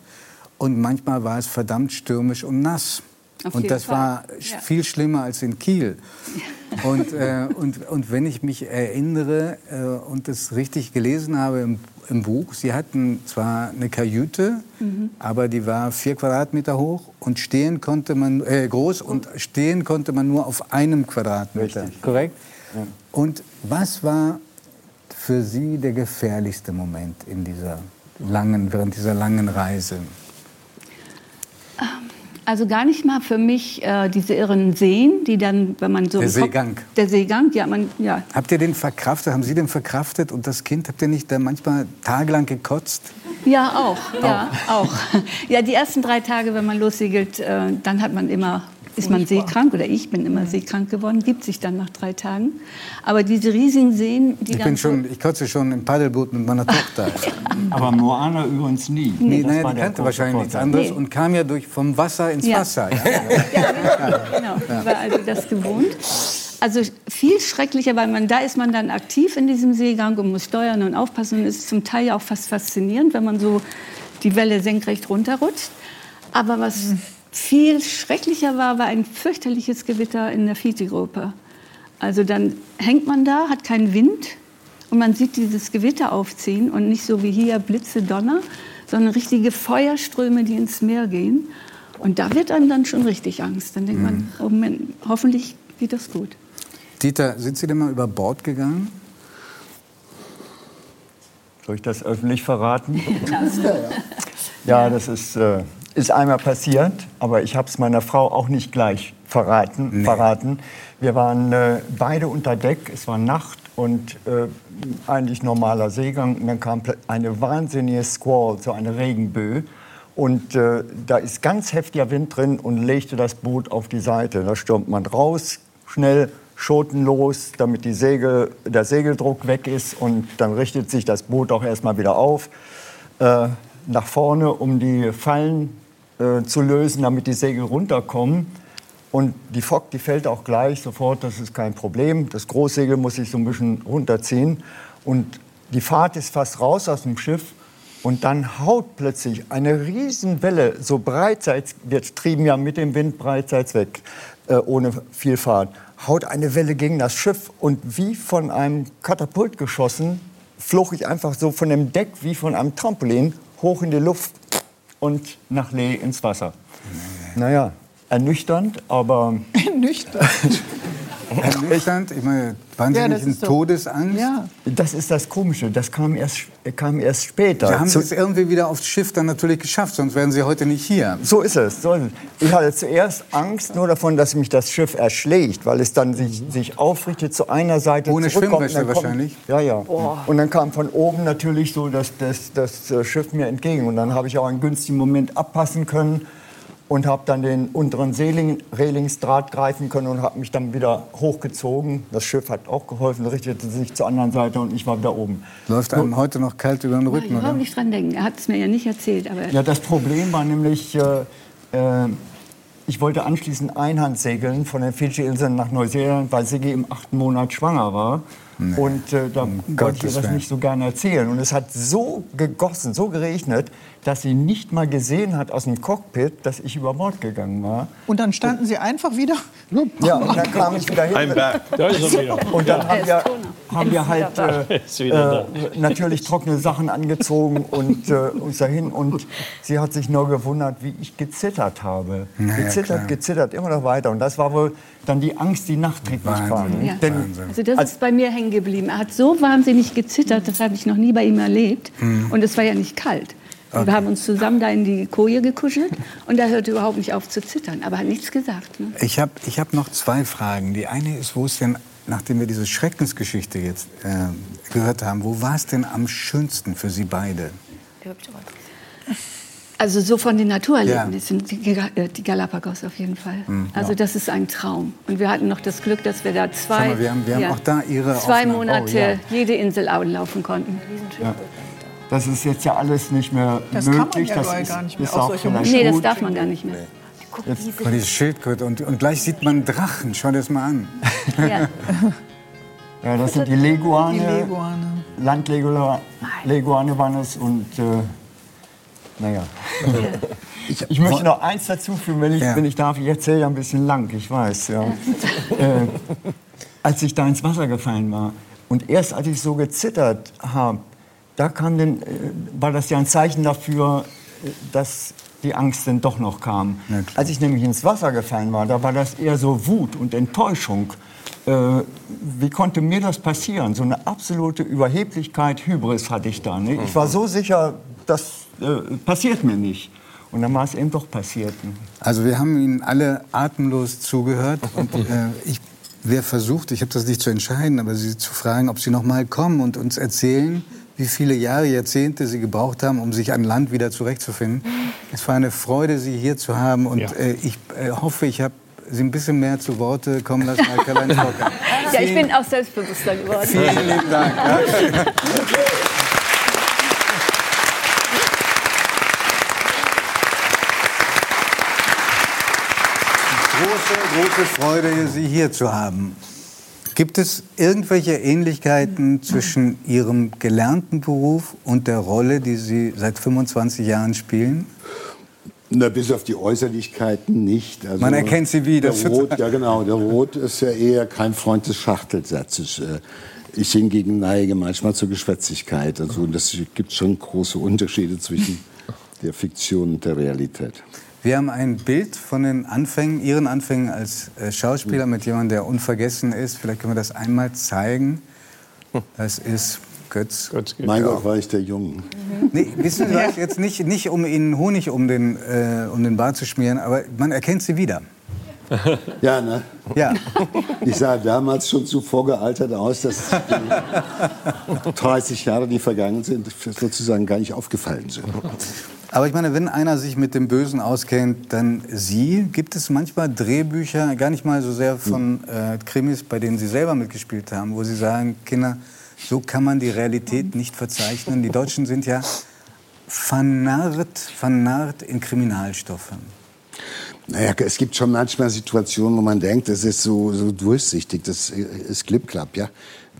Und manchmal war es verdammt stürmisch und nass. Auf und das Fall. war Ja. viel schlimmer als in Kiel. Und, äh, und, und wenn ich mich erinnere äh, und das richtig gelesen habe im, im Buch, sie hatten zwar eine Kajüte, Mhm. aber die war vier Quadratmeter hoch und stehen konnte man äh, groß und stehen konnte man nur auf einem Quadratmeter. Korrekt? Und was war für Sie der gefährlichste Moment in dieser langen, während dieser langen Reise? Also gar nicht mal für mich äh, diese irren Seen, die dann, wenn man so... Der im Kopf- Seegang. Der Seegang, ja, man, ja. Habt ihr den verkraftet? Haben Sie den verkraftet? Und das Kind, habt ihr nicht da manchmal tagelang gekotzt? Ja, auch. Ja, auch. Ja, die ersten drei Tage, wenn man lossegelt, äh, dann hat man immer, ist man seekrank oder ich bin immer seekrank geworden, gibt sich dann nach drei Tagen. Aber diese riesigen Seen, die Ich, dann bin schon, ich kotze schon im Paddelboot mit meiner Tochter. Aber Moana übrigens nie. Nee, Das naja, war die kannte wahrscheinlich nichts Vorteil. anderes Nee. und kam ja durch vom Wasser ins Ja. Wasser. Ja. Genau, ich war also das gewohnt. Also viel schrecklicher, weil man, da ist man dann aktiv in diesem Seegang und muss steuern und aufpassen. Und es ist zum Teil ja auch fast faszinierend, wenn man so die Welle senkrecht runterrutscht. Aber was viel schrecklicher war, war ein fürchterliches Gewitter in der Fiji-Gruppe. Also dann hängt man da, hat keinen Wind und man sieht dieses Gewitter aufziehen und nicht so wie hier Blitze, Donner, sondern richtige Feuerströme, die ins Meer gehen. Und da wird einem dann schon richtig Angst. Dann denkt man, oh Mann, hoffentlich geht das gut. Dieter, sind Sie denn mal über Bord gegangen? Soll ich das öffentlich verraten? Ja, das ist, äh, ist einmal passiert, aber ich habe es meiner Frau auch nicht gleich verraten. verraten. Wir waren äh, beide unter Deck, es war Nacht und äh, eigentlich normaler Seegang. Und dann kam eine wahnsinnige Squall, so eine Regenböe. Und äh, da ist ganz heftiger Wind drin und legte das Boot auf die Seite. Da stürmt man raus, schnell, Schoten los, damit die Segel, der Segeldruck weg ist. Und dann richtet sich das Boot auch erstmal wieder auf. Äh, nach vorne, um die Fallen äh, zu lösen, damit die Segel runterkommen. Und die Fock, die fällt auch gleich sofort, das ist kein Problem. Das Großsegel muss sich so ein bisschen runterziehen. Und die Fahrt ist fast raus aus dem Schiff. Und dann haut plötzlich eine Riesenwelle, so breitseits, wir trieben ja mit dem Wind breitseits weg, äh, ohne viel Fahrt, haut eine Welle gegen das Schiff und wie von einem Katapult geschossen, flog ich einfach so von dem Deck wie von einem Trampolin hoch in die Luft und nach Lee ins Wasser. Naja, ernüchternd, aber Nüchtern. Ernüchternd? Ich meine, waren Sie Ja, das nicht in ist doch- Todesangst? Ja. das ist das Komische. Das kam erst, kam erst später. Da haben Sie Zu- es irgendwie wieder aufs Schiff dann natürlich geschafft, sonst wären Sie heute nicht hier. So ist es. So ist es. Ich hatte zuerst Angst nur davon, dass mich das Schiff erschlägt, weil es dann sich, sich aufrichtet zu einer Seite. Ohne kommt- wahrscheinlich? Ja, ja. Und dann kam von oben natürlich so das, das, das äh, Schiff mir entgegen. Und dann habe ich auch einen günstigen Moment abpassen können und habe dann den unteren Seeling, Relingsdraht greifen können und habe mich dann wieder hochgezogen. Das Schiff hat auch geholfen, richtete sich zur anderen Seite und ich war wieder oben. Läuft einem heute noch kalt über den Ich Rücken, oder? überhaupt nicht dran denken. Er hat es mir ja nicht erzählt. Aber Ja, das Problem war nämlich, äh, äh, ich wollte anschließend Einhand segeln von den Fidschi-Inseln nach Neuseeland, weil Siggi im achten Monat schwanger war. Und äh, da wollte ich ihr das nicht so gerne erzählen. Und es hat so gegossen, so geregnet, dass sie nicht mal gesehen hat aus dem Cockpit, dass ich über Bord gegangen war. Und dann standen Sie einfach wieder. Ja, und dann kam ich wieder hin. I'm back. Da ist er wieder. Und dann haben wir, haben wir halt äh, äh, natürlich trockene Sachen angezogen und äh, uns dahin. Und sie hat sich nur gewundert, wie ich gezittert habe. gezittert, klar. gezittert, immer noch weiter. Und das war wohl dann die Angst, die nachträglich kam. Wahnsinn. Ja. Denn Also das ist bei mir hängen geblieben. Er hat so wahnsinnig gezittert, das habe ich noch nie bei ihm erlebt. Und es war ja nicht kalt. Und Wir haben uns zusammen da in die Koje gekuschelt und er hörte überhaupt nicht auf zu zittern, aber hat nichts gesagt. Ne? Ich habe ich hab noch zwei Fragen. Die eine ist, wo es denn, nachdem wir diese Schreckensgeschichte jetzt äh, gehört haben, wo war es denn am schönsten für Sie beide? Also so von den Naturerlebnissen, die, Ga- äh, die Galapagos auf jeden Fall. also das ist ein Traum. Und wir hatten noch das Glück, dass wir da zwei, mal, wir haben- wir haben auch da Ihre zwei Aufnahmen. Monate Oh, ja. jede Insel laufen konnten. das ist jetzt ja alles nicht mehr Das kann man möglich. ja das gar ist, nicht mehr, ist auch Nee, das darf man gar nicht mehr. Und diese Schildkröte. Und, und gleich sieht man Drachen. Schau dir das mal an. Ja. Ja, das sind die Leguane. Die Leguane. Landleguane Leguane waren es und äh, naja. Ich möchte noch eins dazu fügen, wenn ich, Ja. wenn ich darf. Ich erzähle ja ein bisschen lang, ich weiß. Ja. äh, als ich da ins Wasser gefallen war und erst als ich so gezittert habe, da kam denn, äh, war das ja ein Zeichen dafür, äh, dass die Angst dann doch noch kam. Als ich nämlich ins Wasser gefallen war, da war das eher so Wut und Enttäuschung. Äh, wie konnte mir das passieren? So eine absolute Überheblichkeit, Hybris hatte ich da. Ne? Ich war so sicher, das äh, passiert mir nicht. Und dann war es eben doch passiert. Also wir haben Ihnen alle atemlos zugehört und äh, ich wäre versucht, ich habe das nicht zu entscheiden, aber Sie zu fragen, ob Sie noch mal kommen und uns erzählen, wie viele Jahre, Jahrzehnte Sie gebraucht haben, um sich an Land wieder zurechtzufinden. Es war eine Freude, Sie hier zu haben und Ja. äh, ich äh, hoffe, ich habe Sie ein bisschen mehr zu Worte kommen lassen als Karl-Heinz. Ja, ich bin auch selbstbewusster geworden. Vielen lieben Dank. Große, große Freude, Sie hier zu haben. Gibt es irgendwelche Ähnlichkeiten zwischen Ihrem gelernten Beruf und der Rolle, die Sie seit 25 Jahren spielen? Na, bis auf die Äußerlichkeiten nicht. Also Man erkennt sie wieder. Der Roth, ja genau, der Roth ist ja eher kein Freund des Schachtelsatzes. Äh, Ich hingegen neige manchmal zur Geschwätzigkeit. Also das gibt schon große Unterschiede zwischen der Fiktion und der Realität. Wir haben ein Bild von den Anfängen, Ihren Anfängen als äh, Schauspieler mit jemandem, der unvergessen ist. Vielleicht können wir das einmal zeigen. Das ist Götz. Götz Mein. Gott, war ich der Jung. Nee, wissen Sie was? Jetzt nicht, nicht um Ihnen Honig um den, äh, um den Bart zu schmieren, aber man erkennt Sie wieder. Ja, ne? Ja. Ich sah damals schon so vorgealtert aus, dass die 30 Jahre, die vergangen sind, sozusagen gar nicht aufgefallen sind. Aber ich meine, wenn einer sich mit dem Bösen auskennt, dann Sie. Gibt es manchmal Drehbücher, gar nicht mal so sehr von äh, Krimis, bei denen Sie selber mitgespielt haben, wo Sie sagen, Kinder, so kann man die Realität nicht verzeichnen. Die Deutschen sind ja vernarrt, vernarrt in Kriminalstoffe. Naja, es gibt schon manchmal Situationen, wo man denkt, das ist so, so durchsichtig, das ist Clip-Clap, ja.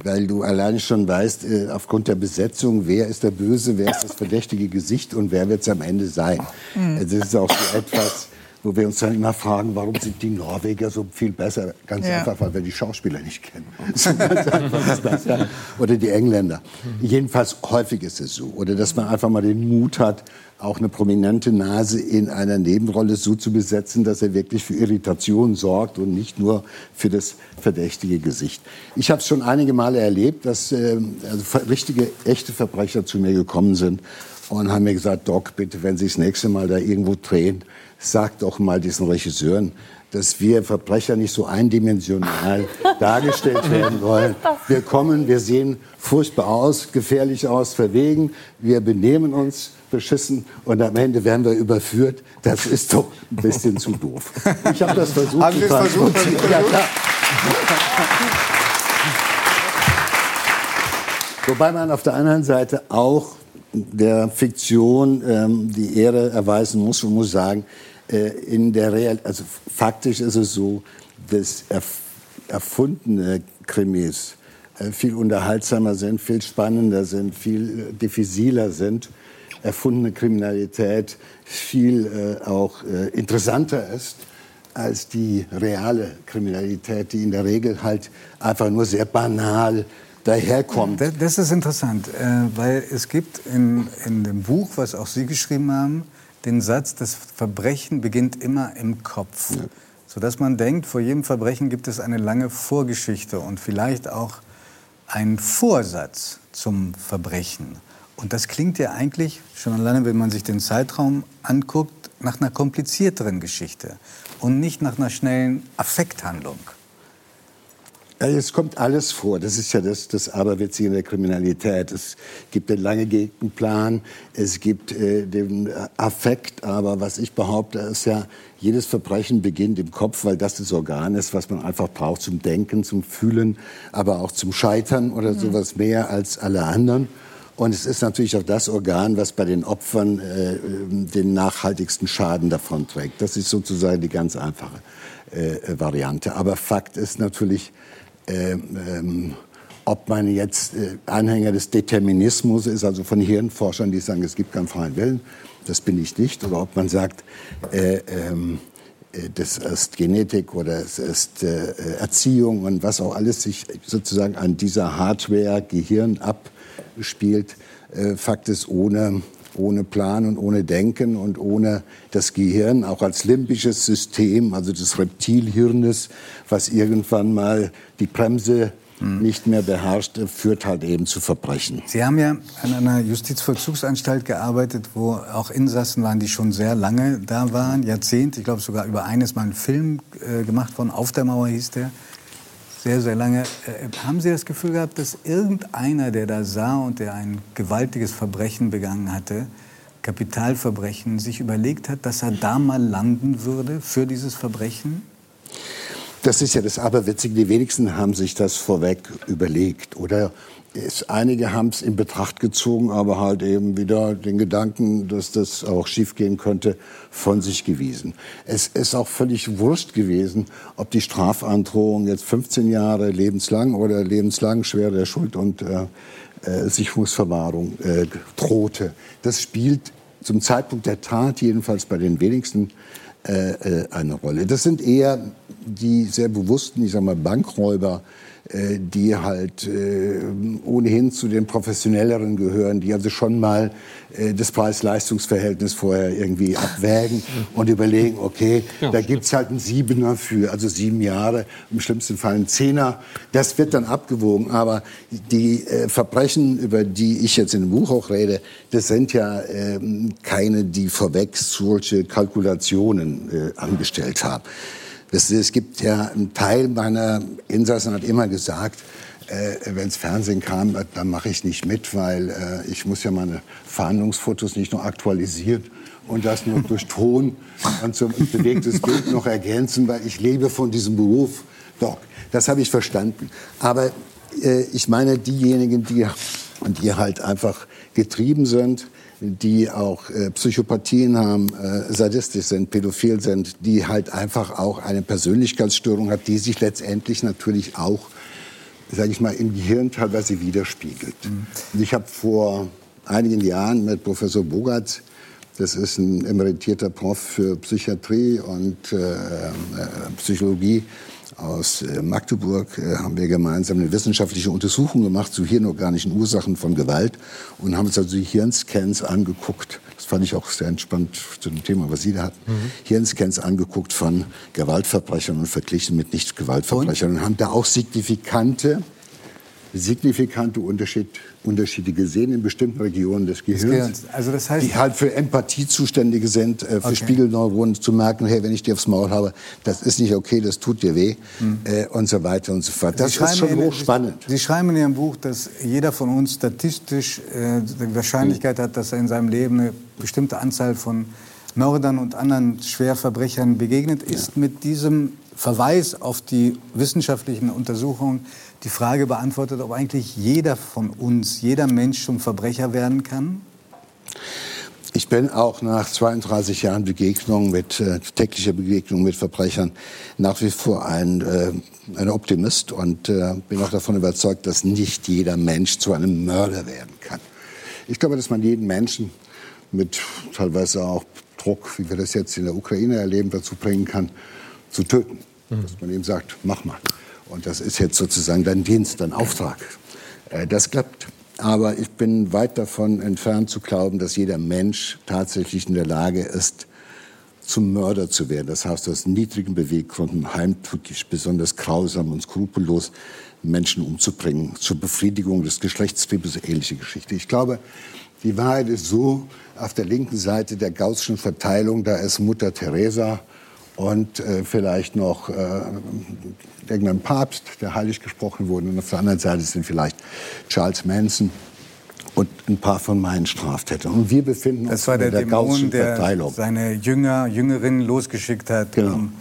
Weil du alleine schon weißt, äh, aufgrund der Besetzung, wer ist der Böse, wer ist das verdächtige Gesicht und wer wird es am Ende sein. Das ist auch so etwas, wo wir uns dann immer fragen, warum sind die Norweger so viel besser? Ganz Ja. einfach, weil wir die Schauspieler nicht kennen. Oder die Engländer. Jedenfalls häufig ist es so. Oder dass man einfach mal den Mut hat, auch eine prominente Nase in einer Nebenrolle so zu besetzen, dass er wirklich für Irritation sorgt und nicht nur für das verdächtige Gesicht. Ich habe es schon einige Male erlebt, dass ähm, also richtige, echte Verbrecher zu mir gekommen sind und haben mir gesagt, Doc, bitte, wenn Sie das nächste Mal da irgendwo drehen, sag doch mal diesen Regisseuren, dass wir Verbrecher nicht so eindimensional dargestellt werden wollen. Wir kommen, wir sehen furchtbar aus, gefährlich aus, verwegen, wir benehmen uns beschissen und am Ende werden wir überführt. Das ist doch ein bisschen zu doof. Ich habe das versucht Haben Sie es versucht? Ja, klar. Wobei man auf der anderen Seite auch der Fiktion ähm, die Ehre erweisen muss und muss sagen, äh, in der Real, also faktisch ist es so, dass erf erfundene Krimis äh, viel unterhaltsamer sind, viel spannender sind, viel äh, diffiziler sind. Erfundene Kriminalität viel äh, auch äh, interessanter ist als die reale Kriminalität, die in der Regel halt einfach nur sehr banal daherkommt. Das, das ist interessant, äh, weil es gibt in, in dem Buch, was auch Sie geschrieben haben, den Satz, das Verbrechen beginnt immer im Kopf. Sodass man denkt, vor jedem Verbrechen gibt es eine lange Vorgeschichte und vielleicht auch einen Vorsatz zum Verbrechen. Und das klingt ja eigentlich, schon alleine, wenn man sich den Zeitraum anguckt, nach einer komplizierteren Geschichte und nicht nach einer schnellen Affekthandlung. Es kommt alles vor. Das ist ja das, das Aberwitzige in der Kriminalität. Es gibt den lange gehegten Plan, es gibt äh, den Affekt, aber was ich behaupte, ist ja, jedes Verbrechen beginnt im Kopf, weil das das Organ ist, was man einfach braucht zum Denken, zum Fühlen, aber auch zum Scheitern oder sowas mehr als alle anderen. Und es ist natürlich auch das Organ, was bei den Opfern äh, den nachhaltigsten Schaden davonträgt. Das ist sozusagen die ganz einfache äh, Variante. Aber Fakt ist natürlich, ähm, ähm, ob man jetzt äh, Anhänger des Determinismus ist, also von Hirnforschern, die sagen, es gibt keinen freien Willen, das bin ich nicht, oder ob man sagt, äh, ähm, äh, das ist Genetik oder es ist äh, Erziehung und was auch alles sich sozusagen an dieser Hardware Gehirn abspielt. Äh, Fakt ist, ohne ohne Plan und ohne Denken und ohne das Gehirn, auch als limbisches System, also des Reptilhirnes, was irgendwann mal die Bremse hm. nicht mehr beherrscht, führt halt eben zu Verbrechen. Sie haben ja an einer Justizvollzugsanstalt gearbeitet, wo auch Insassen waren, die schon sehr lange da waren, Jahrzehnte. Ich glaube sogar über eines Mal einen Film äh, gemacht worden, Auf der Mauer hieß der sehr, sehr lange. Äh, haben Sie das Gefühl gehabt, dass irgendeiner, der da sah und der ein gewaltiges Verbrechen begangen hatte, Kapitalverbrechen, sich überlegt hat, dass er da mal landen würde für dieses Verbrechen? Das ist ja das Aberwitzige. Die wenigsten haben sich das vorweg überlegt oder es, einige haben es in Betracht gezogen, aber halt eben wieder den Gedanken, dass das auch schiefgehen könnte, von sich gewiesen. Es ist auch völlig wurscht gewesen, ob die Strafandrohung jetzt 15 Jahre lebenslang oder lebenslang schwer der Schuld und äh, äh, Sicherungsverwahrung äh, drohte. Das spielt zum Zeitpunkt der Tat jedenfalls bei den wenigsten eine Rolle. Das sind eher die sehr bewussten, ich sag mal, Bankräuber, äh, die halt äh, ohnehin zu den professionelleren gehören, die also schon mal äh, das Preis-Leistungs-Verhältnis vorher irgendwie abwägen und überlegen, okay, ja, da gibt's halt einen Siebener für, also sieben Jahre, im schlimmsten Fall einen Zehner. Das wird dann abgewogen. Aber die äh, Verbrechen, über die ich jetzt in dem Buch auch rede, das sind ja äh, keine, die vorweg solche Kalkulationen äh, angestellt haben. Es gibt ja einen Teil meiner Insassen hat immer gesagt, äh, wenn es Fernsehen kam, äh, dann mache ich nicht mit, weil äh, ich muss ja meine Verhandlungsfotos nicht nur aktualisiert und das nur durch Ton und so ein bewegtes Bild noch ergänzen, weil ich lebe von diesem Beruf. Doch, das habe ich verstanden. Aber äh, ich meine diejenigen, die, die halt einfach getrieben sind, die auch äh, Psychopathien haben, äh, sadistisch sind, pädophil sind, die halt einfach auch eine Persönlichkeitsstörung hat, die sich letztendlich natürlich auch, sage ich mal, im Gehirn teilweise widerspiegelt. Mhm. ich habe vor einigen Jahren mit Professor Bogarts das ist ein emeritierter Prof für Psychiatrie und äh, äh Psychologie aus äh, Magdeburg äh, haben wir gemeinsam eine wissenschaftliche Untersuchung gemacht zu hirnorganischen Ursachen von Gewalt und haben uns also die Hirnscans angeguckt. Das fand ich auch sehr entspannt zu dem Thema, was Sie da hatten. Mhm. Hirnscans angeguckt von Gewaltverbrechern und verglichen mit Nicht-Gewaltverbrechern und? und haben da auch signifikante signifikante Unterschied, Unterschiede gesehen in bestimmten Regionen des Gehirns, also das heißt, die halt für Empathie zuständige sind, äh, für okay. Spiegelneuronen zu merken, hey, wenn ich dir aufs Maul habe, das ist nicht okay, das tut dir weh hm. äh, und so weiter und so fort. Das ist schon hochspannend. Sie, Sie, schreiben in Ihrem Buch, dass jeder von uns statistisch äh, die Wahrscheinlichkeit hm. hat, dass er in seinem Leben eine bestimmte Anzahl von Mördern und anderen Schwerverbrechern begegnet ist. Ja. Mit diesem Verweis auf die wissenschaftlichen Untersuchungen die Frage beantwortet, ob eigentlich jeder von uns, jeder Mensch zum Verbrecher werden kann? Ich bin auch nach 32 Jahren Begegnung mit äh, täglicher Begegnung mit Verbrechern nach wie vor ein, äh, ein Optimist und äh, bin auch davon überzeugt, dass nicht jeder Mensch zu einem Mörder werden kann. Ich glaube, dass man jeden Menschen mit teilweise auch Druck, wie wir das jetzt in der Ukraine erleben, dazu bringen kann, zu töten. Mhm. Dass man ihm sagt, mach mal. Und das ist jetzt sozusagen dein Dienst, dein Auftrag. Äh, das klappt. Aber ich bin weit davon entfernt zu glauben, dass jeder Mensch tatsächlich in der Lage ist, zum Mörder zu werden. Das heißt, aus niedrigen Beweggründen heimtückisch, besonders grausam und skrupellos Menschen umzubringen, zur Befriedigung des Geschlechtstriebes, ähnliche Geschichte. Ich glaube, die Wahrheit ist so, auf der linken Seite der gaußschen Verteilung, da ist Mutter Teresa und äh, vielleicht noch äh, irgendein Papst, der heilig gesprochen wurde. Und auf der anderen Seite sind vielleicht Charles Manson und ein paar von meinen Straftätern. Und wir befinden uns das war der, der Dämon, der seine Jünger, Jüngerinnen losgeschickt hat. Genau. Um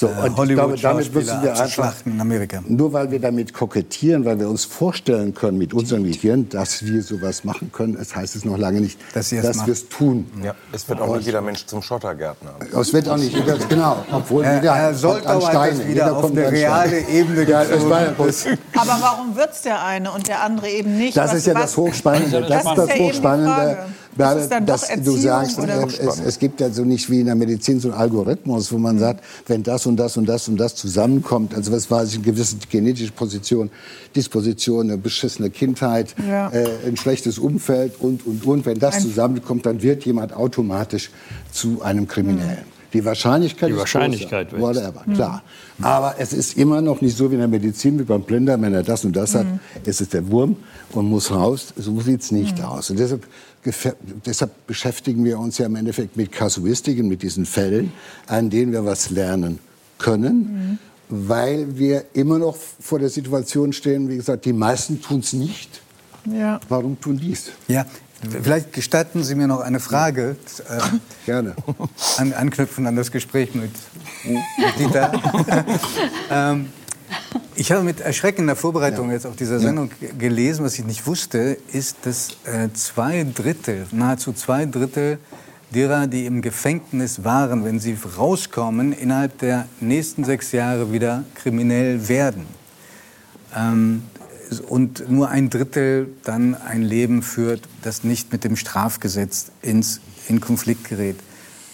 So, äh, und glaube, damit müssen wir einfach, in Amerika. nur weil wir damit kokettieren, weil wir uns vorstellen können mit unserem Gehirn, dass wir sowas machen können, das heißt es noch lange nicht, Dass es dass wir es tun. Ja, es wird auch nicht jeder Mensch zum Schottergärtner. Es wird auch nicht, genau, obwohl Herr, jeder Herr kommt an Soltau Steine. das wieder auf kommt eine an reale. Ebene Ja, das. Das- Aber warum wird's der eine und der andere eben nicht? Das Was- ist ja was- das Hochspannende. Das Das ist das Hochspannende. Ist es doch dass du sagst, es, es gibt ja so nicht wie in der Medizin so einen Algorithmus, wo man sagt, wenn das und das und das und das zusammenkommt, also was weiß ich, eine gewisse genetische Position, Disposition, eine beschissene Kindheit, Ja. äh, ein schlechtes Umfeld und, und, und, wenn das Ein- zusammenkommt, dann wird jemand automatisch zu einem Kriminellen. Die Wahrscheinlichkeit Die ist Wahrscheinlichkeit größer. wächst. Whatever, klar. Aber es ist immer noch nicht so wie in der Medizin, wie beim Blinder, wenn er das und das hat, ist es der Wurm und muss raus. So sieht es nicht aus. Und deshalb, deshalb beschäftigen wir uns ja im Endeffekt mit Kasuistiken, mit diesen Fällen, an denen wir was lernen können, weil wir immer noch vor der Situation stehen, wie gesagt, die meisten tun es nicht. Ja. Warum tun die es? Ja, vielleicht gestatten Sie mir noch eine Frage. Äh, Gerne. an, anknüpfen an das Gespräch mit, mit Dieter. ähm, ich habe mit erschreckender Vorbereitung jetzt auf dieser Sendung g- gelesen, was ich nicht wusste, ist, dass äh, zwei Drittel, nahezu zwei Drittel derer, die im Gefängnis waren, wenn sie rauskommen, innerhalb der nächsten sechs Jahre wieder kriminell werden. Ähm, und nur ein Drittel dann ein Leben führt, das nicht mit dem Strafgesetz ins, in Konflikt gerät.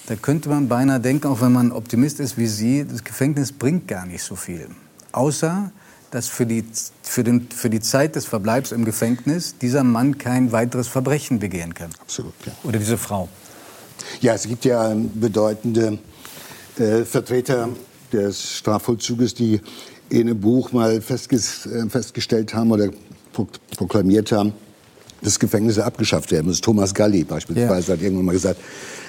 Da könnte man beinahe denken, auch wenn man Optimist ist wie Sie, das Gefängnis bringt gar nicht so viel. Außer, dass für die, für, den, für die Zeit des Verbleibs im Gefängnis dieser Mann kein weiteres Verbrechen begehen kann. Absolut, ja. Oder diese Frau. Ja, es gibt ja bedeutende äh, Vertreter des Strafvollzuges, die in einem Buch mal festges äh, festgestellt haben oder pro proklamiert haben, dass Gefängnisse abgeschafft werden müssen. Thomas Galli beispielsweise hat irgendwann mal gesagt,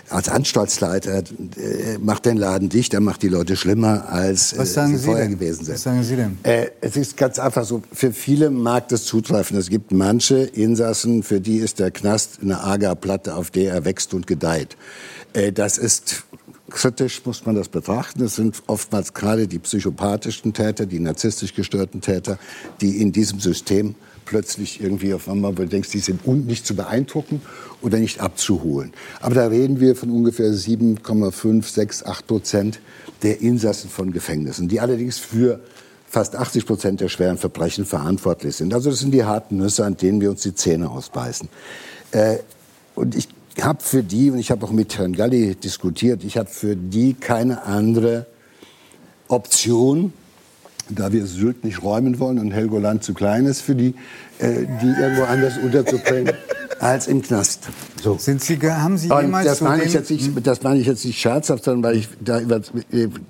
als Anstaltsleiter äh, macht den Laden dicht, er macht die Leute schlimmer, als äh, sie Sie vorher denn? gewesen sind. Was sagen Sie denn? Äh, es ist ganz einfach so, für viele mag das zutreffen. Es gibt manche Insassen, für die ist der Knast eine Agerplatte, auf der er wächst und gedeiht. Äh, das ist kritisch, muss man das betrachten. Es sind oftmals gerade die psychopathischen Täter, die narzisstisch gestörten Täter, die in diesem System plötzlich irgendwie auf einmal, wo du denkst, die sind nicht zu beeindrucken oder nicht abzuholen. Aber da reden wir von ungefähr 7,5, 6, 8 Prozent der Insassen von Gefängnissen, die allerdings für fast 80 Prozent der schweren Verbrechen verantwortlich sind. Also das sind die harten Nüsse, an denen wir uns die Zähne ausbeißen. Äh, und ich habe für die, und ich habe auch mit Herrn Galli diskutiert, ich habe für die keine andere Option, da wir Sylt nicht räumen wollen und Helgoland zu klein ist für die, äh, die irgendwo anders unterzubringen, als im Knast. So. Sind Sie, haben Sie Und jemals das so meine, ich jetzt nicht, das meine ich jetzt nicht scherzhaft, sondern weil ich da äh,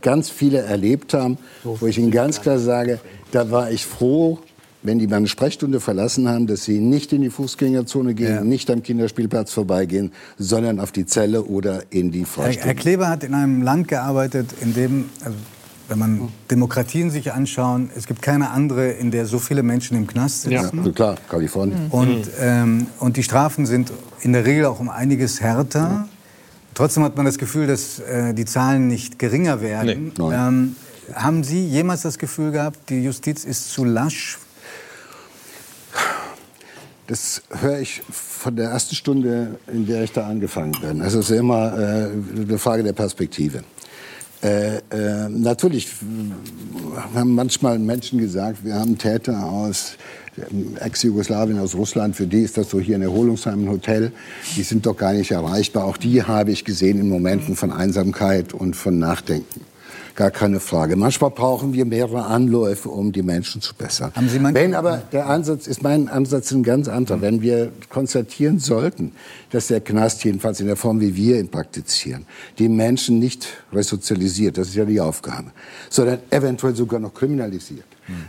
ganz viele erlebt habe, wo ich Ihnen ganz klar sage, da war ich froh, wenn die meine Sprechstunde verlassen haben, dass sie nicht in die Fußgängerzone gehen, Ja. nicht am Kinderspielplatz vorbeigehen, sondern auf die Zelle oder in die Herr, Freistunde. Herr Kleber hat in einem Land gearbeitet, in dem, also wenn man Demokratien sich anschauen, es gibt keine andere, in der so viele Menschen im Knast sitzen. ja, na klar, Kalifornien. Und, ähm, und die Strafen sind in der Regel auch um einiges härter. Trotzdem hat man das Gefühl, dass äh, die Zahlen nicht geringer werden. Nee, nein. ähm, haben Sie jemals das Gefühl gehabt, die Justiz ist zu lasch? Das höre ich von der ersten Stunde, in der ich da angefangen bin. Es ist immer äh, eine Frage der Perspektive. Äh, äh, natürlich haben manchmal Menschen gesagt, wir haben Täter aus ähm, Ex-Jugoslawien, aus Russland, für die ist das so hier ein Erholungsheim, ein Hotel, die sind doch gar nicht erreichbar. Auch die habe ich gesehen in Momenten von Einsamkeit und von Nachdenken. Gar keine Frage. Manchmal brauchen wir mehrere Anläufe, um die Menschen zu bessern. Haben Sie Wenn aber der Ansatz ist mein Ansatz ein ganz anderer. Wenn wir konstatieren sollten, dass der Knast jedenfalls in der Form, wie wir ihn praktizieren, die Menschen nicht resozialisiert, das ist ja die Aufgabe, sondern eventuell sogar noch kriminalisiert,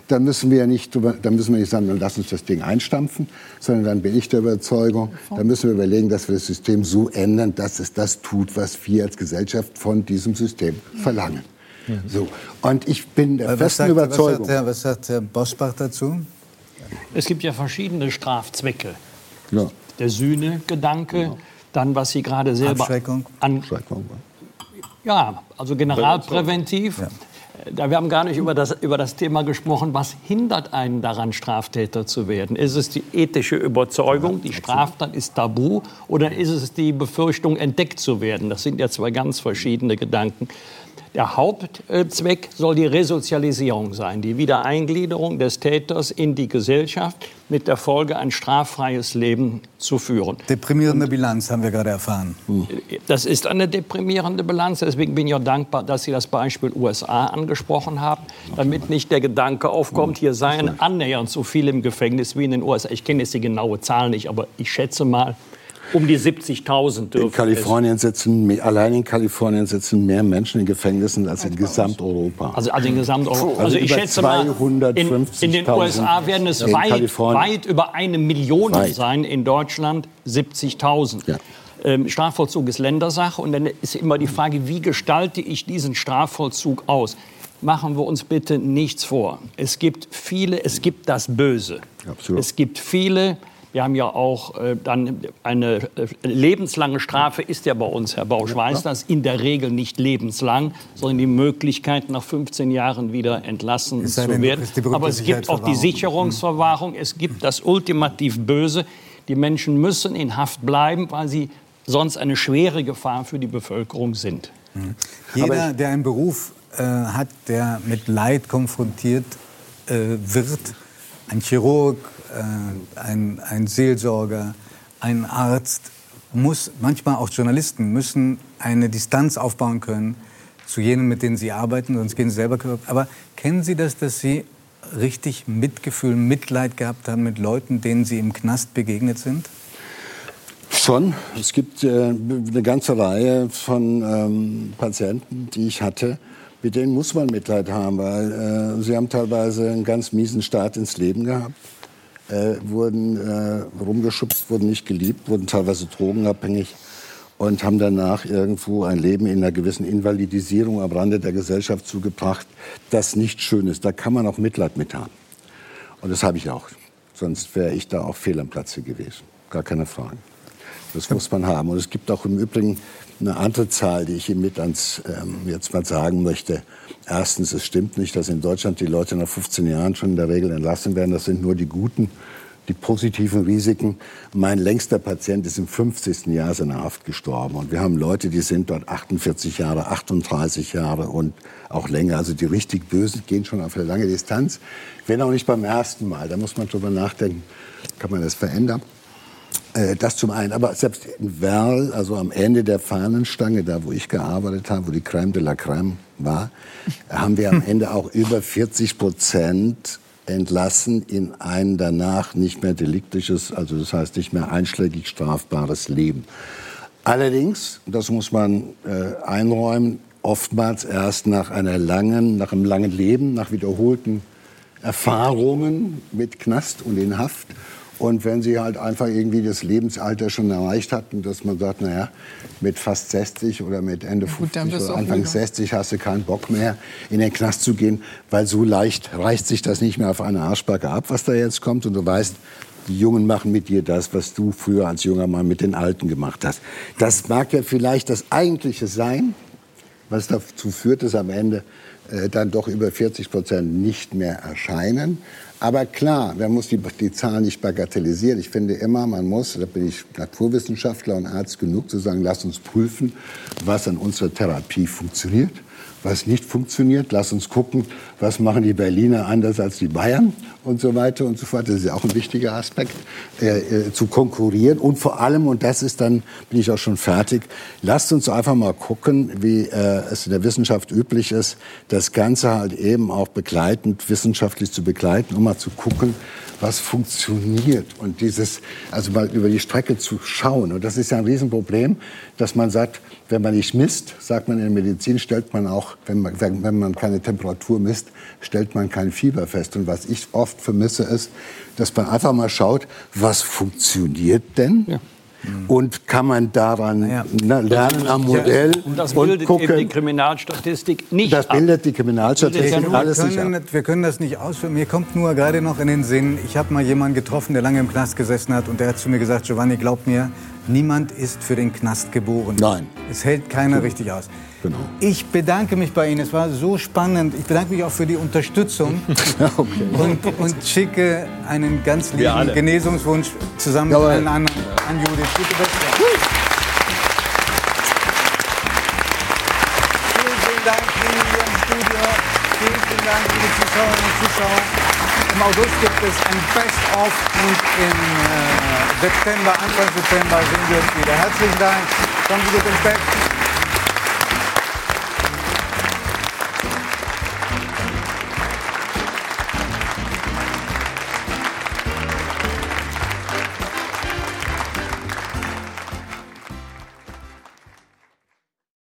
dann müssen wir ja nicht, dann müssen wir nicht sagen, dann lass uns das Ding einstampfen, sondern dann bin ich der Überzeugung, dann müssen wir überlegen, dass wir das System so ändern, dass es das tut, was wir als Gesellschaft von diesem System verlangen. So. Und ich bin der Was festen sagt, Überzeugung. was sagt, Herr, was sagt Herr Bosbach dazu? Es gibt ja verschiedene Strafzwecke. ja. Der Sühnegedanke, dann was Sie gerade selber Abschreckung. an Schreckung. Ja, also generalpräventiv. wir haben gar nicht über das, über das Thema gesprochen, was hindert einen daran, Straftäter zu werden? Ist es die ethische Überzeugung, die Straftat ist tabu, oder ist es die Befürchtung, entdeckt zu werden? Das sind ja zwei ganz verschiedene Gedanken. Der Hauptzweck soll die Resozialisierung sein, die Wiedereingliederung des Täters in die Gesellschaft mit der Folge, ein straffreies Leben zu führen. Deprimierende Und Bilanz haben wir gerade erfahren. Das ist eine deprimierende Bilanz. Deswegen bin ich auch dankbar, dass Sie das Beispiel USA angesprochen haben, damit nicht der Gedanke aufkommt, hier seien annähernd so viele im Gefängnis wie in den USA. Ich kenne jetzt die genaue Zahl nicht, aber ich schätze mal, um die 70.000 dürfen. In Kalifornien sitzen, allein in Kalifornien sitzen mehr Menschen in Gefängnissen als in Gesamteuropa. Also, also in Gesamteuropa. Also ich schätze mal, in, in den USA werden es weit, weit, über eine Million weit. sein, in Deutschland 70.000. Ja. Ähm, Strafvollzug ist Ländersache und dann ist immer die Frage, wie gestalte ich diesen Strafvollzug aus? Machen wir uns bitte nichts vor. Es gibt viele, es gibt das Böse. Absolut. Es gibt viele, wir haben ja auch äh, dann eine äh, lebenslange Strafe ist ja bei uns, Herr Bausch weiß das, in der Regel nicht lebenslang, sondern die Möglichkeit, nach 15 Jahren wieder entlassen zu werden. Aber es gibt auch die Sicherungsverwahrung, es gibt das ultimativ Böse. Die Menschen müssen in Haft bleiben, weil sie sonst eine schwere Gefahr für die Bevölkerung sind. Mhm. Jeder, der einen Beruf äh, hat, der mit Leid konfrontiert äh, wird, ein Chirurg, äh, ein, ein Seelsorger, ein Arzt, muss, manchmal auch Journalisten, müssen eine Distanz aufbauen können zu jenen, mit denen sie arbeiten, sonst gehen sie selber kaputt. Aber kennen Sie das, dass Sie richtig Mitgefühl, Mitleid gehabt haben mit Leuten, denen Sie im Knast begegnet sind? Schon. Es gibt äh, eine ganze Reihe von ähm, Patienten, die ich hatte, mit denen muss man Mitleid haben, weil äh, sie haben teilweise einen ganz miesen Start ins Leben gehabt äh, wurden äh, rumgeschubst, wurden nicht geliebt, wurden teilweise drogenabhängig und haben danach irgendwo ein Leben in einer gewissen Invalidisierung am Rande der Gesellschaft zugebracht, das nicht schön ist. Da kann man auch Mitleid mit haben. Und das habe ich auch. Sonst wäre ich da auch fehl am Platze gewesen. Gar keine Frage. Das muss man haben. Und es gibt auch im Übrigen eine andere Zahl, die ich Ihnen mit ans ähm, jetzt mal sagen möchte. Erstens, es stimmt nicht, dass in Deutschland die Leute nach 15 Jahren schon in der Regel entlassen werden. Das sind nur die guten, die positiven Risiken. Mein längster Patient ist im 50. Jahr seiner Haft gestorben. Und wir haben Leute, die sind dort 48 Jahre, 38 Jahre und auch länger. Also die richtig Bösen gehen schon auf eine lange Distanz. Wenn auch nicht beim ersten Mal. Da muss man drüber nachdenken, kann man das verändern. Äh, das zum einen. Aber selbst in Werl, also am Ende der Fahnenstange, da wo ich gearbeitet habe, wo die Crème de la Crème war, haben wir am Ende auch über 40 Prozent entlassen in ein danach nicht mehr deliktisches, also das heißt nicht mehr einschlägig strafbares Leben. Allerdings, das muss man äh, einräumen, oftmals erst nach einer langen, nach einem langen Leben, nach wiederholten Erfahrungen mit Knast und in Haft und wenn sie halt einfach irgendwie das Lebensalter schon erreicht hatten, dass man sagt, naja, mit fast 60 oder mit Ende 50 oder Anfang 60 hast du keinen Bock mehr, in den Knast zu gehen, weil so leicht reicht sich das nicht mehr auf eine Arschbacke ab, was da jetzt kommt. Und du weißt, die Jungen machen mit dir das, was du früher als junger Mann mit den Alten gemacht hast. Das mag ja vielleicht das Eigentliche sein, was dazu führt, dass am Ende äh, dann doch über 40 Prozent nicht mehr erscheinen. Aber klar, man muss die, die Zahlen nicht bagatellisieren. Ich finde immer, man muss, da bin ich Naturwissenschaftler und Arzt genug, zu sagen, lass uns prüfen, was an unserer Therapie funktioniert was nicht funktioniert. Lass uns gucken, was machen die Berliner anders als die Bayern und so weiter und so fort. Das ist ja auch ein wichtiger Aspekt, äh, äh, zu konkurrieren. Und vor allem, und das ist dann, bin ich auch schon fertig, lasst uns einfach mal gucken, wie äh, es in der Wissenschaft üblich ist, das Ganze halt eben auch begleitend, wissenschaftlich zu begleiten, um mal zu gucken, was funktioniert und dieses, also mal über die Strecke zu schauen. Und das ist ja ein Riesenproblem, dass man sagt, wenn man nicht misst, sagt man in der Medizin, stellt man auch, wenn man, wenn man keine Temperatur misst, stellt man kein Fieber fest. Und was ich oft vermisse, ist, dass man einfach mal schaut, was funktioniert denn? Ja. Und kann man daran Ja. na, lernen am Modell Und das und bildet eben die gucken. Kriminalstatistik nicht Das ab. bildet die Kriminalstatistik Bildet ja alles wir, nicht können, ab. wir können das nicht ausführen. Mir kommt nur gerade noch in den Sinn, ich habe mal jemanden getroffen, der lange im Knast gesessen hat und der hat zu mir gesagt, Giovanni, glaub mir, niemand ist für den Knast geboren. Nein. Es hält keiner richtig aus. Genau. Ich bedanke mich bei Ihnen, es war so spannend. Ich bedanke mich auch für die Unterstützung Okay. und, und schicke einen ganz lieben. Genesungswunsch zusammen Jawohl. mit allen anderen an Judith. Gute Besserung. Im August gibt es ein Best-of und im äh, September, Anfang September sehen wir uns wieder. Herzlichen Dank. Kommen Sie gut ins Bett.